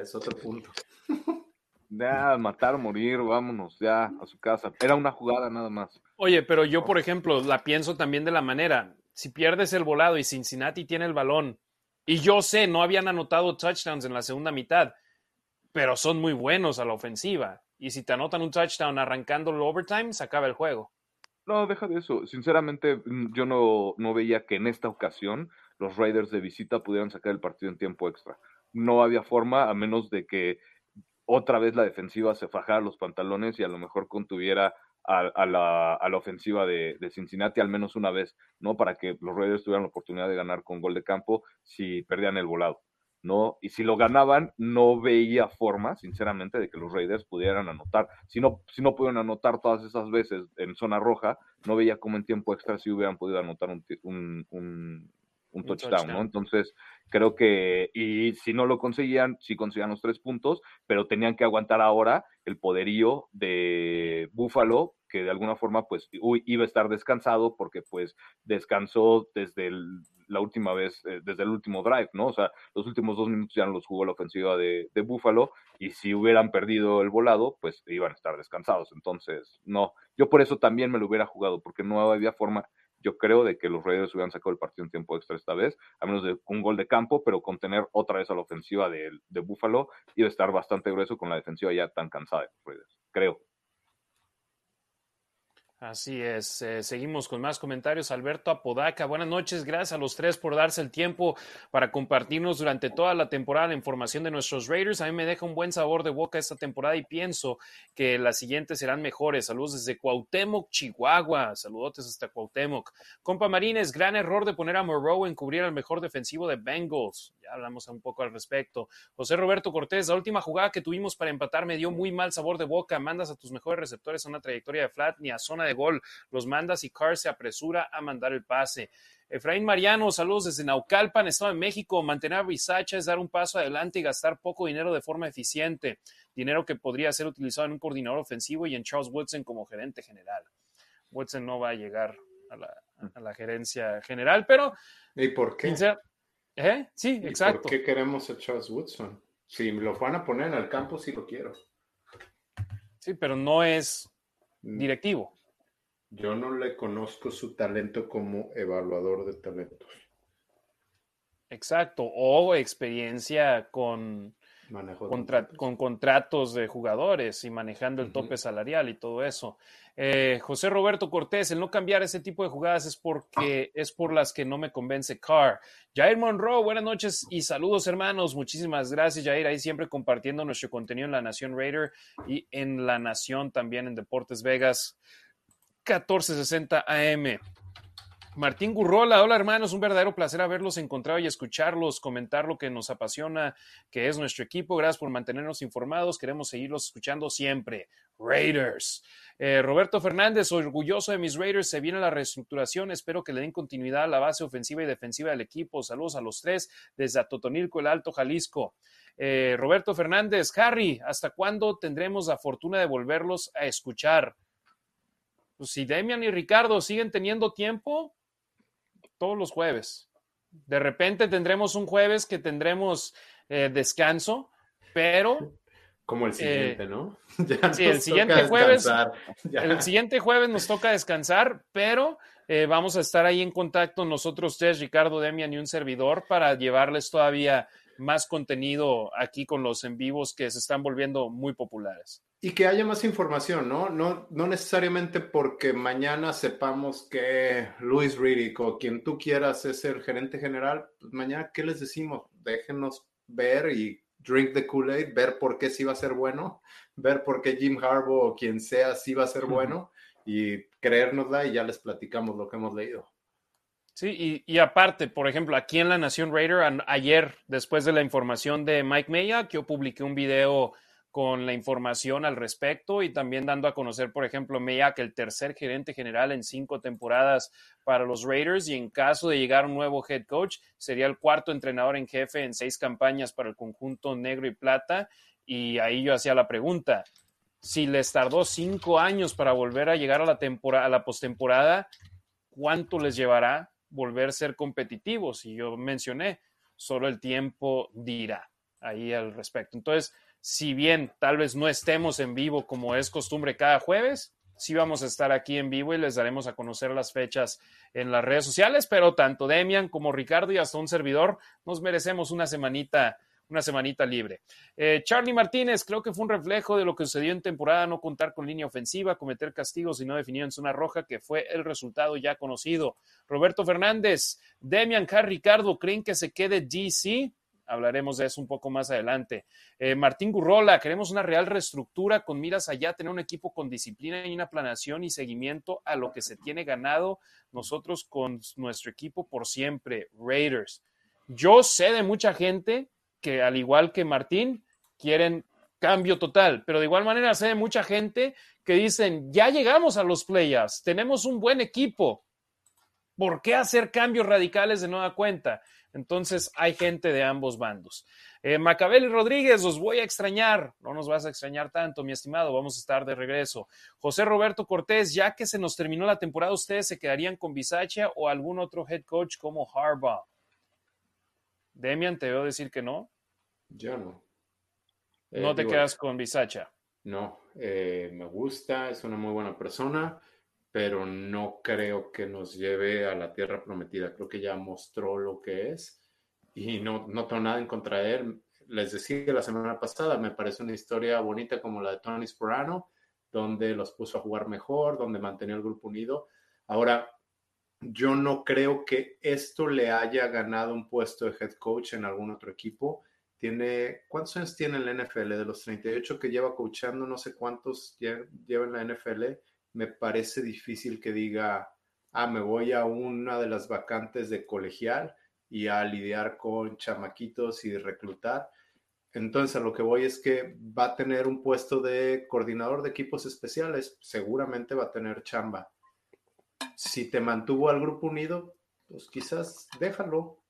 Es otro punto. Ya, matar morir, vámonos ya a su casa. Era una jugada nada más. Oye, pero yo, por ejemplo, la pienso también de la manera, si pierdes el volado y Cincinnati tiene el balón, y yo sé, no habían anotado touchdowns en la segunda mitad, pero son muy buenos a la ofensiva. Y si te anotan un touchdown arrancando el overtime, se acaba el juego. No, deja de eso. Sinceramente, mm, yo no, no veía que en esta ocasión los Raiders de visita pudieran sacar el partido en tiempo extra. No había forma, a menos de que otra vez la defensiva se fajara los pantalones y a lo mejor contuviera a, la, ofensiva de, Cincinnati al menos una vez, ¿no? Para que los Raiders tuvieran la oportunidad de ganar con gol de campo si perdían el volado, ¿no? Y si lo ganaban, no veía forma, sinceramente, de que los Raiders pudieran anotar. Si no, si no pudieron anotar todas esas veces en zona roja, no veía cómo en tiempo extra si hubieran podido anotar un, un, un touchdown, ¿no? Entonces, creo que, y si no lo conseguían, sí conseguían los tres puntos, pero tenían que aguantar ahora el poderío de Buffalo, que de alguna forma, pues, iba a estar descansado porque, pues, descansó desde la última vez, eh, desde el último drive, ¿no? O sea, los últimos dos minutos ya los jugó la ofensiva de, de Buffalo, y si hubieran perdido el volado, pues iban a estar descansados. Entonces, no, yo por eso también me lo hubiera jugado, porque no había forma yo creo de que los Raiders hubieran sacado el partido en tiempo extra esta vez, a menos de un gol de campo, pero contener otra vez a la ofensiva de, Buffalo a estar bastante grueso con la defensiva ya tan cansada de los creo. Así es. Eh, seguimos con más comentarios. Alberto Apodaca, buenas noches. Gracias a los tres por darse el tiempo para compartirnos durante toda la temporada la información de nuestros Raiders. A mí me deja un buen sabor de boca esta temporada y pienso que las siguientes serán mejores. Saludos desde Cuauhtémoc, Chihuahua. Saludotes hasta Cuauhtémoc. Compa Marines, gran error de poner a Moreau en cubrir al mejor defensivo de Bengals. Ya hablamos un poco al respecto. José Roberto Cortés, la última jugada que tuvimos para empatar me dio muy mal sabor de boca. Mandas a tus mejores receptores a una trayectoria de flat ni a zona de gol. Los mandas y Carr se apresura a mandar el pase. Efraín Mariano, saludos desde Naucalpan, Estado de México. Mantener a Bisacha es dar un paso adelante y gastar poco dinero de forma eficiente. Dinero que podría ser utilizado en un coordinador ofensivo y en Charles Woodson como gerente general. Woodson no va a llegar a la, gerencia general, pero. ¿Y por qué? ¿Eh? Sí, exacto. ¿Por qué queremos a Charles Woodson? Si lo van a poner en el campo, sí lo quiero. Sí, pero no es mm. directivo. Yo no le conozco su talento como evaluador de talentos. Exacto, o experiencia con con contratos de jugadores y manejando el tope salarial y todo eso. Eh, José Roberto Cortés, el no cambiar ese tipo de jugadas es porque es por las que no me convence Carr. Jair Monroe, buenas noches y saludos hermanos. Muchísimas gracias Jair, ahí siempre compartiendo nuestro contenido en La Nación Raider y en La Nación también en Deportes Vegas 1460 AM. Martín Gurrola, hola hermanos, un verdadero placer haberlos encontrado y escucharlos, comentar lo que nos apasiona, que es nuestro equipo. Gracias por mantenernos informados, queremos seguirlos escuchando siempre. Raiders. Eh, Roberto Fernández, orgulloso de mis Raiders, se viene la reestructuración, espero que le den continuidad a la base ofensiva y defensiva del equipo. Saludos a los tres desde Atotonilco, el Alto Jalisco. Eh, Roberto Fernández, Harry, ¿hasta cuándo tendremos la fortuna de volverlos a escuchar? Pues si Demian y Ricardo siguen teniendo tiempo, todos los jueves. De repente tendremos un jueves que tendremos eh, descanso, pero... Como el siguiente, ¿no? sí, el siguiente jueves. El siguiente jueves nos toca descansar, pero eh, vamos a estar ahí en contacto nosotros tres, Ricardo, Demian y un servidor, para llevarles todavía más contenido aquí con los en vivos que se están volviendo muy populares. Y que haya más información, ¿no? No, no necesariamente porque mañana sepamos que Luis Riddick o quien tú quieras es el gerente general, pues mañana, ¿qué les decimos? Déjenos ver y drink the Kool-Aid, ver por qué sí va a ser bueno, ver por qué Jim Harbaugh o quien sea sí va a ser bueno y creérnosla y ya les platicamos lo que hemos leído. Sí, y, aparte, por ejemplo, aquí en La Nación Raider, ayer, después de la información de Mike Maya, que yo publiqué un video con la información al respecto y también dando a conocer, por ejemplo, que el tercer gerente general en cinco temporadas para los Raiders y en caso de llegar un nuevo head coach, sería el cuarto entrenador en jefe en seis campañas para el conjunto negro y plata. Y ahí yo hacía la pregunta, si les tardó cinco años para volver a llegar a la, temporada, a la postemporada, ¿cuánto les llevará volver a ser competitivos? Y yo mencioné, solo el tiempo dirá ahí al respecto. Entonces, si bien tal vez no estemos en vivo como es costumbre cada jueves, sí vamos a estar aquí en vivo y les daremos a conocer las fechas en las redes sociales, pero tanto Demian como Ricardo y hasta un servidor nos merecemos una semanita una semanita libre. Eh, Charlie Martínez, creo que fue un reflejo de lo que sucedió en temporada, no contar con línea ofensiva, cometer castigos y no definir en zona roja, que fue el resultado ya conocido. Roberto Fernández, Demian, Car, Ricardo, ¿creen que se quede DC? Hablaremos de eso un poco más adelante. Eh, Martín Gurrola, queremos una real reestructura con miras allá, tener un equipo con disciplina y una planeación y seguimiento a lo que se tiene ganado nosotros con nuestro equipo por siempre, Raiders. Yo sé de mucha gente que, al igual que Martín, quieren cambio total, pero de igual manera sé de mucha gente que dicen, ya llegamos a los playoffs, tenemos un buen equipo, ¿por qué hacer cambios radicales de nueva cuenta? Entonces hay gente de ambos bandos. Eh, Macabel y Rodríguez, os voy a extrañar. No nos vas a extrañar tanto, mi estimado. Vamos a estar de regreso. José Roberto Cortés, ya que se nos terminó la temporada, ¿ustedes se quedarían con Bisacha o algún otro head coach como Harbaugh? Demian, te veo decir que no. Yo no. no eh, te quedas con Bisacha. No, eh, me gusta, es una muy buena persona pero no creo que nos lleve a la tierra prometida. Creo que ya mostró lo que es y no, no tengo nada en contra de él. Les decía la semana pasada, me parece una historia bonita como la de Tony Sporano, donde los puso a jugar mejor, donde mantenía el grupo unido. Ahora, yo no creo que esto le haya ganado un puesto de head coach en algún otro equipo. Tiene, ¿cuántos años tiene en la NFL? De los 38 que lleva coachando, no sé cuántos lleva en la NFL me parece difícil que diga, ah, me voy a una de las vacantes de colegial y a lidiar con chamaquitos y reclutar. Entonces, a lo que voy es que va a tener un puesto de coordinador de equipos especiales, seguramente va a tener chamba. Si te mantuvo al grupo unido, pues quizás déjalo,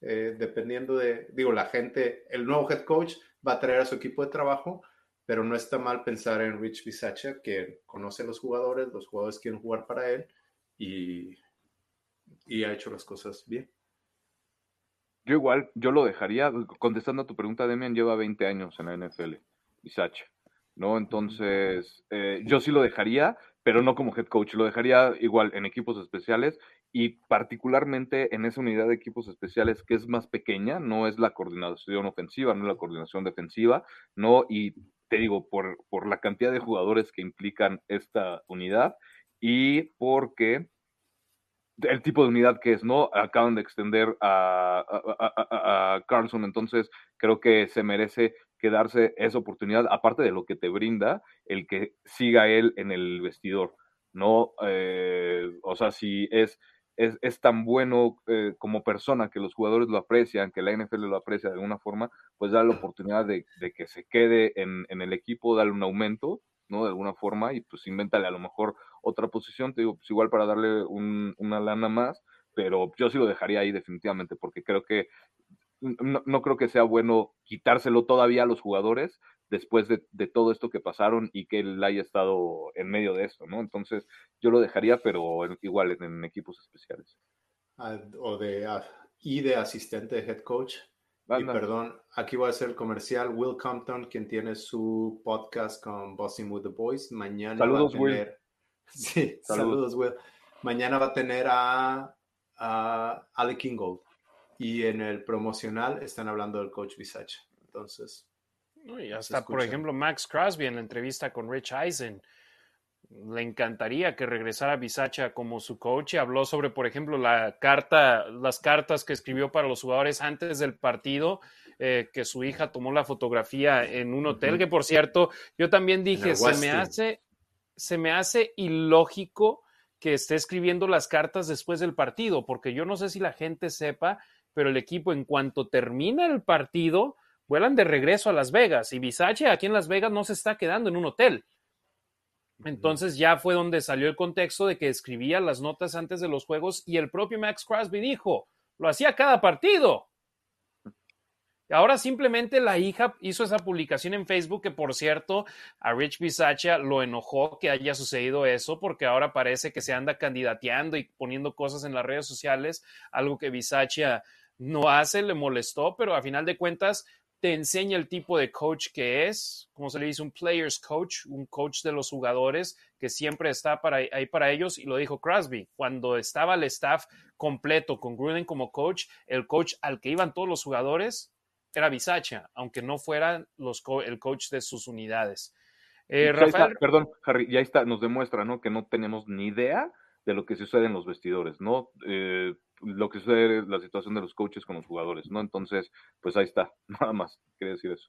eh, dependiendo de, digo, la gente, el nuevo head coach va a traer a su equipo de trabajo pero no está mal pensar en Rich Bisaccia, que conoce a los jugadores, los jugadores quieren jugar para él y, y ha hecho las cosas bien. Yo igual, yo lo dejaría, contestando a tu pregunta, Demian lleva 20 años en la NFL, Bisaccia, ¿no? Entonces, eh, yo sí lo dejaría, pero no como head coach, lo dejaría igual en equipos especiales y particularmente en esa unidad de equipos especiales que es más pequeña, no es la coordinación ofensiva, no es la coordinación defensiva, no, y te digo, por, por la cantidad de jugadores que implican esta unidad y porque el tipo de unidad que es, ¿no? Acaban de extender a, Carlson, entonces creo que se merece quedarse esa oportunidad, aparte de lo que te brinda el que siga él en el vestidor, ¿no? Eh, o sea, si es es, tan bueno eh, como persona que los jugadores lo aprecian, que la NFL lo aprecia de alguna forma, pues da la oportunidad de, que se quede en, el equipo, darle un aumento, ¿no? De alguna forma, y pues invéntale a lo mejor otra posición, te digo, pues igual para darle una lana más, pero yo sí lo dejaría ahí definitivamente, porque creo que no, no, creo que sea bueno quitárselo todavía a los jugadores, después de, todo esto que pasaron y que él haya estado en medio de esto, ¿no? Entonces yo lo dejaría, pero igual en, equipos especiales. Ah, o de, ah, y de asistente de head coach. Y perdón, aquí voy a hacer el comercial. Will Compton, quien tiene su podcast con Bossing with the Boys, mañana saludos, va a tener. Will. Sí, saludos. Will. Mañana va a tener a, a Ale Kingold. Y en el promocional están hablando del coach Visage. Entonces, y hasta, por ejemplo, Max Crosby en la entrevista con Rich Eisen, le encantaría que regresara Bisacha como su coach y habló sobre, por ejemplo, la carta, las cartas que escribió para los jugadores antes del partido, eh, que su hija tomó la fotografía en un hotel, que por cierto, yo también dije, se me hace, se me hace ilógico que esté escribiendo las cartas después del partido, porque yo no sé si la gente sepa, pero el equipo en cuanto termina el partido, vuelan de regreso a Las Vegas y Visache aquí en Las Vegas no se está quedando en un hotel. Entonces ya fue donde salió el contexto de que escribía las notas antes de los juegos y el propio Max Crosby dijo, lo hacía cada partido. Ahora simplemente la hija hizo esa publicación en Facebook que por cierto a Rich Bisaccia lo enojó que haya sucedido eso porque ahora parece que se anda candidateando y poniendo cosas en las redes sociales, algo que Bisaccia no hace, le molestó, pero a final de cuentas te enseña el tipo de coach que es, como se le dice, un players coach, un coach de los jugadores que siempre está para, ahí para ellos, y lo dijo Crosby, cuando estaba el staff completo con Gruden como coach, el coach al que iban todos los jugadores era Bisacha, aunque no fuera los el coach de sus unidades. Eh, Rafael... perdón, Harry, ya está, nos demuestra, ¿no? Que no tenemos ni idea de lo que sucede en los vestidores, ¿no? Eh, lo que sucede la situación de los coaches con los jugadores, ¿no? Entonces, pues ahí está, nada más, quería decir eso.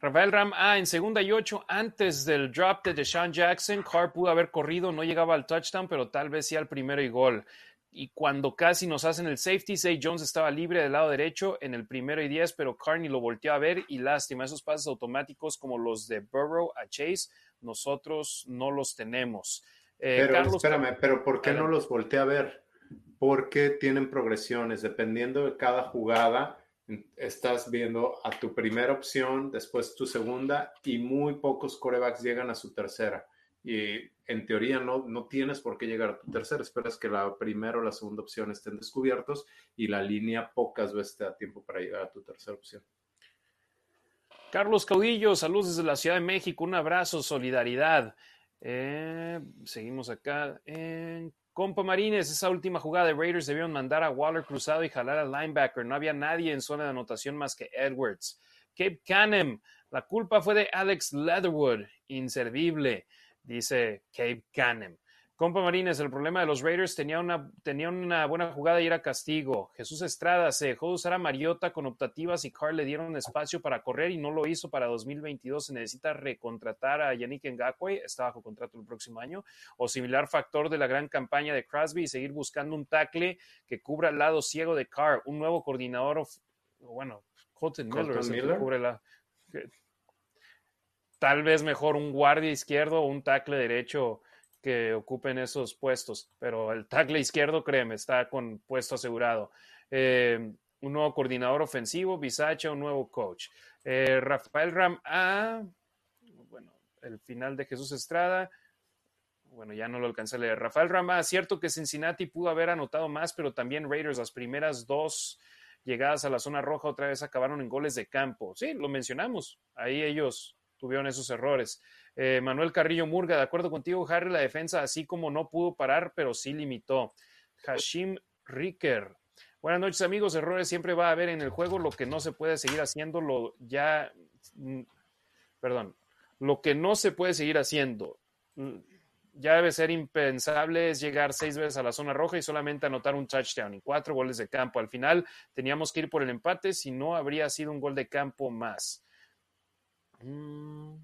Rafael Ram, ah, en segunda y ocho, antes del drop de Deshaun Jackson, Carr pudo haber corrido, no llegaba al touchdown, pero tal vez sí al primero y gol. Y cuando casi nos hacen el safety, Zay Jones estaba libre del lado derecho en el primero y diez, pero Carney lo volteó a ver y lástima, esos pases automáticos como los de Burrow a Chase, nosotros no los tenemos. Eh, pero espérame, pero ¿por qué no los volteé a ver? Porque tienen progresiones. Dependiendo de cada jugada, estás viendo a tu primera opción, después tu segunda y muy pocos corebacks llegan a su tercera. Y en teoría no, no tienes por qué llegar a tu tercera, esperas que la primera o la segunda opción estén descubiertos y la línea pocas veces te da tiempo para llegar a tu tercera opción. Carlos Caudillo, saludos desde la Ciudad de México, un abrazo, solidaridad. Eh, seguimos acá. en Compa Marines, esa última jugada de Raiders debieron mandar a Waller cruzado y jalar al linebacker. No había nadie en zona de anotación más que Edwards. Cape Canem, la culpa fue de Alex Leatherwood, inservible, dice Cape Canem. Compa Marines, el problema de los Raiders tenía una, tenía una buena jugada y era castigo. Jesús Estrada se dejó de usar a Mariota con optativas y Carl le dieron espacio para correr y no lo hizo para 2022. Se necesita recontratar a Yannick Ngakwe, está bajo contrato el próximo año, o similar factor de la gran campaña de Crosby y seguir buscando un tackle que cubra el lado ciego de Carr, un nuevo coordinador, bueno, Colton Miller, Que cubre la, tal vez mejor un guardia izquierdo o un tackle derecho que ocupen esos puestos, pero el tackle izquierdo, créeme, está con puesto asegurado. Eh, un nuevo coordinador ofensivo, Bisacha, un nuevo coach. Eh, Rafael Ram, ah, bueno, el final de Jesús Estrada, bueno, ya no lo alcancé a leer. Rafael Rama, cierto que Cincinnati pudo haber anotado más, pero también Raiders, las primeras dos llegadas a la zona roja otra vez acabaron en goles de campo. Sí, lo mencionamos. Ahí ellos tuvieron esos errores. Eh, Manuel Carrillo Murga, de acuerdo contigo, Harry, la defensa así como no pudo parar, pero sí limitó. Hashim Ricker. Buenas noches, amigos. Errores siempre va a haber en el juego. Lo que no se puede seguir haciendo, lo ya. Mm, perdón. Lo que no se puede seguir haciendo. Mm, ya debe ser impensable es llegar seis veces a la zona roja y solamente anotar un touchdown y cuatro goles de campo. Al final teníamos que ir por el empate, si no habría sido un gol de campo más. Mm.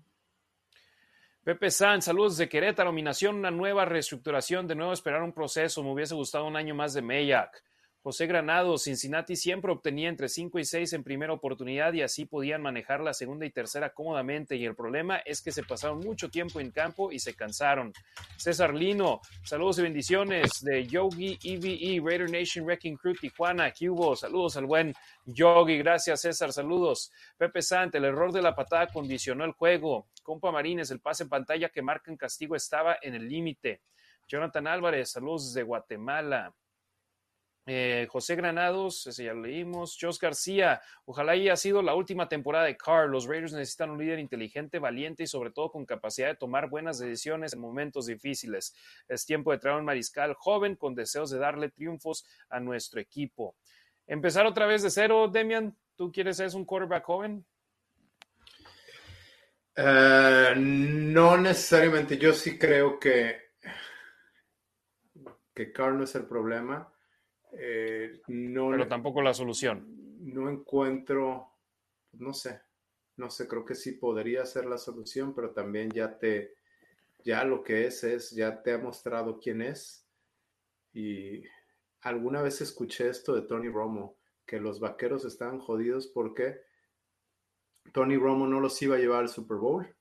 Pepe San, saludos de Querétaro, nominación, una nueva reestructuración, de nuevo esperar un proceso, me hubiese gustado un año más de Mayak. José Granado, Cincinnati siempre obtenía entre 5 y 6 en primera oportunidad y así podían manejar la segunda y tercera cómodamente y el problema es que se pasaron mucho tiempo en campo y se cansaron. César Lino, saludos y bendiciones de Yogi EVE, Raider Nation Wrecking Crew Tijuana, hubo? saludos al buen Yogi, gracias César, saludos. Pepe Sant, el error de la patada condicionó el juego. Compa Marines, el pase en pantalla que marca en castigo estaba en el límite. Jonathan Álvarez, saludos de Guatemala. Eh, José Granados, ese ya lo leímos. Jos García, ojalá haya sido la última temporada de Carr. Los Raiders necesitan un líder inteligente, valiente y sobre todo con capacidad de tomar buenas decisiones en momentos difíciles. Es tiempo de traer un mariscal joven con deseos de darle triunfos a nuestro equipo. Empezar otra vez de cero, Demian. ¿Tú quieres ser un quarterback joven? Eh, no necesariamente. Yo sí creo que, que Carr no es el problema eh, no, Pero tampoco la solución. No encuentro, no sé, no sé, creo que sí podría ser la solución, pero también ya te, ya lo que es, es, ya te ha mostrado quién es. Y alguna vez escuché esto de Tony Romo, que los vaqueros estaban jodidos porque Tony Romo no los iba a llevar al Super Bowl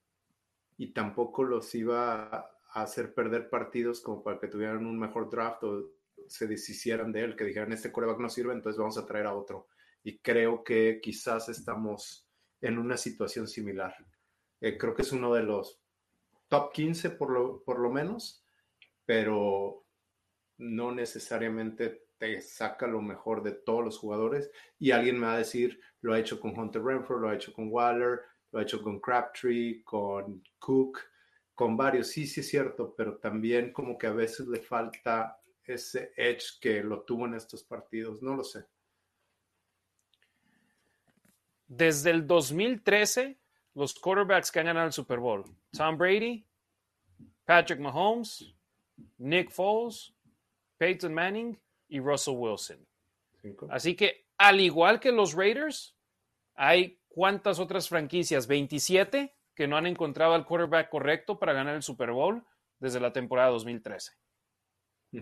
y tampoco los iba a hacer perder partidos como para que tuvieran un mejor draft o se deshicieran de él, que dijeran, este coreback no sirve, entonces vamos a traer a otro. Y creo que quizás estamos en una situación similar. Eh, creo que es uno de los top 15 por lo, por lo menos, pero no necesariamente te saca lo mejor de todos los jugadores. Y alguien me va a decir, lo ha hecho con Hunter Renfro, lo ha hecho con Waller, lo ha hecho con Crabtree, con Cook, con varios. Sí, sí es cierto, pero también como que a veces le falta ese edge que lo tuvo en estos partidos, no lo sé. Desde el 2013, los quarterbacks que han ganado el Super Bowl, Tom Brady, Patrick Mahomes, Nick Foles, Peyton Manning y Russell Wilson. Así que, al igual que los Raiders, hay cuántas otras franquicias, 27, que no han encontrado al quarterback correcto para ganar el Super Bowl desde la temporada 2013. Y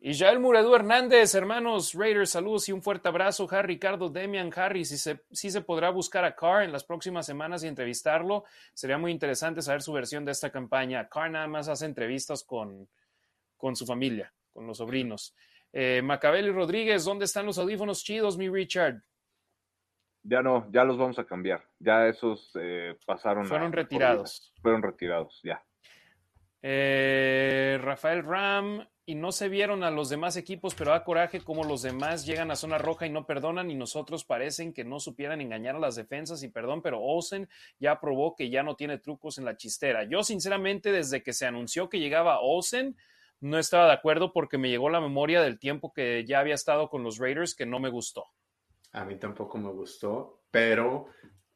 el Muradú Hernández, hermanos Raiders, saludos y un fuerte abrazo. Harry, Ricardo, Demian, Harry, si se, si se podrá buscar a Carr en las próximas semanas y entrevistarlo. Sería muy interesante saber su versión de esta campaña. Carr nada más hace entrevistas con, con su familia, con los sobrinos. Eh, Macabel y Rodríguez, ¿dónde están los audífonos chidos, mi Richard? Ya no, ya los vamos a cambiar. Ya esos eh, pasaron. Fueron retirados. Fueron retirados, ya. Eh, Rafael Ram, y no se vieron a los demás equipos, pero da coraje como los demás llegan a zona roja y no perdonan y nosotros parecen que no supieran engañar a las defensas y perdón, pero Olsen ya probó que ya no tiene trucos en la chistera. Yo sinceramente desde que se anunció que llegaba Olsen no estaba de acuerdo porque me llegó la memoria del tiempo que ya había estado con los Raiders que no me gustó. A mí tampoco me gustó, pero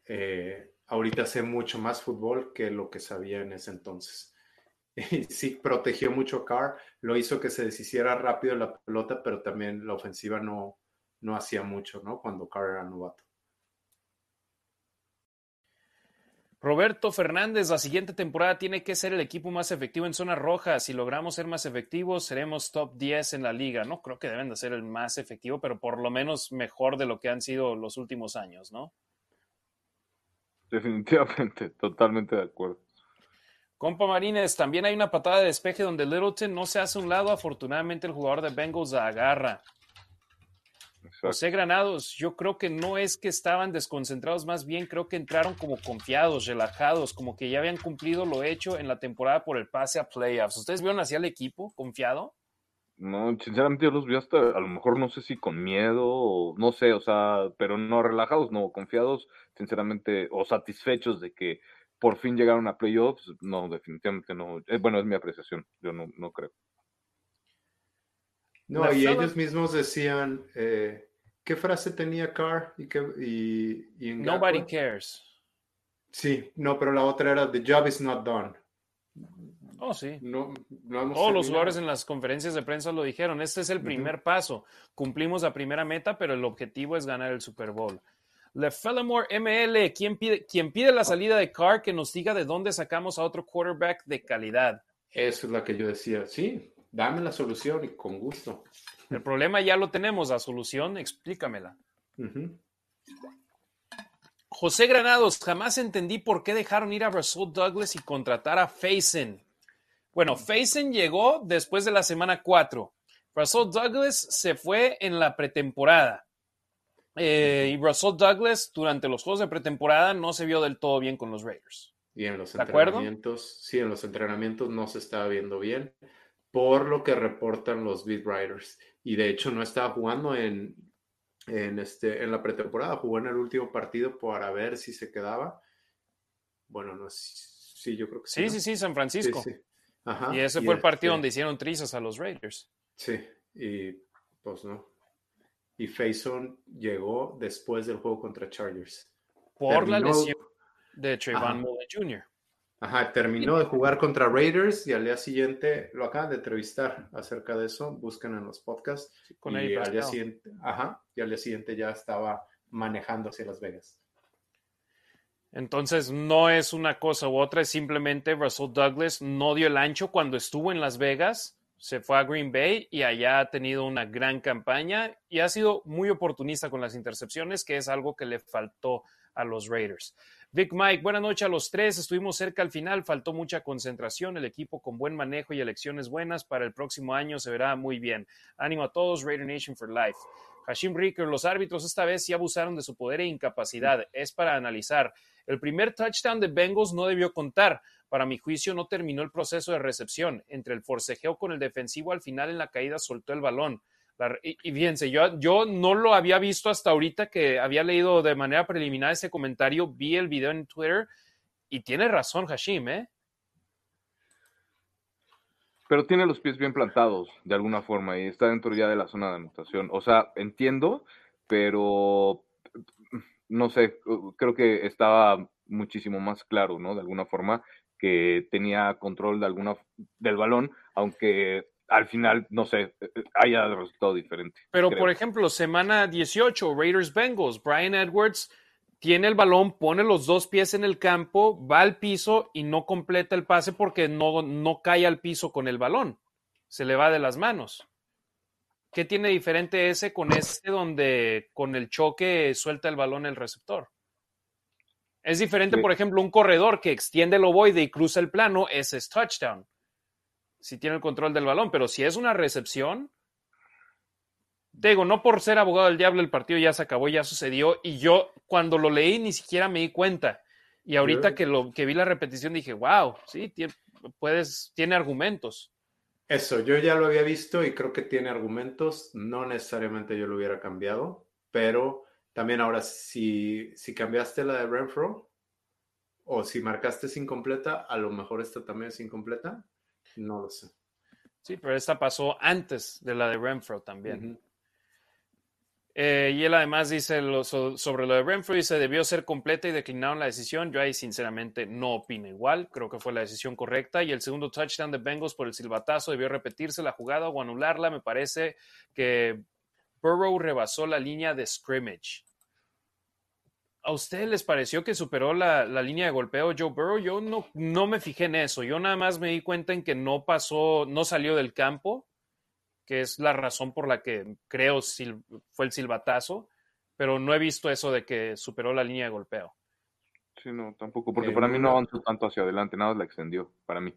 eh, ahorita sé mucho más fútbol que lo que sabía en ese entonces. sí protegió mucho a Carr, lo hizo que se deshiciera rápido la pelota, pero también la ofensiva no, no hacía mucho, ¿no? Cuando Carr era novato. Roberto Fernández, la siguiente temporada tiene que ser el equipo más efectivo en zona roja. Si logramos ser más efectivos, seremos top 10 en la liga. No creo que deben de ser el más efectivo, pero por lo menos mejor de lo que han sido los últimos años, ¿no? Definitivamente, totalmente de acuerdo. Compa Marines, también hay una patada de despeje donde Littleton no se hace un lado. Afortunadamente, el jugador de Bengals la agarra. José Granados, yo creo que no es que estaban desconcentrados, más bien creo que entraron como confiados, relajados, como que ya habían cumplido lo hecho en la temporada por el pase a playoffs. ¿Ustedes vieron hacia el equipo confiado? No, sinceramente yo los vi hasta, a lo mejor no sé si con miedo o no sé, o sea, pero no relajados, no, confiados, sinceramente, o satisfechos de que por fin llegaron a playoffs, no, definitivamente no. Eh, bueno, es mi apreciación, yo no, no creo. No, y ellos mismos decían, eh, ¿qué frase tenía Carr? Y, y, Nobody cares. Sí, no, pero la otra era, the job is not done. Oh, sí. No, Todos los jugadores en las conferencias de prensa lo dijeron. Este es el primer paso. Cumplimos la primera meta, pero el objetivo es ganar el Super Bowl. LeFellamore ML, quien pide, quien pide la salida de Carr, que nos diga de dónde sacamos a otro quarterback de calidad. Eso es la que yo decía. Sí, dame la solución y con gusto. El problema ya lo tenemos, la solución, explícamela. José Granados, jamás entendí por qué dejaron ir a Russell Douglas y contratar a Faison. Bueno, Faison llegó después de la semana 4. Russell Douglas se fue en la pretemporada. Eh, y Russell Douglas durante los juegos de pretemporada no se vio del todo bien con los Raiders. Y en los entrenamientos, sí, en los entrenamientos no se estaba viendo bien, por lo que reportan los beat writers. Y de hecho no estaba jugando en, en, este, en la pretemporada, jugó en el último partido para ver si se quedaba. Bueno, no sí, yo creo que sí. Sí, sí, sí, San Francisco. y ese fue el partido este donde hicieron trizas a los Raiders. Sí, y pues no. Y Faison llegó después del juego contra Chargers. Por la lesión de Trayvon Mullen Jr. Ajá, terminó de jugar contra Raiders y al día siguiente lo acaban de entrevistar acerca de eso. Buscan en los podcasts. con y al día siguiente, ajá, y al día siguiente ya estaba manejando hacia Las Vegas. Entonces, no es una cosa u otra, es simplemente Russell Douglas no dio el ancho cuando estuvo en Las Vegas, se fue a Green Bay y allá ha tenido una gran campaña y ha sido muy oportunista con las intercepciones, que es algo que le faltó a los Raiders. Vic Mike, buenas noches a los tres. Estuvimos cerca al final, faltó mucha concentración. El equipo con buen manejo y elecciones buenas para el próximo año se verá muy bien. Ánimo a todos, Raider Nation for Life. Hashim Ricker, los árbitros esta vez sí abusaron de su poder e incapacidad. Es para analizar. El primer touchdown de Bengals no debió contar. Para mi juicio, no terminó el proceso de recepción. Entre el forcejeo con el defensivo, al final en la caída soltó el balón y, fíjense, yo, yo no lo había visto hasta ahorita que había leído de manera preliminar ese comentario, vi el video en Twitter y tiene razón Hashim, ¿eh? Pero tiene los pies bien plantados de alguna forma y está dentro ya de la zona de anotación. O sea, entiendo, pero no sé, creo que estaba muchísimo más claro, ¿no? De alguna forma que tenía control de alguna del balón, aunque al final, no sé, eh, eh, haya resultado diferente. Pero, por ejemplo, semana 18, Raiders Bengals, Brian Edwards tiene el balón, pone los dos pies en el campo, va al piso y no completa el pase porque no, no cae al piso con el balón. Se le va de las manos. ¿Qué tiene diferente ese con este donde con el choque suelta el balón el receptor? Es diferente, por ejemplo, un corredor que extiende el ovoide y cruza el plano, ese es touchdown si tiene el control del balón, pero si es una recepción, digo, no por ser abogado del diablo, el partido ya se acabó, ya sucedió, y yo cuando lo leí ni siquiera me di cuenta. Y ahorita que, lo, que vi la repetición dije, wow, sí, tiene, puedes, tiene argumentos. Eso, yo ya lo había visto y creo que tiene argumentos. No necesariamente yo lo hubiera cambiado, pero también ahora si, si cambiaste la de Renfro o si marcaste es incompleta, a lo mejor esta también es incompleta. No lo sé. Sí, pero esta pasó antes de la de Renfro también. Eh, y él además dice sobre lo de Renfro, dice, debió ser completa y declinaron la decisión. Yo ahí sinceramente no opino igual, creo que fue la decisión correcta. Y el segundo touchdown de Bengals por el silbatazo debió repetirse la jugada o anularla. Me parece que Burrow rebasó la línea de scrimmage. ¿A ustedes les pareció que superó la, línea de golpeo Joe Burrow? Yo no, no me fijé en eso. Yo nada más me di cuenta en que no pasó, no salió del campo, que es la razón por la que creo fue el silbatazo, pero no he visto eso de que superó la línea de golpeo. Sí, no, tampoco, porque para mí no avanzó tanto hacia adelante, nada la extendió, para mí.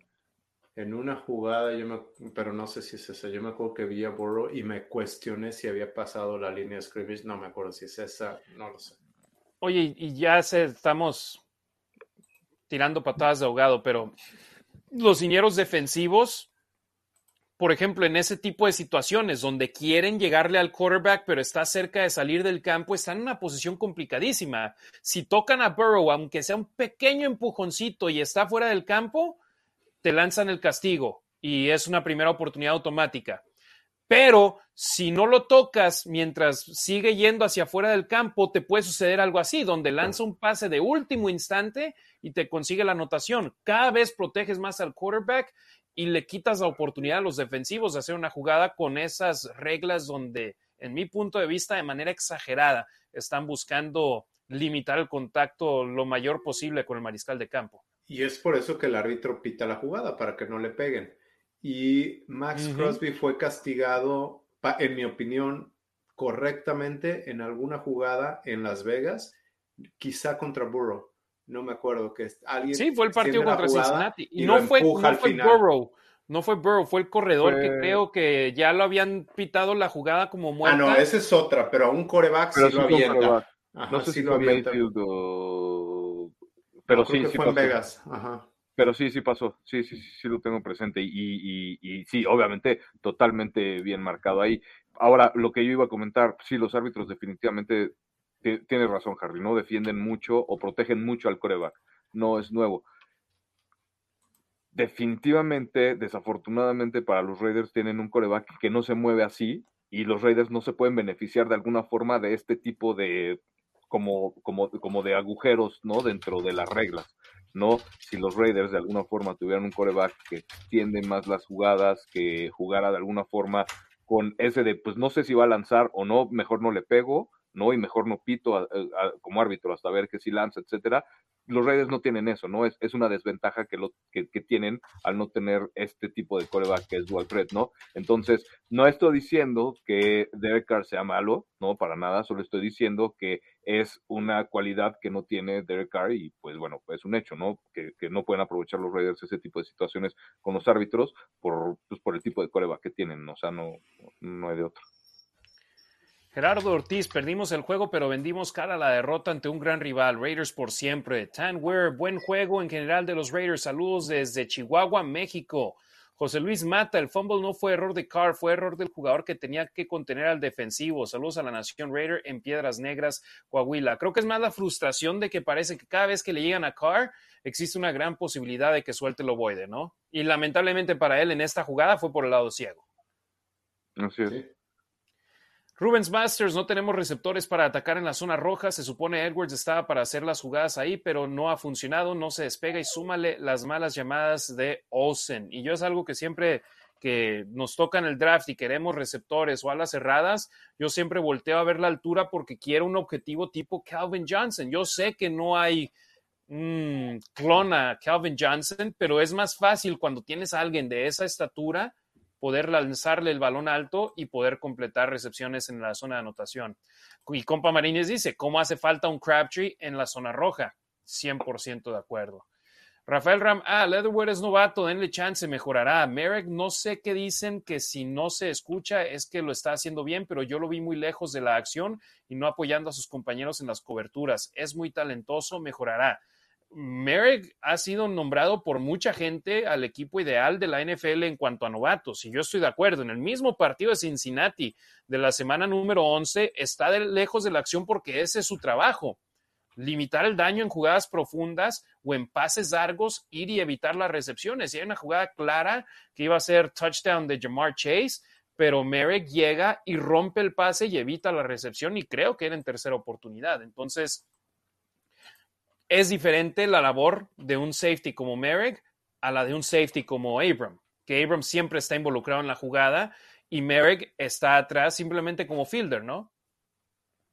En una jugada, yo me, pero no sé si es esa, yo me acuerdo que vi a Burrow y me cuestioné si había pasado la línea de scrimmage, no me acuerdo si es esa, no lo sé. Oye, y ya se, estamos tirando patadas de ahogado, pero los dineros defensivos, por ejemplo, en ese tipo de situaciones donde quieren llegarle al quarterback, pero está cerca de salir del campo, están en una posición complicadísima. Si tocan a Burrow, aunque sea un pequeño empujoncito y está fuera del campo, te lanzan el castigo y es una primera oportunidad automática. Pero si no lo tocas mientras sigue yendo hacia afuera del campo, te puede suceder algo así, donde lanza un pase de último instante y te consigue la anotación. Cada vez proteges más al quarterback y le quitas la oportunidad a los defensivos de hacer una jugada con esas reglas donde, en mi punto de vista, de manera exagerada, están buscando limitar el contacto lo mayor posible con el mariscal de campo. Y es por eso que el árbitro pita la jugada, para que no le peguen. Y Max Crosby fue castigado, en mi opinión, correctamente en alguna jugada en Las Vegas, quizá contra Burrow. No me acuerdo que alguien. Sí, fue el partido contra Cincinnati. Y, no fue, no fue Burrow. No fue Burrow, fue el corredor que creo que ya lo habían pitado la jugada como muerta. Ah, no, esa es otra, pero a un coreback sí lo avienta. no sé si lo Mayfield o... Pero sí, sí fue en Vegas. Ajá. Pero sí, sí pasó, sí, sí, sí, lo tengo presente y, y, y, sí, obviamente totalmente bien marcado ahí. Ahora, lo que yo iba a comentar, sí, los árbitros definitivamente, tienes razón, Harry, no defienden mucho o protegen mucho al coreback, no es nuevo. Definitivamente, desafortunadamente para los Raiders tienen un coreback que no se mueve así y los Raiders no se pueden beneficiar de alguna forma de este tipo de como, como, como de agujeros, ¿no? Dentro de las reglas. ¿no? Si los Raiders de alguna forma tuvieran un coreback que extiende más las jugadas, que jugara de alguna forma con ese de, pues no sé si va a lanzar o no, mejor no le pego, ¿no? Y mejor no pito como árbitro hasta ver que si lanza, etcétera los Raiders no tienen eso, ¿no? Es, es una desventaja que, lo, que, tienen al no tener este tipo de coreback que es dual threat, ¿no? Entonces, no estoy diciendo que Derek Carr sea malo, no, para nada, solo estoy diciendo que es una cualidad que no tiene Derek Carr y pues bueno, es un hecho, ¿no? Que, no pueden aprovechar los Raiders ese tipo de situaciones con los árbitros por, pues, por el tipo de coreback que tienen, o sea, no, no hay de otro. Gerardo Ortiz, perdimos el juego, pero vendimos cara a la derrota ante un gran rival, Raiders por siempre. Tan Weir, buen juego en general de los Raiders. Saludos desde Chihuahua, México. José Luis Mata, el fumble no fue error de Carr, fue error del jugador que tenía que contener al defensivo. Saludos a la Nación Raider en Piedras Negras, Coahuila. Creo que es más la frustración de que parece que cada vez que le llegan a Carr existe una gran posibilidad de que suelte el ovoide, ¿no? Y lamentablemente para él en esta jugada fue por el lado ciego. Así es. Rubens Masters, no tenemos receptores para atacar en la zona roja. Se supone Edwards estaba para hacer las jugadas ahí, pero no ha funcionado, no se despega y súmale las malas llamadas de Olsen. Y yo es algo que siempre que nos toca en el draft y queremos receptores o alas cerradas, yo siempre volteo a ver la altura porque quiero un objetivo tipo Calvin Johnson. Yo sé que no hay mmm, clona Calvin Johnson, pero es más fácil cuando tienes a alguien de esa estatura poder lanzarle el balón alto y poder completar recepciones en la zona de anotación. Y compa Marínez dice, ¿cómo hace falta un Crabtree en la zona roja? 100% de acuerdo. Rafael Ram, ah, Leatherwood es novato, denle chance, mejorará. Merrick, no sé qué dicen que si no se escucha es que lo está haciendo bien, pero yo lo vi muy lejos de la acción y no apoyando a sus compañeros en las coberturas. Es muy talentoso, mejorará. Merrick ha sido nombrado por mucha gente al equipo ideal de la NFL en cuanto a novatos, y yo estoy de acuerdo. En el mismo partido de Cincinnati de la semana número 11 está de lejos de la acción porque ese es su trabajo. Limitar el daño en jugadas profundas o en pases largos, ir y evitar las recepciones. Y hay una jugada clara que iba a ser touchdown de Jamar Chase, pero Merrick llega y rompe el pase y evita la recepción y creo que era en tercera oportunidad. Entonces, es diferente la labor de un safety como Merrick a la de un safety como Abram, que Abram siempre está involucrado en la jugada y Merrick está atrás simplemente como fielder, ¿no?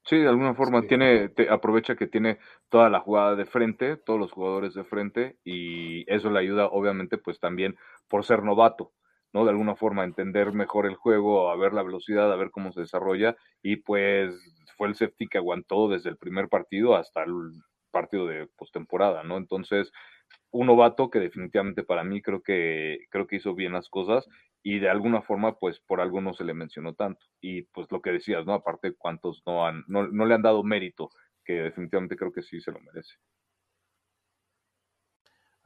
Sí, de alguna forma tiene, aprovecha que tiene toda la jugada de frente, todos los jugadores de frente, y eso le ayuda, obviamente, pues también por ser novato, ¿no? De alguna forma a entender mejor el juego, a ver la velocidad, a ver cómo se desarrolla, y pues fue el safety que aguantó desde el primer partido hasta el partido de postemporada, ¿no? Entonces, un novato que definitivamente para mí creo que creo que hizo bien las cosas y de alguna forma pues por algo no se le mencionó tanto y pues lo que decías no aparte cuántos no han no, no le han dado mérito que definitivamente creo que sí se lo merece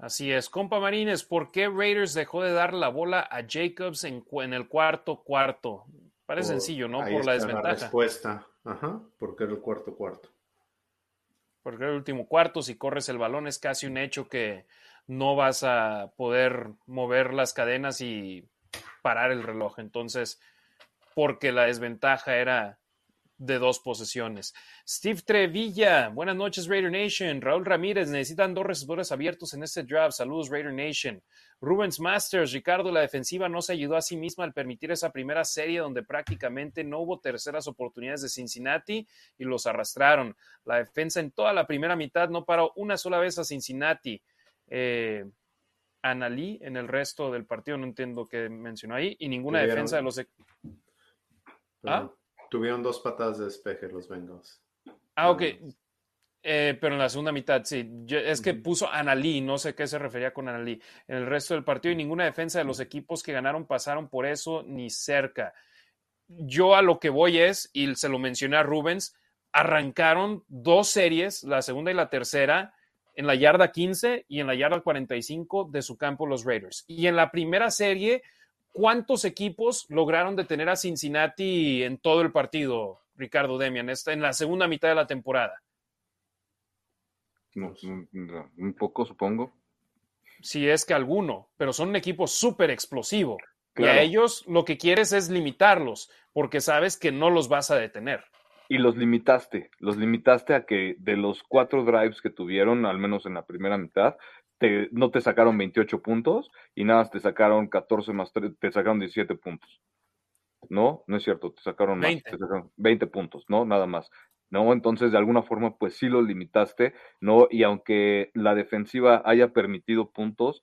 Así es, compa Marines, ¿por qué Raiders dejó de dar la bola a Jacobs en, en el cuarto cuarto? Parece sencillo, ¿no? por la desventaja. La respuesta, ajá, porque era el cuarto cuarto porque el último cuarto, si corres el balón, es casi un hecho que no vas a poder mover las cadenas y parar el reloj. Entonces, porque la desventaja era de dos posesiones. Steve Trevilla, buenas noches Raider Nation. Raúl Ramírez, necesitan dos receptores abiertos en este draft. Saludos Raider Nation. Rubens Masters, Ricardo, la defensiva no se ayudó a sí misma al permitir esa primera serie donde prácticamente no hubo terceras oportunidades de Cincinnati y los arrastraron. La defensa en toda la primera mitad no paró una sola vez a Cincinnati. Eh, Analí en el resto del partido, no entiendo qué mencionó ahí, y ninguna defensa de los... ¿Ah? Tuvieron dos patadas de despeje los Bengals. Ah, ok. Eh, pero en la segunda mitad, sí. es que puso Analí, no sé qué se refería con Analí. En el resto del partido y ninguna defensa de los equipos que ganaron pasaron por eso ni cerca. Yo a lo que voy es, y se lo mencioné a Rubens, arrancaron dos series, la segunda y la tercera, en la yarda 15 y en la yarda 45 de su campo los Raiders. Y en la primera serie ¿Cuántos equipos lograron detener a Cincinnati en todo el partido, Ricardo Demian, en la segunda mitad de la temporada? un poco, supongo. Si es que alguno, pero son un equipo súper explosivo. Y a ellos lo que quieres es limitarlos, porque sabes que no los vas a detener. Y los limitaste, los limitaste a que de los cuatro drives que tuvieron, al menos en la primera mitad, no te sacaron 28 puntos y nada más te sacaron 14 más 3, te sacaron 17 puntos. No, no es cierto, te sacaron 20. más, te sacaron 20 puntos, ¿no? Nada más. ¿No? Entonces, de alguna forma, pues sí lo limitaste, ¿no? Y aunque la defensiva haya permitido puntos,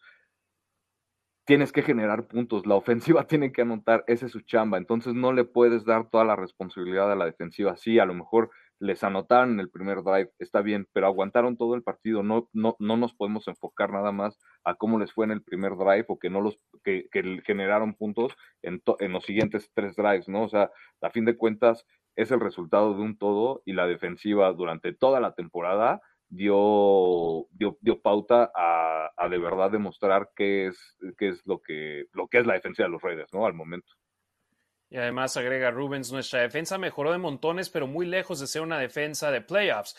tienes que generar puntos. La ofensiva tiene que anotar, ese es su chamba. Entonces, no le puedes dar toda la responsabilidad a la defensiva. Sí, a lo mejor les anotaron en el primer drive, está bien, pero aguantaron todo el partido, no, no, no nos podemos enfocar nada más a cómo les fue en el primer drive o que no los, que, generaron puntos en, en los siguientes tres drives, ¿no? O sea, a fin de cuentas es el resultado de un todo y la defensiva durante toda la temporada dio, dio, dio pauta a, a, de verdad demostrar qué es, qué es lo que, lo que es la defensiva de los Raiders, ¿no? Al momento. Y además agrega Rubens, nuestra defensa mejoró de montones, pero muy lejos de ser una defensa de playoffs.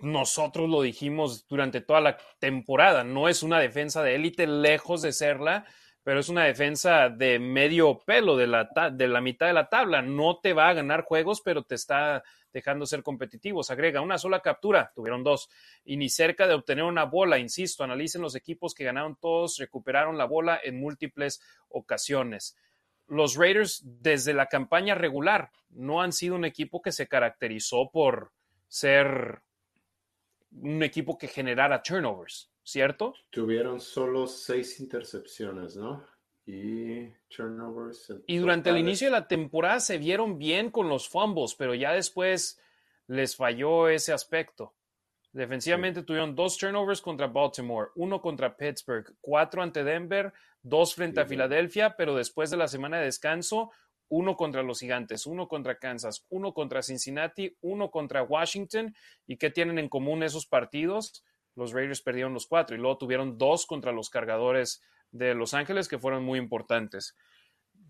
Nosotros lo dijimos durante toda la temporada, no es una defensa de élite, lejos de serla, pero es una defensa de medio pelo, de la, de la mitad de la tabla. No te va a ganar juegos, pero te está dejando ser competitivos. Agrega una sola captura, tuvieron dos, y ni cerca de obtener una bola. Insisto, analicen los equipos que ganaron todos, recuperaron la bola en múltiples ocasiones los Raiders desde la campaña regular no han sido un equipo que se caracterizó por ser un equipo que generara turnovers, ¿cierto? Tuvieron solo seis intercepciones, ¿no? Y turnovers. Y durante el inicio de la temporada se vieron bien con los fumbles, pero ya después les falló ese aspecto. Defensivamente tuvieron dos turnovers contra Baltimore, uno contra Pittsburgh, cuatro ante Denver, dos frente a Filadelfia, pero después de la semana de descanso, uno contra los Gigantes, uno contra Kansas, uno contra Cincinnati, uno contra Washington. ¿Y qué tienen en común esos partidos? Los Raiders perdieron los cuatro y luego tuvieron dos contra los cargadores de Los Ángeles que fueron muy importantes.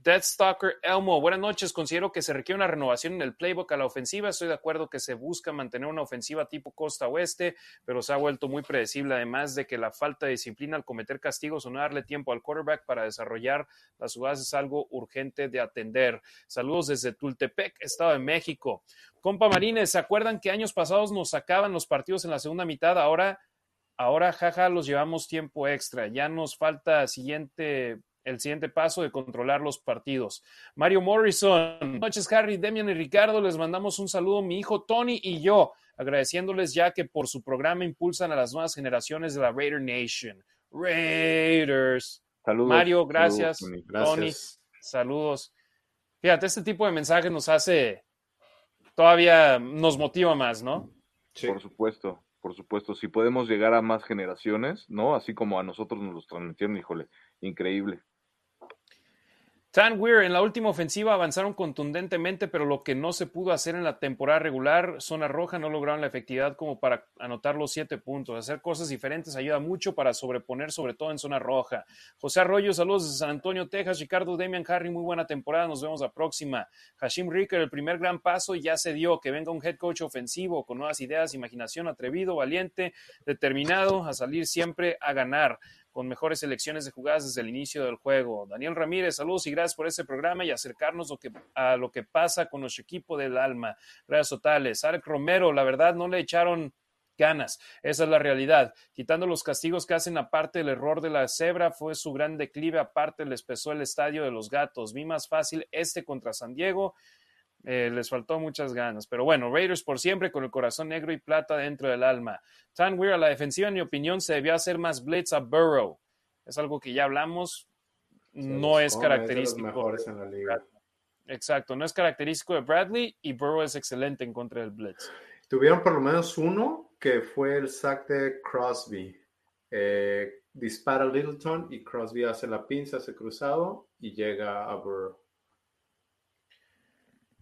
Deathstalker Elmo, buenas noches. Considero que se requiere una renovación en el playbook a la ofensiva. Estoy de acuerdo que se busca mantener una ofensiva tipo costa oeste, pero se ha vuelto muy predecible, además de que la falta de disciplina al cometer castigos o no darle tiempo al quarterback para desarrollar las jugadas es algo urgente de atender. Saludos desde Tultepec, Estado de México. Compa Marines, ¿se acuerdan que años pasados nos sacaban los partidos en la segunda mitad? Ahora, ahora, jaja, los llevamos tiempo extra. Ya nos falta siguiente el siguiente paso de controlar los partidos. Mario Morrison, buenas noches Harry, Demian y Ricardo, les mandamos un saludo, mi hijo Tony y yo, agradeciéndoles ya que por su programa impulsan a las nuevas generaciones de la Raider Nation. Raiders. Saludos. Mario, gracias. Tony, saludos. Fíjate, este tipo de mensajes nos hace, todavía nos motiva más, ¿no? Sí. Por supuesto, por supuesto. Si podemos llegar a más generaciones, ¿no? Así como a nosotros nos los transmitieron, híjole, increíble. Tan Weir en la última ofensiva avanzaron contundentemente, pero lo que no se pudo hacer en la temporada regular, zona roja, no lograron la efectividad como para anotar los siete puntos. Hacer cosas diferentes ayuda mucho para sobreponer, sobre todo en zona roja. José Arroyo, saludos desde San Antonio, Texas. Ricardo Demian Harry, muy buena temporada. Nos vemos la próxima. Hashim Ricker, el primer gran paso ya se dio. Que venga un head coach ofensivo con nuevas ideas, imaginación, atrevido, valiente, determinado a salir siempre a ganar. Con mejores selecciones de jugadas desde el inicio del juego. Daniel Ramírez, saludos y gracias por este programa y acercarnos a lo que pasa con nuestro equipo del alma. Gracias totales. Arek Romero, la verdad no le echaron ganas. Esa es la realidad. Quitando los castigos que hacen aparte del error de la cebra, fue su gran declive, aparte les pesó el estadio de los gatos. Vi más fácil este contra San Diego eh, les faltó muchas ganas. Pero bueno, Raiders por siempre con el corazón negro y plata dentro del alma. Tan Weir a la defensiva, en mi opinión, se debió hacer más blitz a Burrow. Es algo que ya hablamos. no es característico. Exacto, no es característico de Bradley y Burrow es excelente en contra del blitz. Tuvieron por lo menos uno que fue el sack de Crosby. Eh, dispara Littleton y Crosby hace la pinza, hace cruzado y llega a Burrow.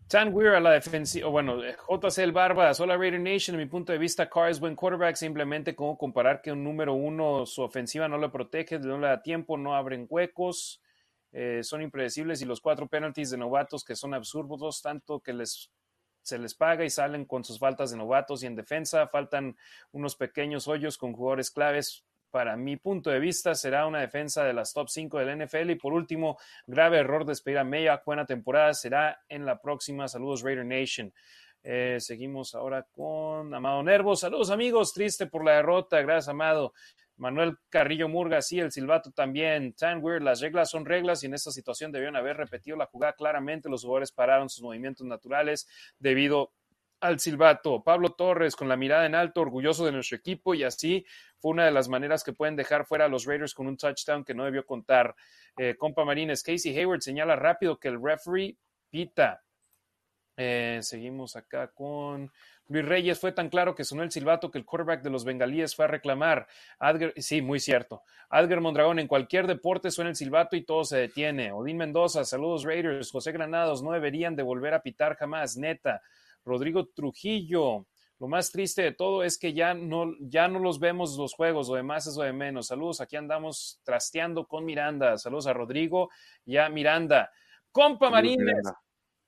Tan Weir a la defensiva, bueno, JC El Barba, hola Raider Nation, en mi punto de vista, Carr es buen quarterback, simplemente como comparar que un número uno, su ofensiva no le protege, no le da tiempo, no abren huecos, eh, son impredecibles y los cuatro penalties de novatos que son absurdos, tanto que les se les paga y salen con sus faltas de novatos y en defensa faltan unos pequeños hoyos con jugadores claves para mi punto de vista, será una defensa de las top 5 del NFL. Y por último, grave error de despedir a Meya. Buena temporada será en la próxima. Saludos, Raider Nation. Eh, seguimos ahora con Amado Nervo. Saludos, amigos. Triste por la derrota. Gracias, Amado. Manuel Carrillo Murga, sí, el silbato también. Tan weird, las reglas son reglas y en esta situación debieron haber repetido la jugada claramente. Los jugadores pararon sus movimientos naturales debido al silbato. Pablo Torres con la mirada en alto, orgulloso de nuestro equipo y así fue una de las maneras que pueden dejar fuera a los Raiders con un touchdown que no debió contar. Eh, compa Marines, Casey Hayward señala rápido que el referee pita. Eh, seguimos acá con Luis Reyes. Fue tan claro que sonó el silbato que el quarterback de los bengalíes fue a reclamar. sí, muy cierto. Adger Mondragón, en cualquier deporte suena el silbato y todo se detiene. Odín Mendoza, saludos Raiders. José Granados, no deberían de volver a pitar jamás, neta. Rodrigo Trujillo. Lo más triste de todo es que ya no, ya no los vemos los juegos, lo demás es lo de menos. Saludos, aquí andamos trasteando con Miranda. Saludos a Rodrigo y a Miranda. Compa Marines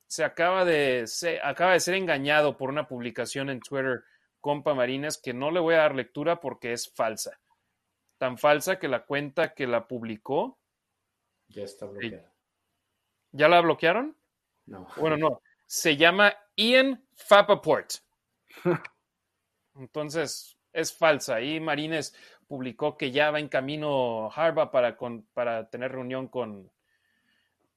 se acaba de, se acaba de ser engañado por una publicación en Twitter, Compa Marines, que no le voy a dar lectura porque es falsa. Tan falsa que la cuenta que la publicó. Ya está bloqueada. ¿Ya la bloquearon? No. Bueno, no. Se llama Ian Fapaport. Entonces, es falsa. Y Marines publicó que ya va en camino Harvard para, para tener reunión con,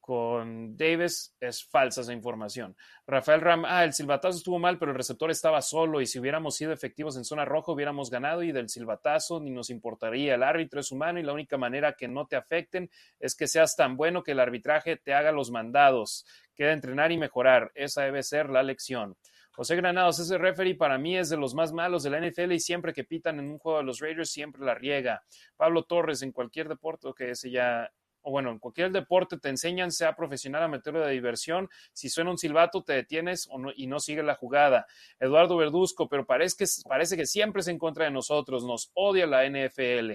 con Davis es falsa esa información. Rafael Ram, ah, el silbatazo estuvo mal, pero el receptor estaba solo y si hubiéramos sido efectivos en zona roja hubiéramos ganado y del silbatazo ni nos importaría. El árbitro es humano y la única manera que no te afecten es que seas tan bueno que el arbitraje te haga los mandados. Queda entrenar y mejorar. Esa debe ser la lección. José Granados, ese referee para mí es de los más malos de la NFL y siempre que pitan en un juego de los Raiders siempre la riega. Pablo Torres, en cualquier deporte, que ese ya o bueno, en cualquier deporte te enseñan, sea profesional, amateur de diversión, si suena un silbato te detienes y no sigue la jugada. Eduardo Verduzco, pero parece que, parece que siempre es en contra de nosotros, nos odia la NFL.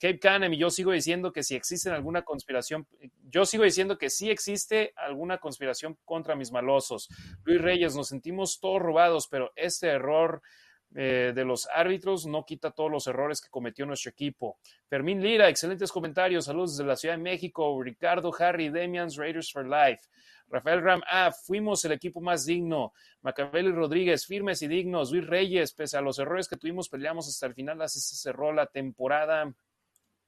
Cape Canem, y yo sigo diciendo que si existe alguna conspiración, yo sigo diciendo que sí existe alguna conspiración contra mis malosos. Luis Reyes, nos sentimos todos robados, pero este error eh, de los árbitros no quita todos los errores que cometió nuestro equipo. Fermín Lira, excelentes comentarios. Saludos desde la Ciudad de México. Ricardo, Harry, Demians, Raiders for Life. Rafael Ram, ah, fuimos el equipo más digno. Macabel Rodríguez, firmes y dignos. Luis Reyes, pese a los errores que tuvimos, peleamos hasta el final. Así se cerró la temporada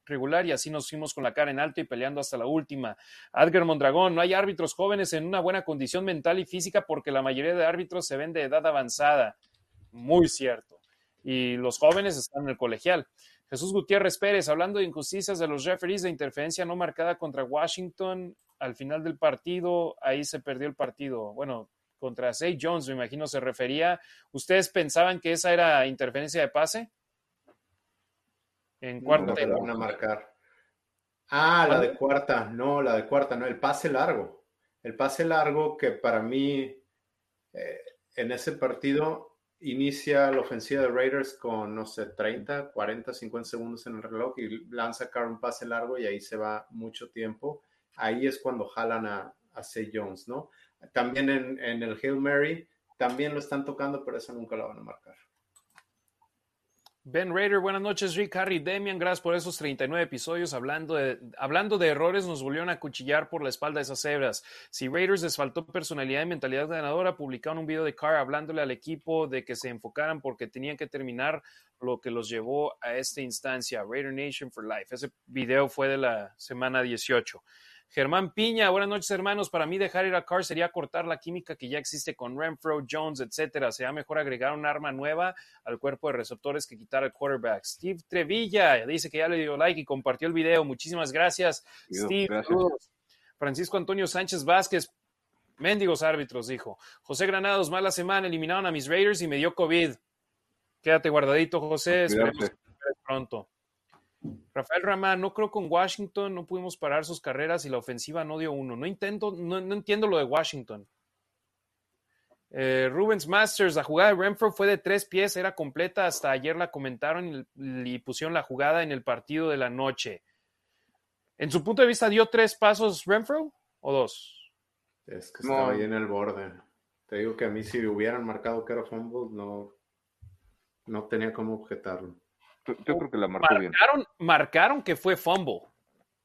regular y así nos fuimos con la cara en alto y peleando hasta la última. Adger Mondragón, no hay árbitros jóvenes en una buena condición mental y física porque la mayoría de árbitros se ven de edad avanzada muy cierto. Y los jóvenes están en el colegial. Jesús Gutiérrez Pérez, hablando de injusticias de los referees de interferencia no marcada contra Washington, al final del partido, ahí se perdió el partido. Bueno, contra Zay Jones, me imagino se refería. ¿Ustedes pensaban que esa era interferencia de pase? En cuarta. No, marcar. Ah, la de cuarta, no, la de cuarta, no, el pase largo. El pase largo que para mí eh, en ese partido inicia la ofensiva de Raiders con, no sé, 30, 40, 50 segundos en el reloj y lanza Carl un pase largo y ahí se va mucho tiempo. Ahí es cuando jalan a, a Say Jones, ¿no? También en, el Hail Mary, también lo están tocando, pero eso nunca lo van a marcar. Ben Raider, buenas noches, Rick, Harry, Demian, gracias por esos 39 episodios. Hablando de, hablando de errores, nos volvieron a cuchillar por la espalda esas cebras. Si Raiders les faltó personalidad y mentalidad ganadora, publicaron un video de Carr hablándole al equipo de que se enfocaran porque tenían que terminar lo que los llevó a esta instancia. Raider Nation for Life. Ese video fue de la semana 18. Germán Piña, buenas noches hermanos. Para mí dejar ir a Carr sería cortar la química que ya existe con Renfro, Jones, etcétera. Sería mejor agregar un arma nueva al cuerpo de receptores que quitar al quarterback. Steve Trevilla dice que ya le dio like y compartió el video. Muchísimas gracias, Steve. Francisco Antonio Sánchez Vázquez, mendigos árbitros, dijo. José Granados, mala semana, eliminaron a mis Raiders y me dio COVID. Quédate guardadito, José. Esperemos que pronto. Rafael Ramá, no creo con Washington, no pudimos parar sus carreras y la ofensiva no dio uno. No, intento, no, entiendo lo de Washington. Eh, Rubens Masters, la jugada de Renfro fue de tres pies, era completa, hasta ayer la comentaron y, pusieron la jugada en el partido de la noche. En su punto de vista, ¿dio tres pasos Renfro o dos? Es que estaba ahí en el borde. Te digo que a mí si hubieran marcado que era fumble, no, no tenía cómo objetarlo. Yo creo que la marcó marcaron, bien. Marcaron que fue fumble.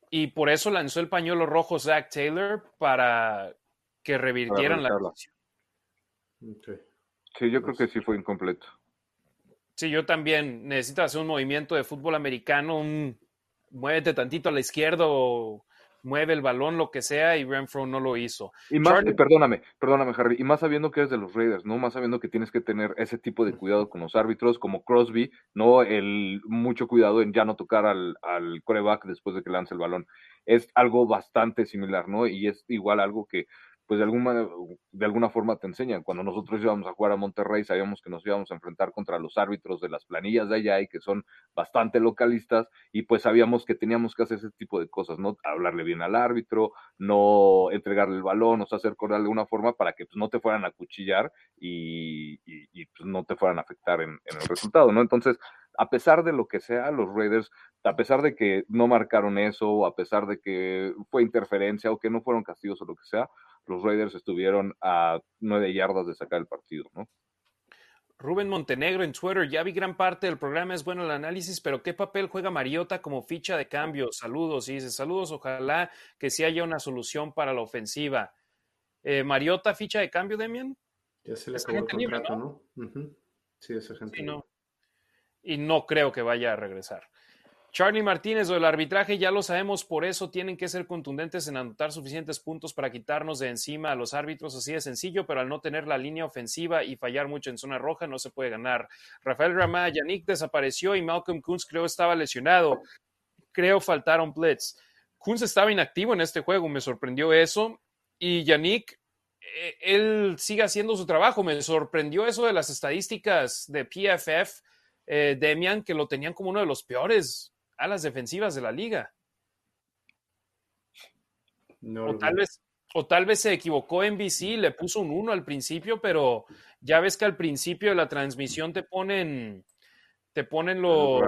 Y por eso lanzó el pañuelo rojo Zach Taylor para que revirtieran la decisión. Sí, yo creo que sí fue incompleto. Sí, yo también necesito hacer un movimiento de fútbol americano, un muévete tantito a la izquierda o mueve el balón, lo que sea, y Renfro no lo hizo. Y más, perdóname, perdóname, Harry, y más sabiendo que eres de los Raiders, ¿no? Más sabiendo que tienes que tener ese tipo de cuidado con los árbitros, como Crosby, ¿no? El mucho cuidado en ya no tocar al, al coreback después de que lance el balón. Es algo bastante similar, ¿no? Y es igual algo que pues de alguna, de alguna forma te enseñan. Cuando nosotros íbamos a jugar a Monterrey, sabíamos que nos íbamos a enfrentar contra los árbitros de las planillas de allá y que son bastante localistas, y pues sabíamos que teníamos que hacer ese tipo de cosas, ¿no? Hablarle bien al árbitro, no entregarle el balón, o sea, hacer correr de alguna forma para que pues, no te fueran a cuchillar y, pues, no te fueran a afectar en, en el resultado, ¿no? Entonces, a pesar de lo que sea, los Raiders, a pesar de que no marcaron eso, a pesar de que fue interferencia o que no fueron castigos o lo que sea, los Raiders estuvieron a nueve yardas de sacar el partido, ¿no? Rubén Montenegro en Twitter, ya vi gran parte del programa, es bueno el análisis, pero ¿qué papel juega Mariota como ficha de cambio? Saludos, y dice, saludos, ojalá que sí haya una solución para la ofensiva. Eh, ¿Mariota ficha de cambio, Demian? Ya se le acabó el contrato, ¿no? Sí, esa gente. no. Y no creo que vaya a regresar. Charlie Martínez, del arbitraje ya lo sabemos, por eso tienen que ser contundentes en anotar suficientes puntos para quitarnos de encima a los árbitros, así de sencillo, pero al no tener la línea ofensiva y fallar mucho en zona roja no se puede ganar. Rafael Ramá, Yannick desapareció y Malcolm Kunz creo estaba lesionado. Creo faltaron blitz. Kunz estaba inactivo en este juego, me sorprendió eso. Y Yannick, eh, él sigue haciendo su trabajo, me sorprendió eso de las estadísticas de PFF. Eh, Demian, que lo tenían como uno de los peores a las defensivas de la liga. o, tal vez, o tal vez se equivocó en BC, le puso un 1 al principio, pero ya ves que al principio de la transmisión te ponen, te ponen los,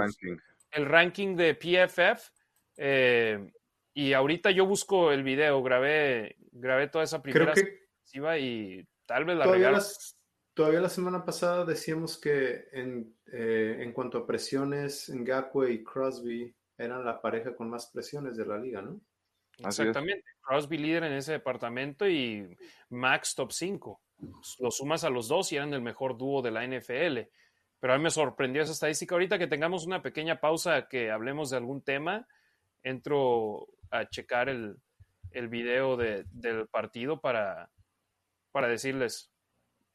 el ranking, de PFF. Eh, y ahorita yo busco el video, grabé, grabé toda esa primera defensiva y tal vez la todavía, todavía la semana pasada decíamos que en eh, en cuanto a presiones, Ngakwe y Crosby eran la pareja con más presiones de la liga, ¿no? Exactamente. Crosby líder en ese departamento y Max top 5. Lo sumas a los dos y eran el mejor dúo de la NFL. Pero a mí me sorprendió esa estadística. Ahorita que tengamos una pequeña pausa, que hablemos de algún tema, entro a checar el, el video del partido para, para decirles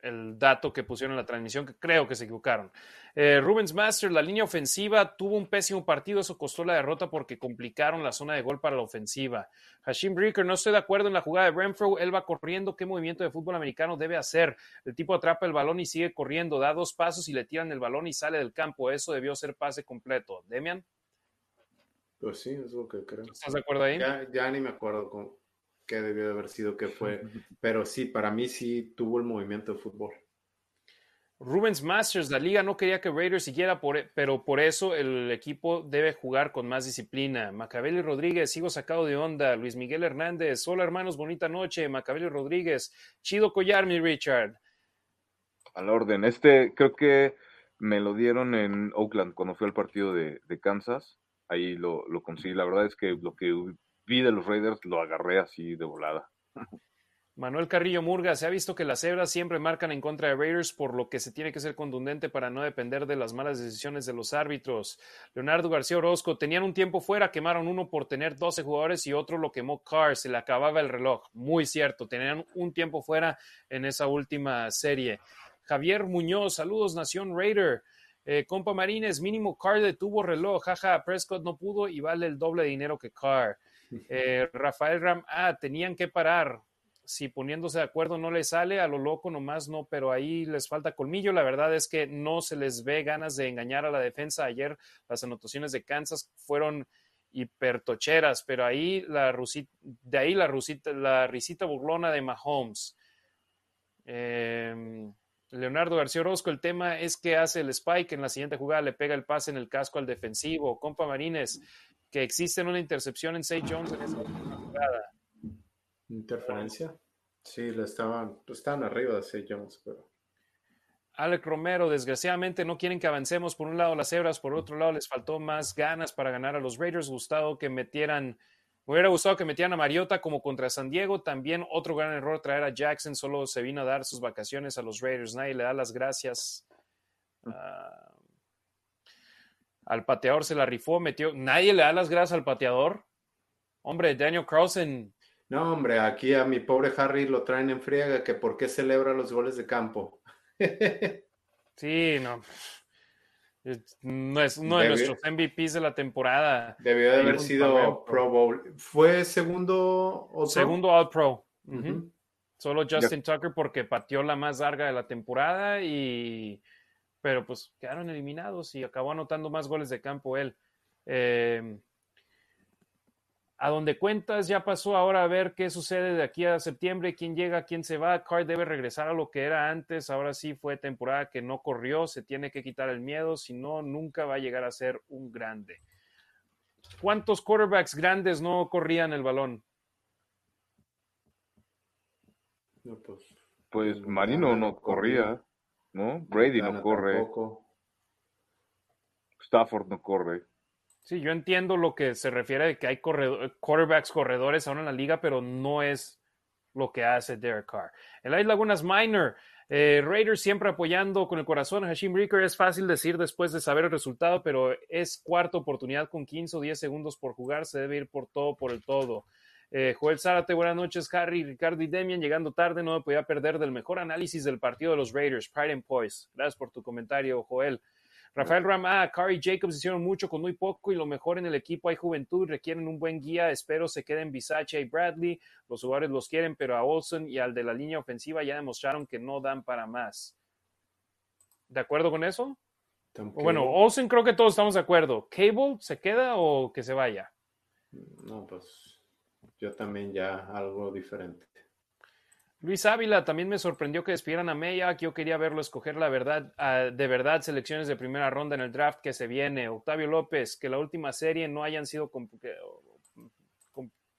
el dato que pusieron en la transmisión, que creo que se equivocaron. Eh, Rubens Master, la línea ofensiva tuvo un pésimo partido, eso costó la derrota porque complicaron la zona de gol para la ofensiva. Hashim Breaker, no estoy de acuerdo en la jugada de Renfro, él va corriendo, ¿qué movimiento de fútbol americano debe hacer? El tipo atrapa el balón y sigue corriendo, da dos pasos y le tiran el balón y sale del campo, eso debió ser pase completo. Demian. Pues sí, es lo que creo. ¿Estás de acuerdo ahí? Ya, ya ni me acuerdo con, qué debió de haber sido, qué fue. Pero sí, para mí sí tuvo el movimiento de fútbol. Rubens Masters, la liga no quería que Raiders siguiera, por, e, pero por eso el equipo debe jugar con más disciplina. Macabeli Rodríguez, sigo sacado de onda. Luis Miguel Hernández, hola hermanos, bonita noche. Macabeli Rodríguez, chido collar, mi Richard. Al orden, este creo que Me lo dieron en Oakland cuando fui al partido de, Kansas. Ahí lo, lo conseguí. La verdad es que lo que vi de los Raiders lo agarré así de volada. Manuel Carrillo Murga, se ha visto que las cebras siempre marcan en contra de Raiders, por lo que se tiene que ser contundente para no depender de las malas decisiones de los árbitros. Leonardo García Orozco, tenían un tiempo fuera, quemaron uno por tener 12 jugadores y otro lo quemó Carr, se le acababa el reloj. Muy cierto, tenían un tiempo fuera en esa última serie. Javier Muñoz, saludos Nación Raider. Eh, compa Marines, mínimo Carr detuvo reloj, jaja, Prescott no pudo y vale el doble de dinero que Carr. Eh, Rafael Ram, ah, tenían que parar si poniéndose de acuerdo no les sale, a lo loco nomás no, pero ahí les falta colmillo. La verdad es que no se les ve ganas de engañar a la defensa. Ayer las anotaciones de Kansas fueron hipertocheras, pero ahí la de ahí la, rusita, la risita burlona de Mahomes. Em, Leonardo García Orozco, el tema es que hace el spike en la siguiente jugada, le pega el pase en el casco al defensivo. Compa Marines, que existe una intercepción en St. Jones en esa jugada. Interferencia. Sí, le estaban, estaban arriba de C. Jones, pero. Alec Romero, desgraciadamente no quieren que avancemos. Por un lado las cebras, por otro lado les faltó más ganas para ganar a los Raiders. Gustado que metieran, me hubiera gustado que metieran a Mariota como contra San Diego. También otro gran error traer a Jackson. Solo se vino a dar sus vacaciones a los Raiders. Nadie le da las gracias. Al pateador se la rifó, metió. Nadie le da las gracias al pateador. Hombre, Daniel Carlson no, hombre, aquí a mi pobre Harry lo traen en friega, que por qué celebra los goles de campo. sí, no. No es uno de nuestros MVPs de la temporada. Debió de haber sido Pro Bowl. ¿Fue segundo o Segundo All Pro. Solo Justin Tucker porque pateó la más larga de la temporada y pero pues quedaron eliminados y acabó anotando más goles de campo él. Eh, a donde cuentas ya pasó ahora a ver qué sucede de aquí a septiembre, quién llega, quién se va. Carr debe regresar a lo que era antes. Ahora sí fue temporada que no corrió, se tiene que quitar el miedo, si no, nunca va a llegar a ser un grande. ¿Cuántos quarterbacks grandes no corrían el balón? pues, pues Marino no corría, ¿no? Brady no corre. Stafford no corre. Sí, yo entiendo lo que se refiere de que hay quarterbacks corredores ahora en la liga, pero no es lo que hace Derek Carr. El Ice Lagunas Minor, eh, Raiders siempre apoyando con el corazón a Hashim Ricker. Es fácil decir después de saber el resultado, pero es cuarta oportunidad con 15 o 10 segundos por jugar. Se debe ir por todo, por el todo. Eh, Joel Zárate, buenas noches, Harry, Ricardo y Demian. Llegando tarde, no me podía perder del mejor análisis del partido de los Raiders, Pride and Poise. Gracias por tu comentario, Joel. Rafael Rama, Curry Jacobs hicieron mucho con muy poco y lo mejor en el equipo hay juventud, requieren un buen guía, espero se queden Bisacha y Bradley, los jugadores los quieren, pero a Olsen y al de la línea ofensiva ya demostraron que no dan para más. ¿De acuerdo con eso? Bueno, Olsen creo que todos estamos de acuerdo. ¿Cable se queda o que se vaya? No, pues yo también ya algo diferente. Luis Ávila también me sorprendió que despidieran a Mayak. Yo quería verlo escoger la verdad, ah, de verdad, selecciones de primera ronda en el draft que se viene. Octavio López, que la última serie no hayan sido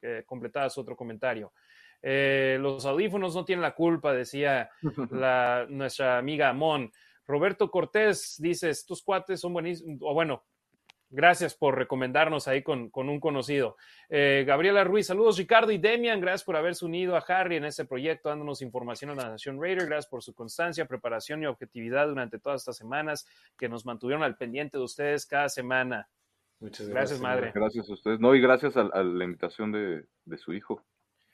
eh, completadas. Otro comentario. Eh, los audífonos no tienen la culpa, decía la, nuestra amiga Amon. Roberto Cortés dice: Estos cuates son buenísimos. O bueno, Gracias por recomendarnos ahí con, un conocido. Eh, Gabriela Ruiz, saludos Ricardo y Demian, gracias por haberse unido a Harry en este proyecto, dándonos información a la Nación Raider, gracias por su constancia, preparación y objetividad durante todas estas semanas que nos mantuvieron al pendiente de ustedes cada semana. Muchas gracias, madre. Gracias a ustedes. No, y gracias a, la invitación de, de su hijo.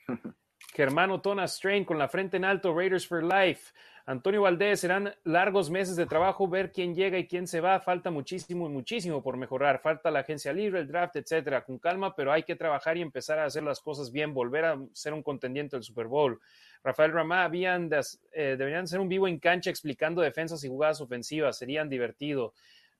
Germano Tona Strain con la frente en alto, Raiders for Life. Antonio Valdés, serán largos meses de trabajo ver quién llega y quién se va. Falta muchísimo y muchísimo por mejorar. Falta la agencia libre, el draft, etcétera. Con calma, pero hay que trabajar y empezar a hacer las cosas bien, volver a ser un contendiente del Super Bowl. Rafael Ramá, habían eh, deberían ser un vivo en cancha explicando defensas y jugadas ofensivas. Serían divertido.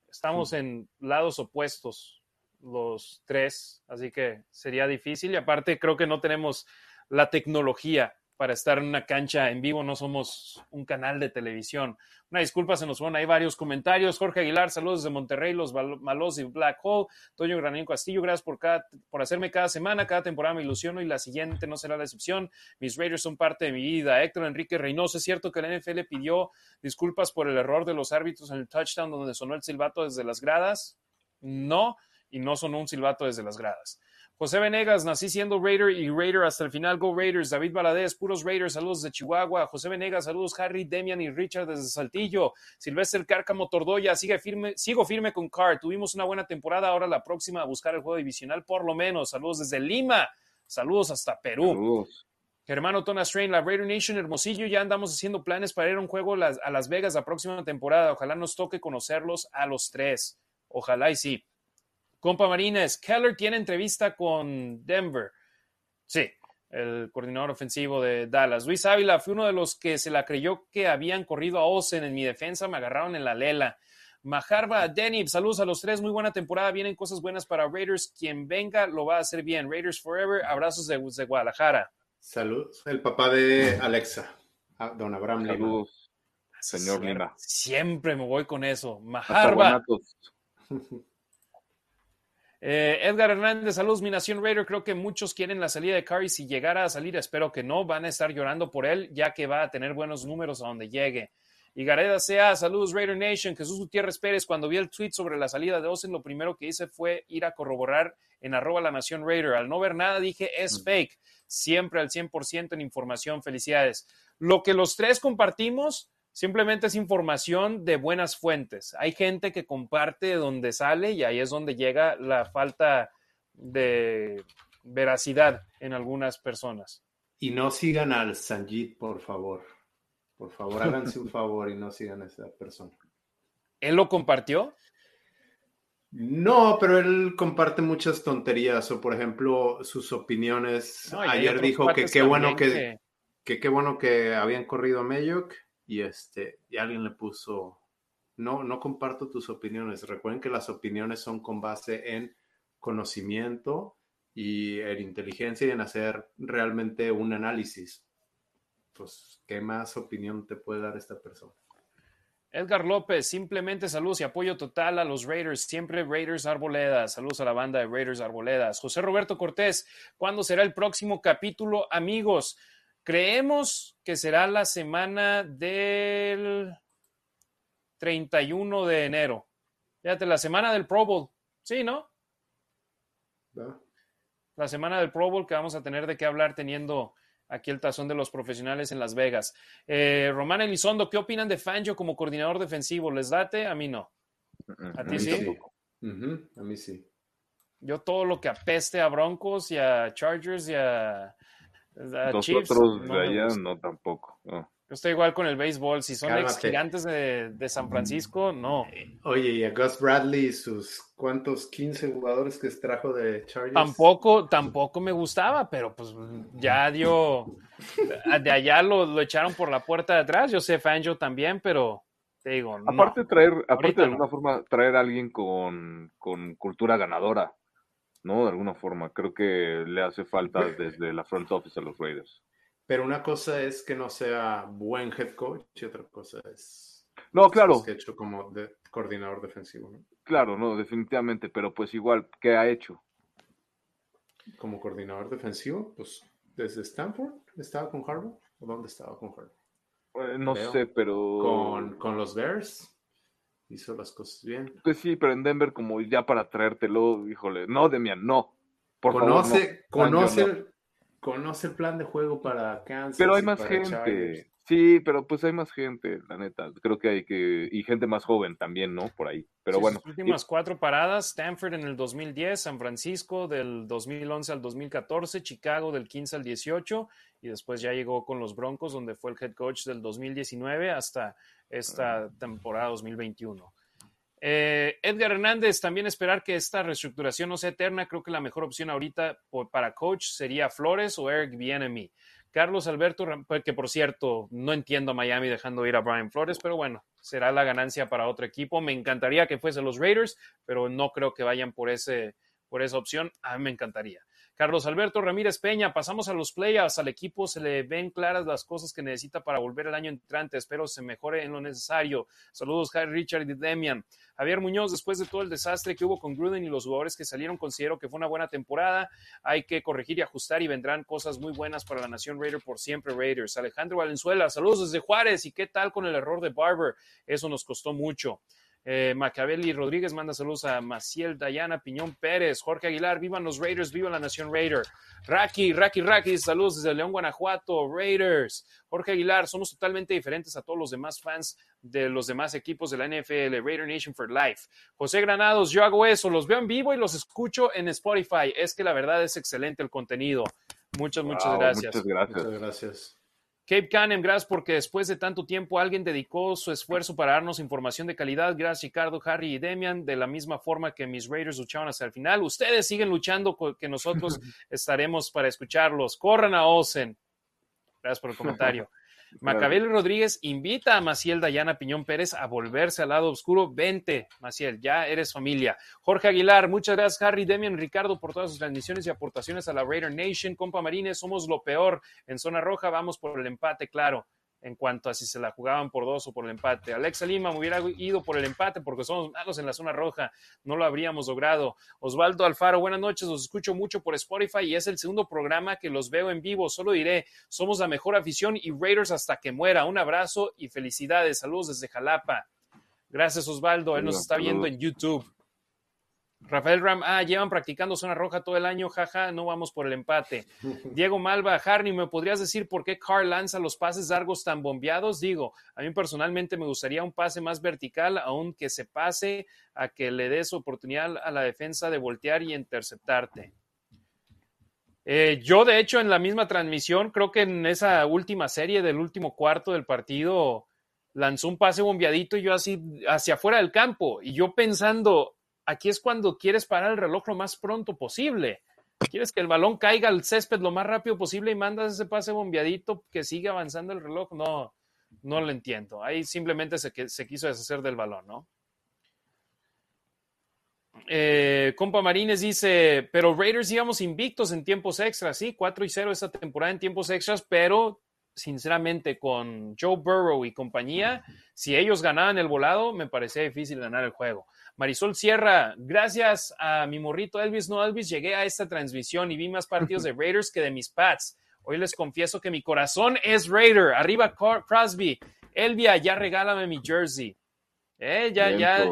Estamos en lados opuestos los tres, así que sería difícil. Y aparte, creo que no tenemos la tecnología para estar en una cancha en vivo, no somos un canal de televisión. Una disculpa, se nos fueron ahí varios comentarios. Jorge Aguilar, saludos desde Monterrey, los Malos y Black Hole. Toño Granín Castillo, gracias por, cada, por hacerme cada semana, cada temporada me ilusiono y la siguiente no será la excepción. Mis Raiders son parte de mi vida. Héctor Enrique Reynoso, es cierto que la NFL pidió disculpas por el error de los árbitros en el touchdown donde sonó el silbato desde las gradas. No, y no sonó un silbato desde las gradas. José Venegas, nací siendo Raider y Raider hasta el final. Go Raiders. David Valadez, puros Raiders. Saludos de Chihuahua. José Venegas, saludos Harry, Demian y Richard desde Saltillo. Silvestre Cárcamo Tordoya, sigue firme, sigo firme con Car. Tuvimos una buena temporada. Ahora la próxima a buscar el juego divisional, por lo menos. Saludos desde Lima. Saludos hasta Perú. Saludos. Germano Tona Strain, la Raider Nation Hermosillo, ya andamos haciendo planes para ir a un juego a Las Vegas la próxima temporada. Ojalá nos toque conocerlos a los tres. Ojalá y sí. Compa Marines, Keller tiene entrevista con Denver. Sí, el coordinador ofensivo de Dallas. Luis Ávila fue uno de los que se la creyó que habían corrido a Osen en mi defensa, me agarraron en la lela. Majarba, Denny, saludos a los tres, muy buena temporada, vienen cosas buenas para Raiders, quien venga lo va a hacer bien. Raiders Forever, abrazos de, Guadalajara. Saludos, el papá de Alexa, don Abraham Saludos, señor Lima. Siempre me voy con eso. Majarba. Eh, Edgar Hernández, saludos, mi nación Raider. Creo que muchos quieren la salida de Curry. Si llegara a salir, espero que no. Van a estar llorando por él, ya que va a tener buenos números a donde llegue. Y Gareda sea, saludos Raider Nation. Jesús Gutiérrez Pérez, cuando vi el tweet sobre la salida de Osen, lo primero que hice fue ir a corroborar en arroba la nación Raider. Al no ver nada, dije es fake. Siempre al 100% en información. Felicidades. Lo que los tres compartimos Simplemente es información de buenas fuentes. Hay gente que comparte de donde sale y ahí es donde llega la falta de veracidad en algunas personas. Y no sigan al Sanjit, por favor. Por favor, háganse un favor y no sigan a esa persona. ¿Él lo compartió? No, pero él comparte muchas tonterías o, por ejemplo, sus opiniones. Ayer dijo que qué bueno que, que, qué bueno que habían corrido a Mayok y este, y alguien le puso, no, no comparto tus opiniones. Recuerden que las opiniones son con base en conocimiento y en inteligencia y en hacer realmente un análisis. Pues, ¿qué más opinión te puede dar esta persona? Edgar López, simplemente saludos y apoyo total a los Raiders, siempre Raiders Arboledas. Saludos a la banda de Raiders Arboledas. José Roberto Cortés, ¿cuándo será el próximo capítulo, amigos? Creemos que será la semana del 31 de enero. Fíjate, la semana del Pro Bowl. Sí, ¿no? La semana del Pro Bowl que vamos a tener de qué hablar teniendo aquí el tazón de los profesionales en Las Vegas. Eh, Román Elizondo, ¿qué opinan de Fangio como coordinador defensivo? ¿Les date? A mí no. ¿A ti sí? A mí sí. Yo todo lo que apeste a Broncos y a Chargers y a nosotros de allá no tampoco. Yo estoy igual con el béisbol. Si son ex gigantes de, San Francisco, no. Eh, oye, y a Gus Bradley y sus cuantos 15 jugadores que extrajo de Chargers. Tampoco, tampoco me gustaba, pero pues ya dio. De allá lo, echaron por la puerta de atrás. Yo sé Fangio también, pero te digo. Aparte, traer, aparte de alguna forma, traer a alguien con, con cultura ganadora. ¿No? De alguna forma. Creo que le hace falta desde la front office a los Raiders. Pero una cosa es que no sea buen head coach y otra cosa es. No, claro. Que hecho como de, coordinador defensivo, ¿no? Claro, no, definitivamente. Pero pues igual, ¿qué ha hecho? Como coordinador defensivo, pues desde Stanford estaba con Harvard. ¿O dónde estaba con Harvard? Eh, no sé, pero. Con, con los Bears hizo las cosas bien. Pues sí, pero en Denver, como ya para traértelo, híjole, no, Demian, no. Por conoce, conoce, conoce el plan de juego para Kansas. Pero hay más gente. Sí, pero pues hay más gente, la neta. Creo que hay que. Y gente más joven también, ¿no? Por ahí. Pero bueno. Las últimas cuatro paradas: Stanford en el 2010, San Francisco del 2011 al 2014, Chicago del 15 al 18, y después ya llegó con los Broncos, donde fue el head coach del 2019 hasta esta temporada 2021. Eh, Edgar Hernández, también esperar que esta reestructuración no sea eterna. Creo que la mejor opción ahorita para coach sería Flores o Eric Bienemy. Carlos Alberto, pues, que por cierto, no entiendo a Miami dejando ir a Brian Flores, pero bueno, será la ganancia para otro equipo. Me encantaría que fuese los Raiders, pero no creo que vayan por, ese, por esa opción. A mí me encantaría. Carlos Alberto Ramírez Peña, pasamos a los playoffs. Al equipo se le ven claras las cosas que necesita para volver el año entrante. Espero se mejore en lo necesario. Saludos, Harry Richard y Demian. Javier Muñoz, después de todo el desastre que hubo con Gruden y los jugadores que salieron, considero que fue una buena temporada. Hay que corregir y ajustar y vendrán cosas muy buenas para la nación Raider por siempre Raiders. Alejandro Valenzuela, saludos desde Juárez. ¿Y qué tal con el error de Barber? Eso nos costó mucho. Eh, Macabeli Rodríguez manda saludos a Maciel Dayana Piñón Pérez, Jorge Aguilar, vivan los Raiders, viva la Nación Raider. Raki, Raki, Raki, saludos desde León, Guanajuato, Raiders. Jorge Aguilar, somos totalmente diferentes a todos los demás fans de los demás equipos de la NFL, Raider Nation for Life. José Granados, yo hago eso, los veo en vivo y los escucho en Spotify. Es que la verdad es excelente el contenido. Muchas, muchas gracias. Muchas gracias. Muchas gracias. Cape Canem, gracias porque después de tanto tiempo alguien dedicó su esfuerzo para darnos información de calidad. Gracias Ricardo, Harry y Demian, de la misma forma que mis Raiders lucharon hasta el final. Ustedes siguen luchando que nosotros estaremos para escucharlos. Corran a Osen. Gracias por el comentario. Macabel Rodríguez invita a Maciel Dayana Piñón Pérez a volverse al lado oscuro. Vente, Maciel, ya eres familia. Jorge Aguilar, muchas gracias, Harry, Demian, Ricardo, por todas sus transmisiones y aportaciones a la Raider Nation. Compa Marines, somos lo peor. En zona roja vamos por el empate, claro en cuanto a si se la jugaban por dos o por el empate. Alexa Lima me hubiera ido por el empate porque somos malos en la zona roja, no lo habríamos logrado. Osvaldo Alfaro, buenas noches, los escucho mucho por Spotify y es el segundo programa que los veo en vivo. Solo diré, somos la mejor afición y Raiders hasta que muera. Un abrazo y felicidades. Saludos desde Jalapa. Gracias Osvaldo, él nos está viendo en YouTube. Rafael Ram, ah, llevan practicando zona roja todo el año, jaja, no vamos por el empate. Diego Malva, Harney, ¿me podrías decir por qué Carr lanza los pases largos tan bombeados? Digo, a mí personalmente me gustaría un pase más vertical, aunque se pase a que le des oportunidad a la defensa de voltear y interceptarte. Eh, yo, de hecho, en la misma transmisión, creo que en esa última serie del último cuarto del partido, lanzó un pase bombeadito y yo así hacia afuera del campo. Y yo pensando, aquí es cuando quieres parar el reloj lo más pronto posible. Quieres que el balón caiga al césped lo más rápido posible y mandas ese pase bombeadito que sigue avanzando el reloj. No, no lo entiendo. Ahí simplemente se, quiso deshacer del balón, ¿no? Eh, Compa Marines dice, pero Raiders íbamos invictos en tiempos extras, sí, 4 y 0 esta temporada en tiempos extras, pero sinceramente con Joe Burrow y compañía, si ellos ganaban el volado, me parecía difícil ganar el juego. Marisol Sierra, gracias a mi morrito Elvis No Elvis, llegué a esta transmisión y vi más partidos de Raiders que de mis Pats. Hoy les confieso que mi corazón es Raider. Arriba Crosby. Elvia, ya regálame mi jersey. Eh, ya, ya.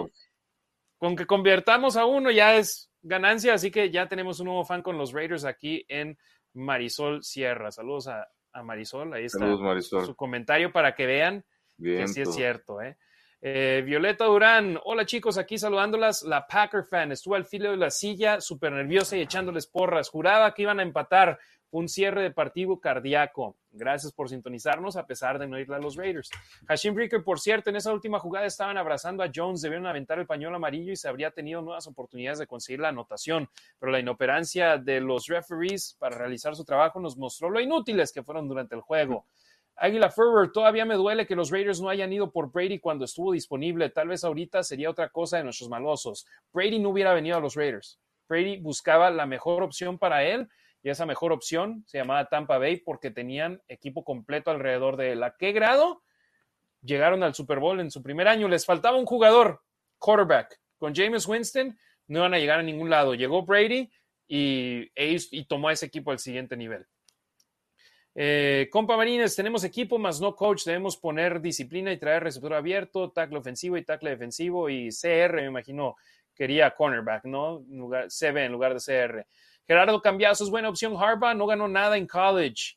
Con que convirtamos a uno ya es ganancia, así que ya tenemos un nuevo fan con los Raiders aquí en Marisol Sierra. Saludos a, Marisol. Ahí está su comentario para que vean que sí es cierto. ¿eh? Eh, Violeta Durán, hola chicos, aquí saludándolas, la Packer fan, estuvo al filo de la silla, súper nerviosa y echándoles porras, juraba que iban a empatar, un cierre de partido cardíaco. Gracias por sintonizarnos a pesar de no irle a los Raiders. Hashim Breaker, por cierto, en esa última jugada estaban abrazando a Jones, debieron aventar el pañuelo amarillo y se habría tenido nuevas oportunidades de conseguir la anotación, pero la inoperancia de los referees para realizar su trabajo nos mostró lo inútiles que fueron durante el juego. Águila Ferrer, todavía me duele que los Raiders no hayan ido por Brady cuando estuvo disponible. Tal vez ahorita sería otra cosa de nuestros malosos. Brady no hubiera venido a los Raiders. Brady buscaba la mejor opción para él y esa mejor opción se llamaba Tampa Bay porque tenían equipo completo alrededor de él. ¿A qué grado llegaron al Super Bowl en su primer año? Les faltaba un jugador, quarterback. Con James Winston no iban a llegar a ningún lado. Llegó Brady y, y tomó a ese equipo al siguiente nivel. Eh, compa Marines, tenemos equipo más no coach, debemos poner disciplina y traer receptor abierto, tackle ofensivo y tackle defensivo y CR, me imagino, quería cornerback, ¿no? En lugar, CB en lugar de CR. Gerardo Cambiazo es buena opción. Harbaugh no ganó nada en college.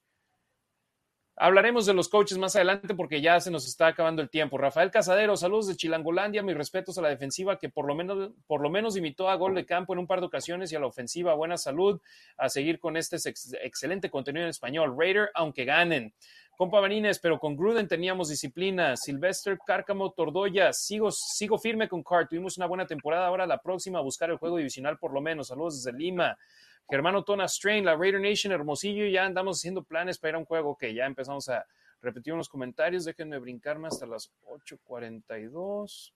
Hablaremos de los coaches más adelante porque ya se nos está acabando el tiempo. Rafael Casadero, saludos de Chilangolandia, mis respetos a la defensiva que por lo menos, por lo menos imitó a gol de campo en un par de ocasiones y a la ofensiva buena salud a seguir con este excelente contenido en español. Raider, aunque ganen. Compa Marines, pero con Gruden teníamos disciplina. Sylvester Cárcamo Tordoya, sigo, sigo firme con Cart. Tuvimos una buena temporada. Ahora la próxima a buscar el juego divisional por lo menos. Saludos desde Lima. Germano Tona Strain, la Raider Nation Hermosillo, ya andamos haciendo planes para ir a un juego que ya empezamos a repetir unos comentarios. Déjenme brincarme hasta las 8.42.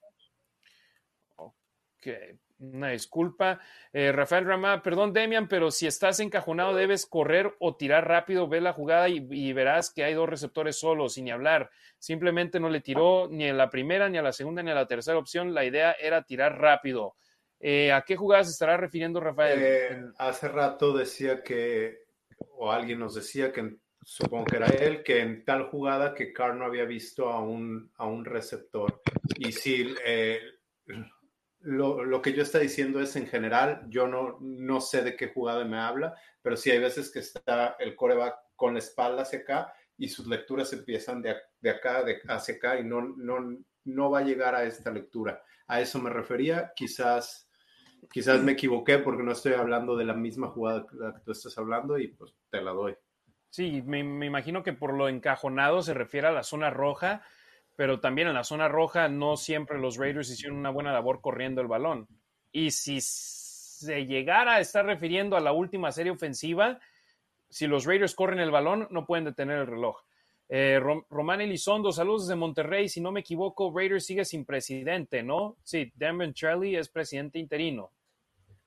que una disculpa. Eh, Rafael Ramá, perdón, Demian, pero si estás encajonado debes correr o tirar rápido, ve la jugada y, verás que hay dos receptores solos, sin hablar. Simplemente no le tiró ni en la primera, ni a la segunda, ni a la tercera opción. La idea era tirar rápido. Eh, ¿A qué jugada se estará refiriendo Rafael? Eh, hace rato decía que, o alguien nos decía que, supongo que era él, que en tal jugada que Carr no había visto a un, a un receptor. Y si lo, lo, que yo está diciendo es en general, yo no, no sé de qué jugada me habla, pero sí hay veces que está el coreback con la espalda hacia acá y sus lecturas empiezan de, de acá de, hacia acá y no, no, no va a llegar a esta lectura. A eso me refería, quizás, quizás me equivoqué porque no estoy hablando de la misma jugada que tú estás hablando y pues te la doy. Sí, me, me imagino que por lo encajonado se refiere a la zona roja pero también en la zona roja no siempre los Raiders hicieron una buena labor corriendo el balón. Y si se llegara a estar refiriendo a la última serie ofensiva, si los Raiders corren el balón, no pueden detener el reloj. Eh, Román Elizondo, saludos desde Monterrey. Si no me equivoco, Raiders sigue sin presidente, ¿no? Sí, Dan Charlie es presidente interino,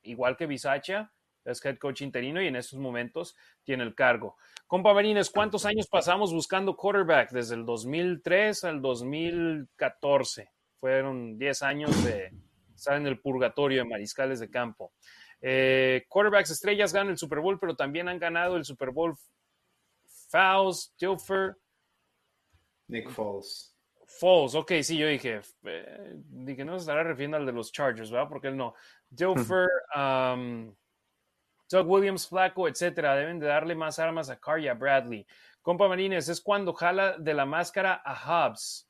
igual que Bisacha es head coach interino y en estos momentos tiene el cargo. Compa Marines, ¿cuántos años pasamos buscando quarterback? Desde el 2003 al 2014. Fueron 10 años de estar en el purgatorio de mariscales de campo. Eh, quarterbacks estrellas ganan el Super Bowl, pero también han ganado el Super Bowl Fouls, Dilfer. Nick Foles. Foles, ok, sí, yo dije, eh, dije, no se estará refiriendo al de los Chargers, ¿verdad? Porque él no. Dilfer, um, Doug Williams, Flaco, etcétera, deben de darle más armas a Carr y a Bradley. Compa Marines, es cuando jala de la máscara a Hobbs.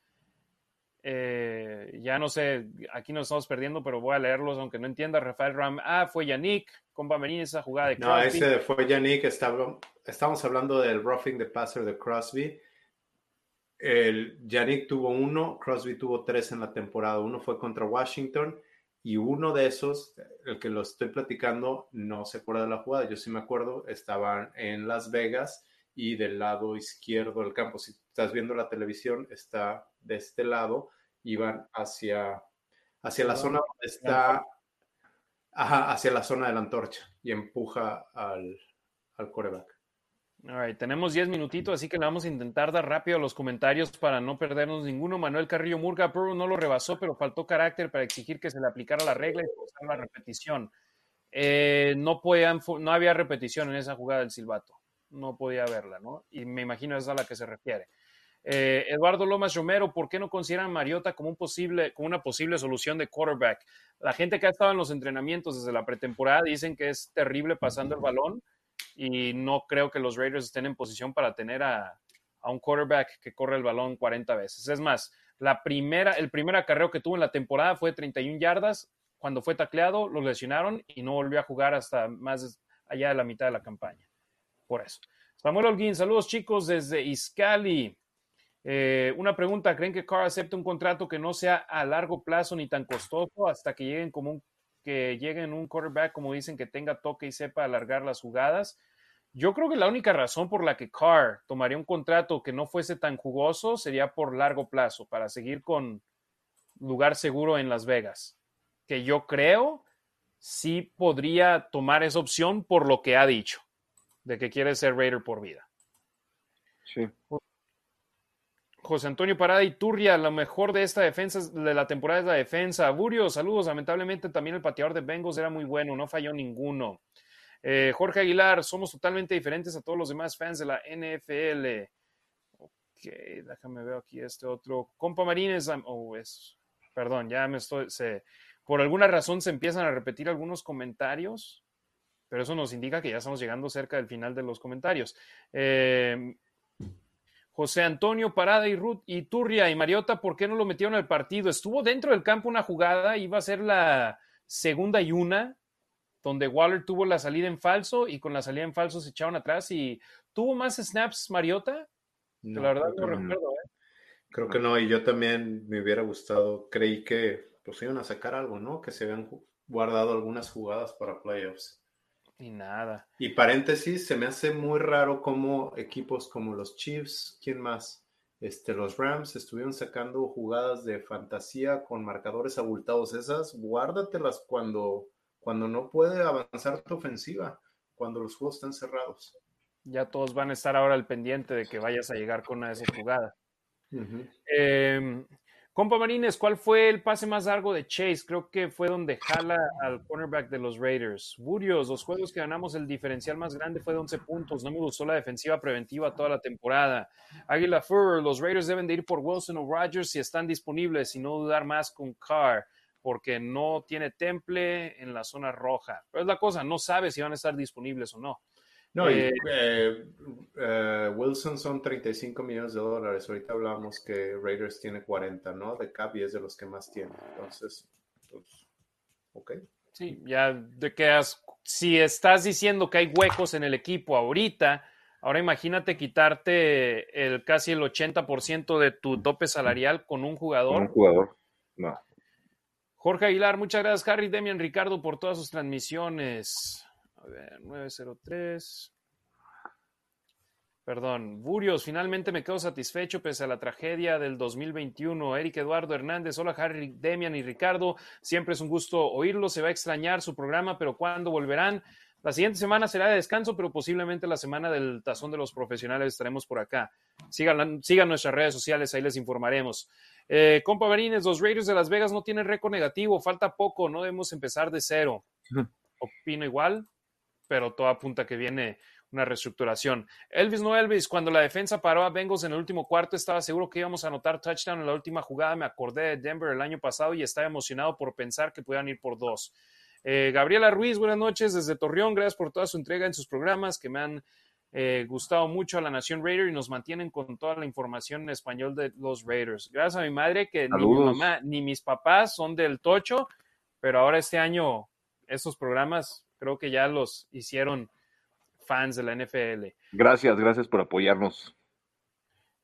Eh, ya no sé, aquí nos estamos perdiendo, pero voy a leerlos aunque no entienda. Rafael Ram, ah, fue Yannick. Compa Marines, esa jugada de Crosby. No, ese fue Yannick. estamos hablando del roughing the passer de Crosby. El Yannick tuvo uno, Crosby tuvo tres en la temporada. Uno fue contra Washington y uno de esos, el que lo estoy platicando, no se acuerda de la jugada. Yo sí me acuerdo, estaban en Las Vegas y del lado izquierdo del campo. Si estás viendo la televisión, está de este lado, iban hacia, hacia la zona donde está, hacia la zona de la antorcha y empuja al, al coreback tenemos 10 minutitos, así que le vamos a intentar dar rápido los comentarios para no perdernos ninguno. Manuel Carrillo Murga, Burrow no lo rebasó, pero faltó carácter para exigir que se le aplicara la regla y forzar la repetición. Eh, no, podían, no había repetición en esa jugada del silbato, no podía verla, ¿no? Y me imagino es a la que se refiere. Eh, Eduardo Lomas Romero, ¿por qué no consideran Mariota como, un posible, como una posible solución de quarterback? La gente que ha estado en los entrenamientos desde la pretemporada dicen que es terrible pasando el balón y no creo que los Raiders estén en posición para tener a, un quarterback que corre el balón 40 veces. Es más, la primera, el primer acarreo que tuvo en la temporada fue 31 yardas. Cuando fue tacleado, lo lesionaron y no volvió a jugar hasta más allá de la mitad de la campaña. Por eso. Samuel Holguín, saludos chicos desde Iscali. Eh, una pregunta, ¿creen que Carr acepte un contrato que no sea a largo plazo ni tan costoso hasta que lleguen como un, que lleguen un quarterback, como dicen, que tenga toque y sepa alargar las jugadas? Yo creo que la única razón por la que Carr tomaría un contrato que no fuese tan jugoso sería por largo plazo, para seguir con lugar seguro en Las Vegas. Que yo creo sí podría tomar esa opción por lo que ha dicho, de que quiere ser Raider por vida. Sí. José Antonio Parada y Turria, lo mejor de esta defensa, de la temporada es la defensa. Burio, saludos. Lamentablemente también el pateador de Bengals era muy bueno, no falló ninguno. Eh, Jorge Aguilar, somos totalmente diferentes a todos los demás fans de la NFL. Ok, déjame ver aquí este otro. Compa Marines, oh, es, perdón, ya me estoy, por alguna razón se empiezan a repetir algunos comentarios, pero eso nos indica que ya estamos llegando cerca del final de los comentarios. Eh, José Antonio Parada y Ruth y Turria y Mariota, ¿por qué no lo metieron al partido? Estuvo dentro del campo una jugada, iba a ser la segunda y una, donde Waller tuvo la salida en falso y con la salida en falso se echaron atrás y tuvo más snaps Mariota. la verdad no recuerdo. ¿eh? Creo que no, y yo también me hubiera gustado, creí que pues iban a sacar algo, ¿no? Que se habían guardado algunas jugadas para playoffs. Y nada. Y paréntesis, se me hace muy raro como equipos como los Chiefs, ¿quién más? Este, los Rams estuvieron sacando jugadas de fantasía con marcadores abultados. Esas, guárdatelas cuando, cuando no puede avanzar tu ofensiva, cuando los juegos están cerrados. Ya todos van a estar ahora al pendiente de que vayas a llegar con una de esas jugadas. Compa Marines, ¿cuál fue el pase más largo de Chase? Creo que fue donde jala al cornerback de los Raiders. Burios, los juegos que ganamos, el diferencial más grande fue de 11 puntos. No me gustó la defensiva preventiva toda la temporada. Águila Fur, los Raiders deben de ir por Wilson o Rogers si están disponibles y no dudar más con Carr, porque no tiene temple en la zona roja. Pero es la cosa, no sabe si van a estar disponibles o no. No, eh, eh, eh, Wilson son 35 millones de dólares. Ahorita hablamos que Raiders tiene 40, ¿no? De cap y es de los que más tiene. Entonces, pues, ok. Sí, ya de que si estás diciendo que hay huecos en el equipo ahorita, ahora imagínate quitarte el casi el 80% de tu tope salarial con un jugador. Con un jugador, no. Jorge Aguilar, muchas gracias, Harry, Demian, Ricardo, por todas sus transmisiones. A ver, 903. Perdón, Burios, finalmente me quedo satisfecho pese a la tragedia del 2021. Eric Eduardo Hernández, hola Harry, Demian y Ricardo, siempre es un gusto oírlo, se va a extrañar su programa, pero ¿cuándo volverán? La siguiente semana será de descanso, pero posiblemente la semana del Tazón de los Profesionales estaremos por acá. Sigan, sigan nuestras redes sociales, ahí les informaremos. Eh, compa Berines, los Raiders de Las Vegas no tienen récord negativo, falta poco, no debemos empezar de cero. Opino igual pero todo apunta que viene una reestructuración. Elvis no Elvis, cuando la defensa paró a Bengals en el último cuarto, estaba seguro que íbamos a anotar touchdown en la última jugada. Me acordé de Denver el año pasado y estaba emocionado por pensar que pudieran ir por dos. Eh, Gabriela Ruiz, buenas noches desde Torreón. Gracias por toda su entrega en sus programas que me han eh, gustado mucho a la Nación Raider y nos mantienen con toda la información en español de los Raiders. Gracias a mi madre que ni mi mamá ni mis papás son del Tocho, pero ahora este año estos programas creo que ya los hicieron fans de la NFL. Gracias, gracias por apoyarnos.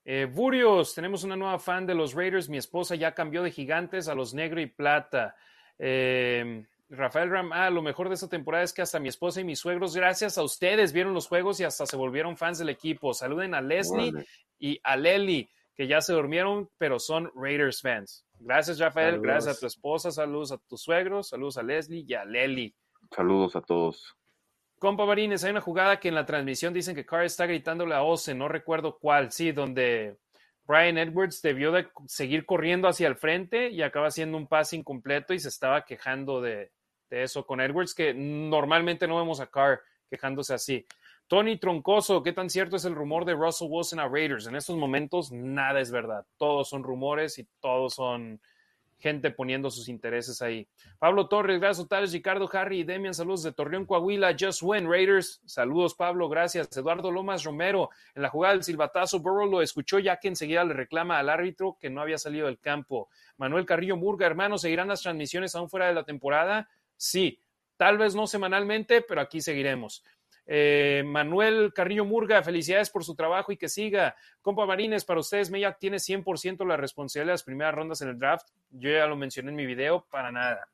Eh, Burios, tenemos una nueva fan de los Raiders. Mi esposa ya cambió de gigantes a los negro y plata. Eh, Rafael Ram, ah, lo mejor de esta temporada es que hasta mi esposa y mis suegros, gracias a ustedes, vieron los juegos y hasta se volvieron fans del equipo. Saluden a Leslie y a Lely, que ya se durmieron, pero son Raiders fans. Gracias, Rafael. Gracias a tu esposa. Saludos a tus suegros. Saludos a Leslie y a Lely. Saludos a todos. Compa Barines, hay una jugada que en la transmisión dicen que Carr está gritándole a Ose, no recuerdo cuál, sí, donde Brian Edwards debió de seguir corriendo hacia el frente y acaba haciendo un pase incompleto y se estaba quejando de, eso con Edwards, que normalmente no vemos a Carr quejándose así. Tony Troncoso, ¿qué tan cierto es el rumor de Russell Wilson a Raiders? En estos momentos nada es verdad, todos son rumores y todos son gente poniendo sus intereses ahí. Pablo Torres, gracias totales, Ricardo, Harry y Demian, saludos de Torreón, Coahuila, Just Win, Raiders, saludos Pablo, gracias. Eduardo Lomas Romero, en la jugada del silbatazo, Burrow lo escuchó ya que enseguida le reclama al árbitro que no había salido del campo. Manuel Carrillo Murga, hermano, ¿seguirán las transmisiones aún fuera de la temporada? Sí, tal vez no semanalmente, pero aquí seguiremos. Eh, Manuel Carrillo Murga, felicidades por su trabajo y que siga. Compa Marines, para ustedes, Mella tiene 100% la responsabilidad de las primeras rondas en el draft. Yo ya lo mencioné en mi video, para nada.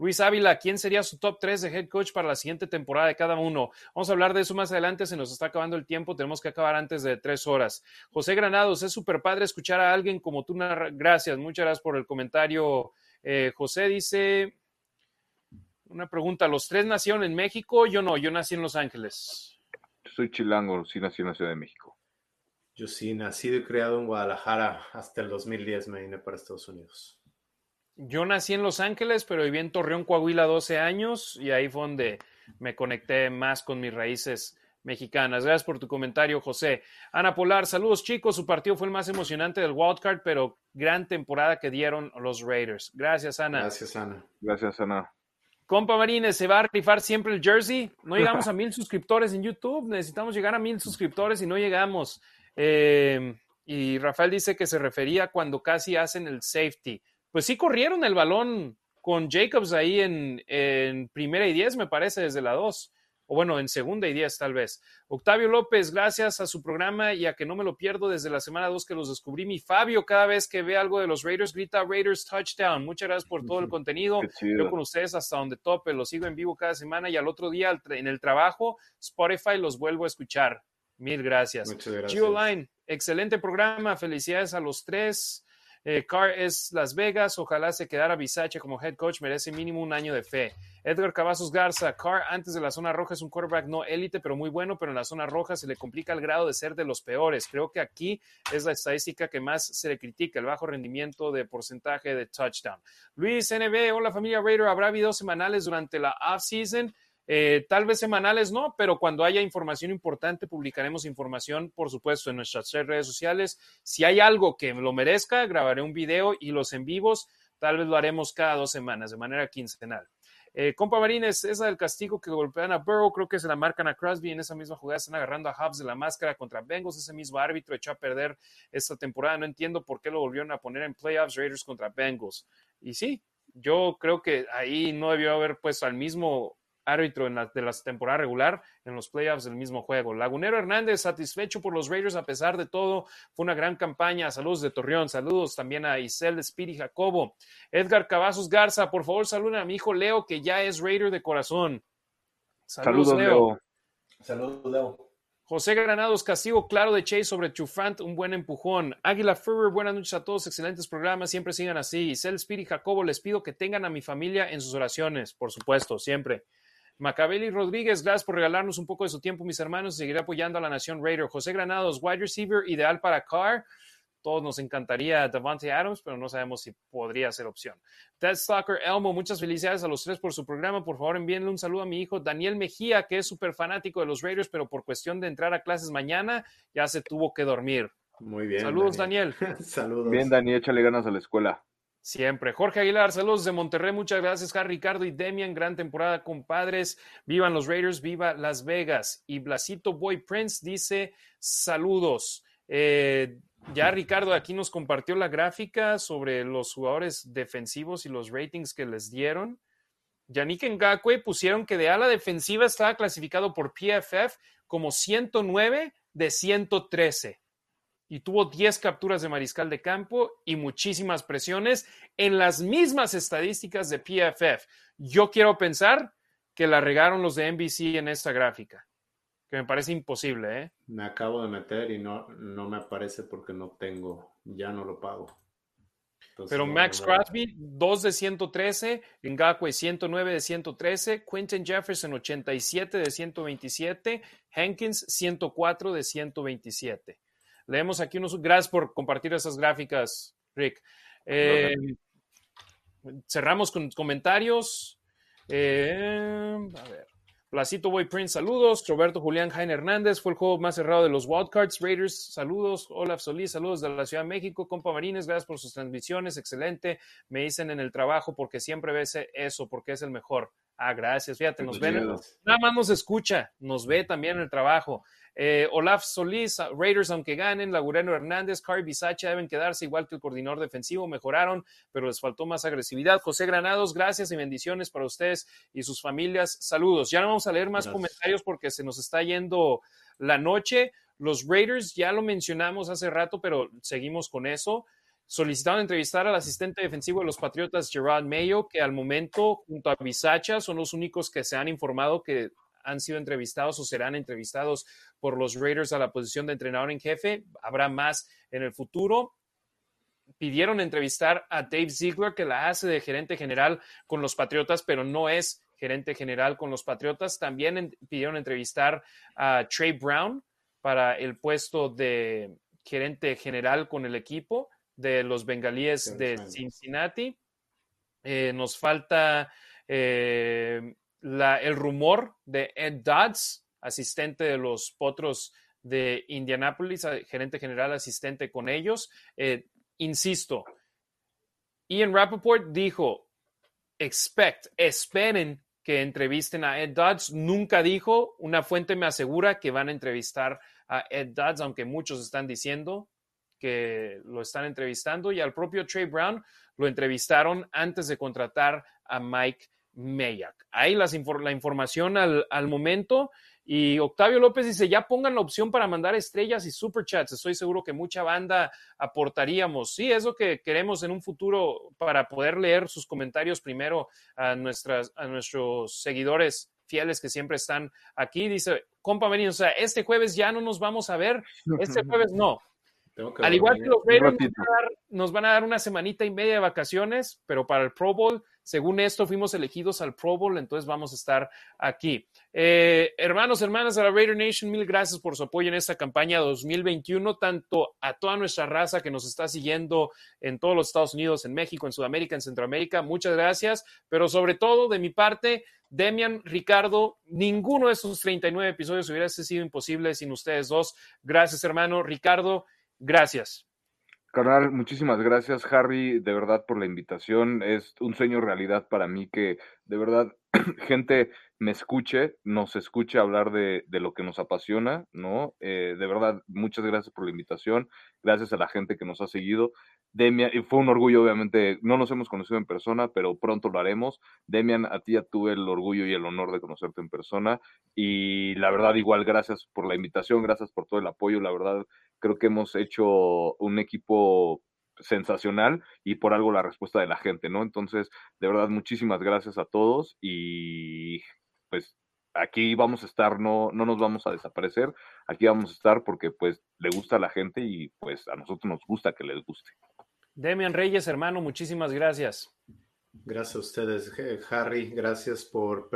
Luis Ávila, ¿quién sería su top 3 de head coach para la siguiente temporada de cada uno? Vamos a hablar de eso más adelante, se nos está acabando el tiempo, tenemos que acabar antes de tres horas. José Granados, es súper padre escuchar a alguien como tú. Gracias, muchas gracias por el comentario. Eh, José dice, una pregunta, ¿los tres nacieron en México? Yo no, yo nací en Los Ángeles. soy chilango, sí nací en la Ciudad de México. Yo sí, nacido y criado en Guadalajara. Hasta el 2010 me vine para Estados Unidos. Yo nací en Los Ángeles, pero viví en Torreón, Coahuila 12 años y ahí fue donde me conecté más con mis raíces mexicanas. Gracias por tu comentario, José. Ana Polar, saludos chicos. Su partido fue el más emocionante del wildcard, pero gran temporada que dieron los Raiders. Gracias, Ana. Gracias, Ana. Gracias, Ana. Compa Marines, ¿se va a rifar siempre el jersey? No llegamos a mil suscriptores en YouTube, necesitamos llegar a mil suscriptores y no llegamos. Eh, y Rafael dice que se refería cuando casi hacen el safety. Pues sí corrieron el balón con Jacobs ahí en, en primera y diez, me parece, desde la dos o bueno, en segunda y diez tal vez. Octavio López, gracias a su programa y a que no me lo pierdo desde la semana 2 que los descubrí. Mi Fabio, cada vez que ve algo de los Raiders, grita Raiders Touchdown. Muchas gracias por todo el contenido. Yo con ustedes hasta donde tope, los sigo en vivo cada semana y al otro día en el trabajo, Spotify los vuelvo a escuchar. Mil gracias. Muchas gracias. Gio Line, excelente programa. Felicidades a los tres. Eh, Carr es Las Vegas. Ojalá se quedara Bisache como head coach. Merece mínimo un año de fe. Edgar Cavazos Garza. Carr antes de la zona roja es un quarterback no élite, pero muy bueno. Pero en la zona roja se le complica el grado de ser de los peores. Creo que aquí es la estadística que más se le critica: el bajo rendimiento de porcentaje de touchdown. Luis NB. Hola, familia Raider. Habrá videos semanales durante la off-season. Eh, tal vez semanales no, pero cuando haya información importante publicaremos información, por supuesto, en nuestras tres redes sociales. Si hay algo que lo merezca, grabaré un video y los en vivos, tal vez lo haremos cada dos semanas, de manera quincenal. Eh, compa Marines, esa del castigo que golpean a Burrow, creo que se la marcan a Crosby. En esa misma jugada están agarrando a Hubs de la máscara contra Bengals. Ese mismo árbitro echó a perder esta temporada. No entiendo por qué lo volvieron a poner en playoffs Raiders contra Bengals. Y sí, yo creo que ahí no debió haber puesto al mismo árbitro en la, de la temporada regular en los playoffs del mismo juego. Lagunero Hernández, satisfecho por los Raiders a pesar de todo. Fue una gran campaña. Saludos de Torreón. Saludos también a Isel Spiri Jacobo. Edgar Cavazos Garza, por favor, saluden a mi hijo Leo, que ya es Raider de corazón. Saludos, Saludos Leo. Saludos, Leo. José Granados, castigo claro de Chase sobre Chufant, un buen empujón. Águila Ferrer, buenas noches a todos, excelentes programas, siempre sigan así. Isel Spiri Jacobo, les pido que tengan a mi familia en sus oraciones, por supuesto, siempre. Macabeli Rodríguez, gracias por regalarnos un poco de su tiempo, mis hermanos. Seguiré apoyando a la Nación Raider. José Granados, wide receiver ideal para Carr. Todos nos encantaría Davante Adams, pero no sabemos si podría ser opción. Ted Stalker Elmo, muchas felicidades a los tres por su programa. Por favor, envíenle un saludo a mi hijo Daniel Mejía, que es súper fanático de los Raiders, pero por cuestión de entrar a clases mañana ya se tuvo que dormir. Muy bien. Saludos, Daniel. Daniel. saludos. Bien, Daniel, échale ganas a la escuela. Siempre. Jorge Aguilar, saludos de Monterrey. Muchas gracias, Harry, Ricardo y Demian. Gran temporada, compadres. Vivan los Raiders, viva Las Vegas. Y Blasito Boy Prince dice saludos. Eh, ya Ricardo aquí nos compartió la gráfica sobre los jugadores defensivos y los ratings que les dieron. Yannick Ngakwe pusieron que de ala defensiva estaba clasificado por PFF como 109 de 113 y tuvo 10 capturas de mariscal de campo y muchísimas presiones en las mismas estadísticas de PFF. Yo quiero pensar que la regaron los de NBC en esta gráfica, que me parece imposible. ¿eh? Me acabo de meter y no, no me aparece porque no tengo, ya no lo pago. Entonces, Pero no, Max no, Crosby, 2 de 113, Ngakwe 109 de 113, Quentin Jefferson 87 de 127, Hankins 104 de 127. Leemos aquí unos. Gracias por compartir esas gráficas, Rick. Eh, cerramos con comentarios. Eh, a ver. Placito Boy Prince, saludos. Roberto Julián Jaime Hernández, fue el juego más cerrado de los Wildcards. Raiders, saludos. Olaf Solís, saludos de la Ciudad de México. Compa Marines, gracias por sus transmisiones, excelente. Me dicen en el trabajo porque siempre ves eso, porque es el mejor. Ah, gracias. Fíjate, nos ven. Nada más nos escucha, nos ve también en el trabajo. Eh, Olaf Solís, Raiders, aunque ganen, Lagureno Hernández, Carby Sacha deben quedarse igual que el coordinador defensivo, mejoraron, pero les faltó más agresividad. José Granados, gracias y bendiciones para ustedes y sus familias. Saludos. Ya no vamos a leer más gracias. comentarios porque se nos está yendo la noche. Los Raiders, ya lo mencionamos hace rato, pero seguimos con eso solicitaron entrevistar al asistente defensivo de los Patriotas, Gerard Mayo, que al momento, junto a Bisacha, son los únicos que se han informado que han sido entrevistados o serán entrevistados por los Raiders a la posición de entrenador en jefe. Habrá más en el futuro. Pidieron entrevistar a Dave Ziegler, que la hace de gerente general con los Patriotas, pero no es gerente general con los Patriotas. También en, pidieron entrevistar a Trey Brown para el puesto de gerente general con el equipo de los bengalíes de Cincinnati. Eh, nos falta eh, el rumor de Ed Dodds, asistente de los Potros de Indianapolis, gerente general asistente con ellos. Eh, insisto, Ian Rappaport dijo, expect, esperen que entrevisten a Ed Dodds. Nunca dijo, una fuente me asegura que van a entrevistar a Ed Dodds, aunque muchos están diciendo que lo están entrevistando y al propio Trey Brown lo entrevistaron antes de contratar a Mike Mayak. Ahí las, la información al, al, momento. Y Octavio López dice, ya pongan la opción para mandar estrellas y superchats. Estoy seguro que mucha banda aportaríamos. Sí, es lo que queremos en un futuro para poder leer sus comentarios primero a, nuestras, a nuestros seguidores fieles que siempre están aquí. Dice compa Benítez. O sea, este jueves ya no nos vamos a ver. Este jueves no. Al igual que los Raiders nos van, a dar, una semanita y media de vacaciones, pero para el Pro Bowl, según esto, fuimos elegidos al Pro Bowl, entonces vamos a estar aquí. Eh, hermanos, hermanas de la Raider Nation, mil gracias por su apoyo en esta campaña 2021, tanto a toda nuestra raza que nos está siguiendo en todos los Estados Unidos, en México, en Sudamérica, en Centroamérica. Muchas gracias, pero sobre todo de mi parte, Demian, Ricardo, ninguno de estos 39 episodios hubiera sido imposible sin ustedes dos. Gracias, hermano. Ricardo, Gracias. Carnal, muchísimas gracias, Harry, de verdad por la invitación. Es un sueño realidad para mí que de verdad gente me escuche, nos escuche hablar de, de lo que nos apasiona, ¿no? Eh, de verdad, muchas gracias por la invitación, gracias a la gente que nos ha seguido. Demian, fue un orgullo, obviamente, no nos hemos conocido en persona, pero pronto lo haremos. Demian, a ti ya tuve el orgullo y el honor de conocerte en persona. Y la verdad, igual, gracias por la invitación, gracias por todo el apoyo. La verdad, creo que hemos hecho un equipo sensacional y por algo la respuesta de la gente, ¿no? Entonces, de verdad, muchísimas gracias a todos y pues aquí vamos a estar, no, no nos vamos a desaparecer, aquí vamos a estar porque pues le gusta a la gente y pues a nosotros nos gusta que les guste. Demian Reyes, hermano, muchísimas gracias. Gracias a ustedes, Harry. Gracias por,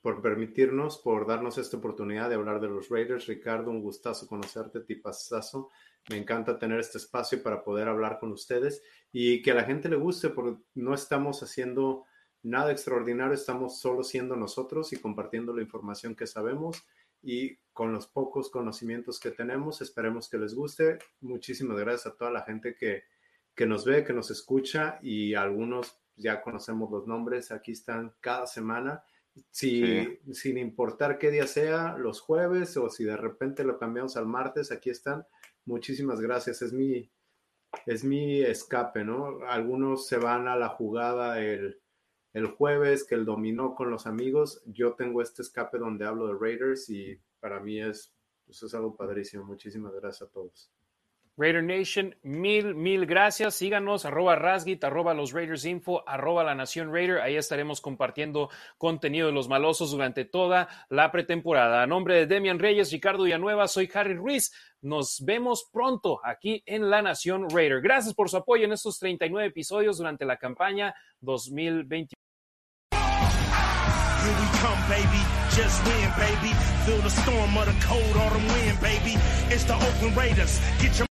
por permitirnos, por darnos esta oportunidad de hablar de los Raiders. Ricardo, un gustazo conocerte, tipazazo. Me encanta tener este espacio para poder hablar con ustedes y que a la gente le guste, porque no estamos haciendo nada extraordinario, estamos solo siendo nosotros y compartiendo la información que sabemos y con los pocos conocimientos que tenemos, esperemos que les guste. Muchísimas gracias a toda la gente que, que nos ve, que nos escucha y algunos ya conocemos los nombres, aquí están cada semana. Si, Sin importar qué día sea, los jueves o si de repente lo cambiamos al martes, aquí están. Muchísimas gracias. Es mi, es mi escape, ¿no? Algunos se van a la jugada el, el jueves, que el dominó con los amigos. Yo tengo este escape donde hablo de Raiders y para mí es, pues es algo padrísimo. Muchísimas gracias a todos. Raider Nation, mil, mil gracias. Síganos, arroba Rasgit, arroba los Raiders Info, arroba la Nación Raider. Ahí estaremos compartiendo contenido de los malosos durante toda la pretemporada. A nombre de Demian Reyes, Ricardo Villanueva, soy Harry Ruiz. Nos vemos pronto aquí en la Nación Raider. Gracias por su apoyo en estos 39 episodios durante la campaña 2021. Just win, baby. Feel the storm of the cold autumn wind, baby. It's the Oakland Raiders. Get your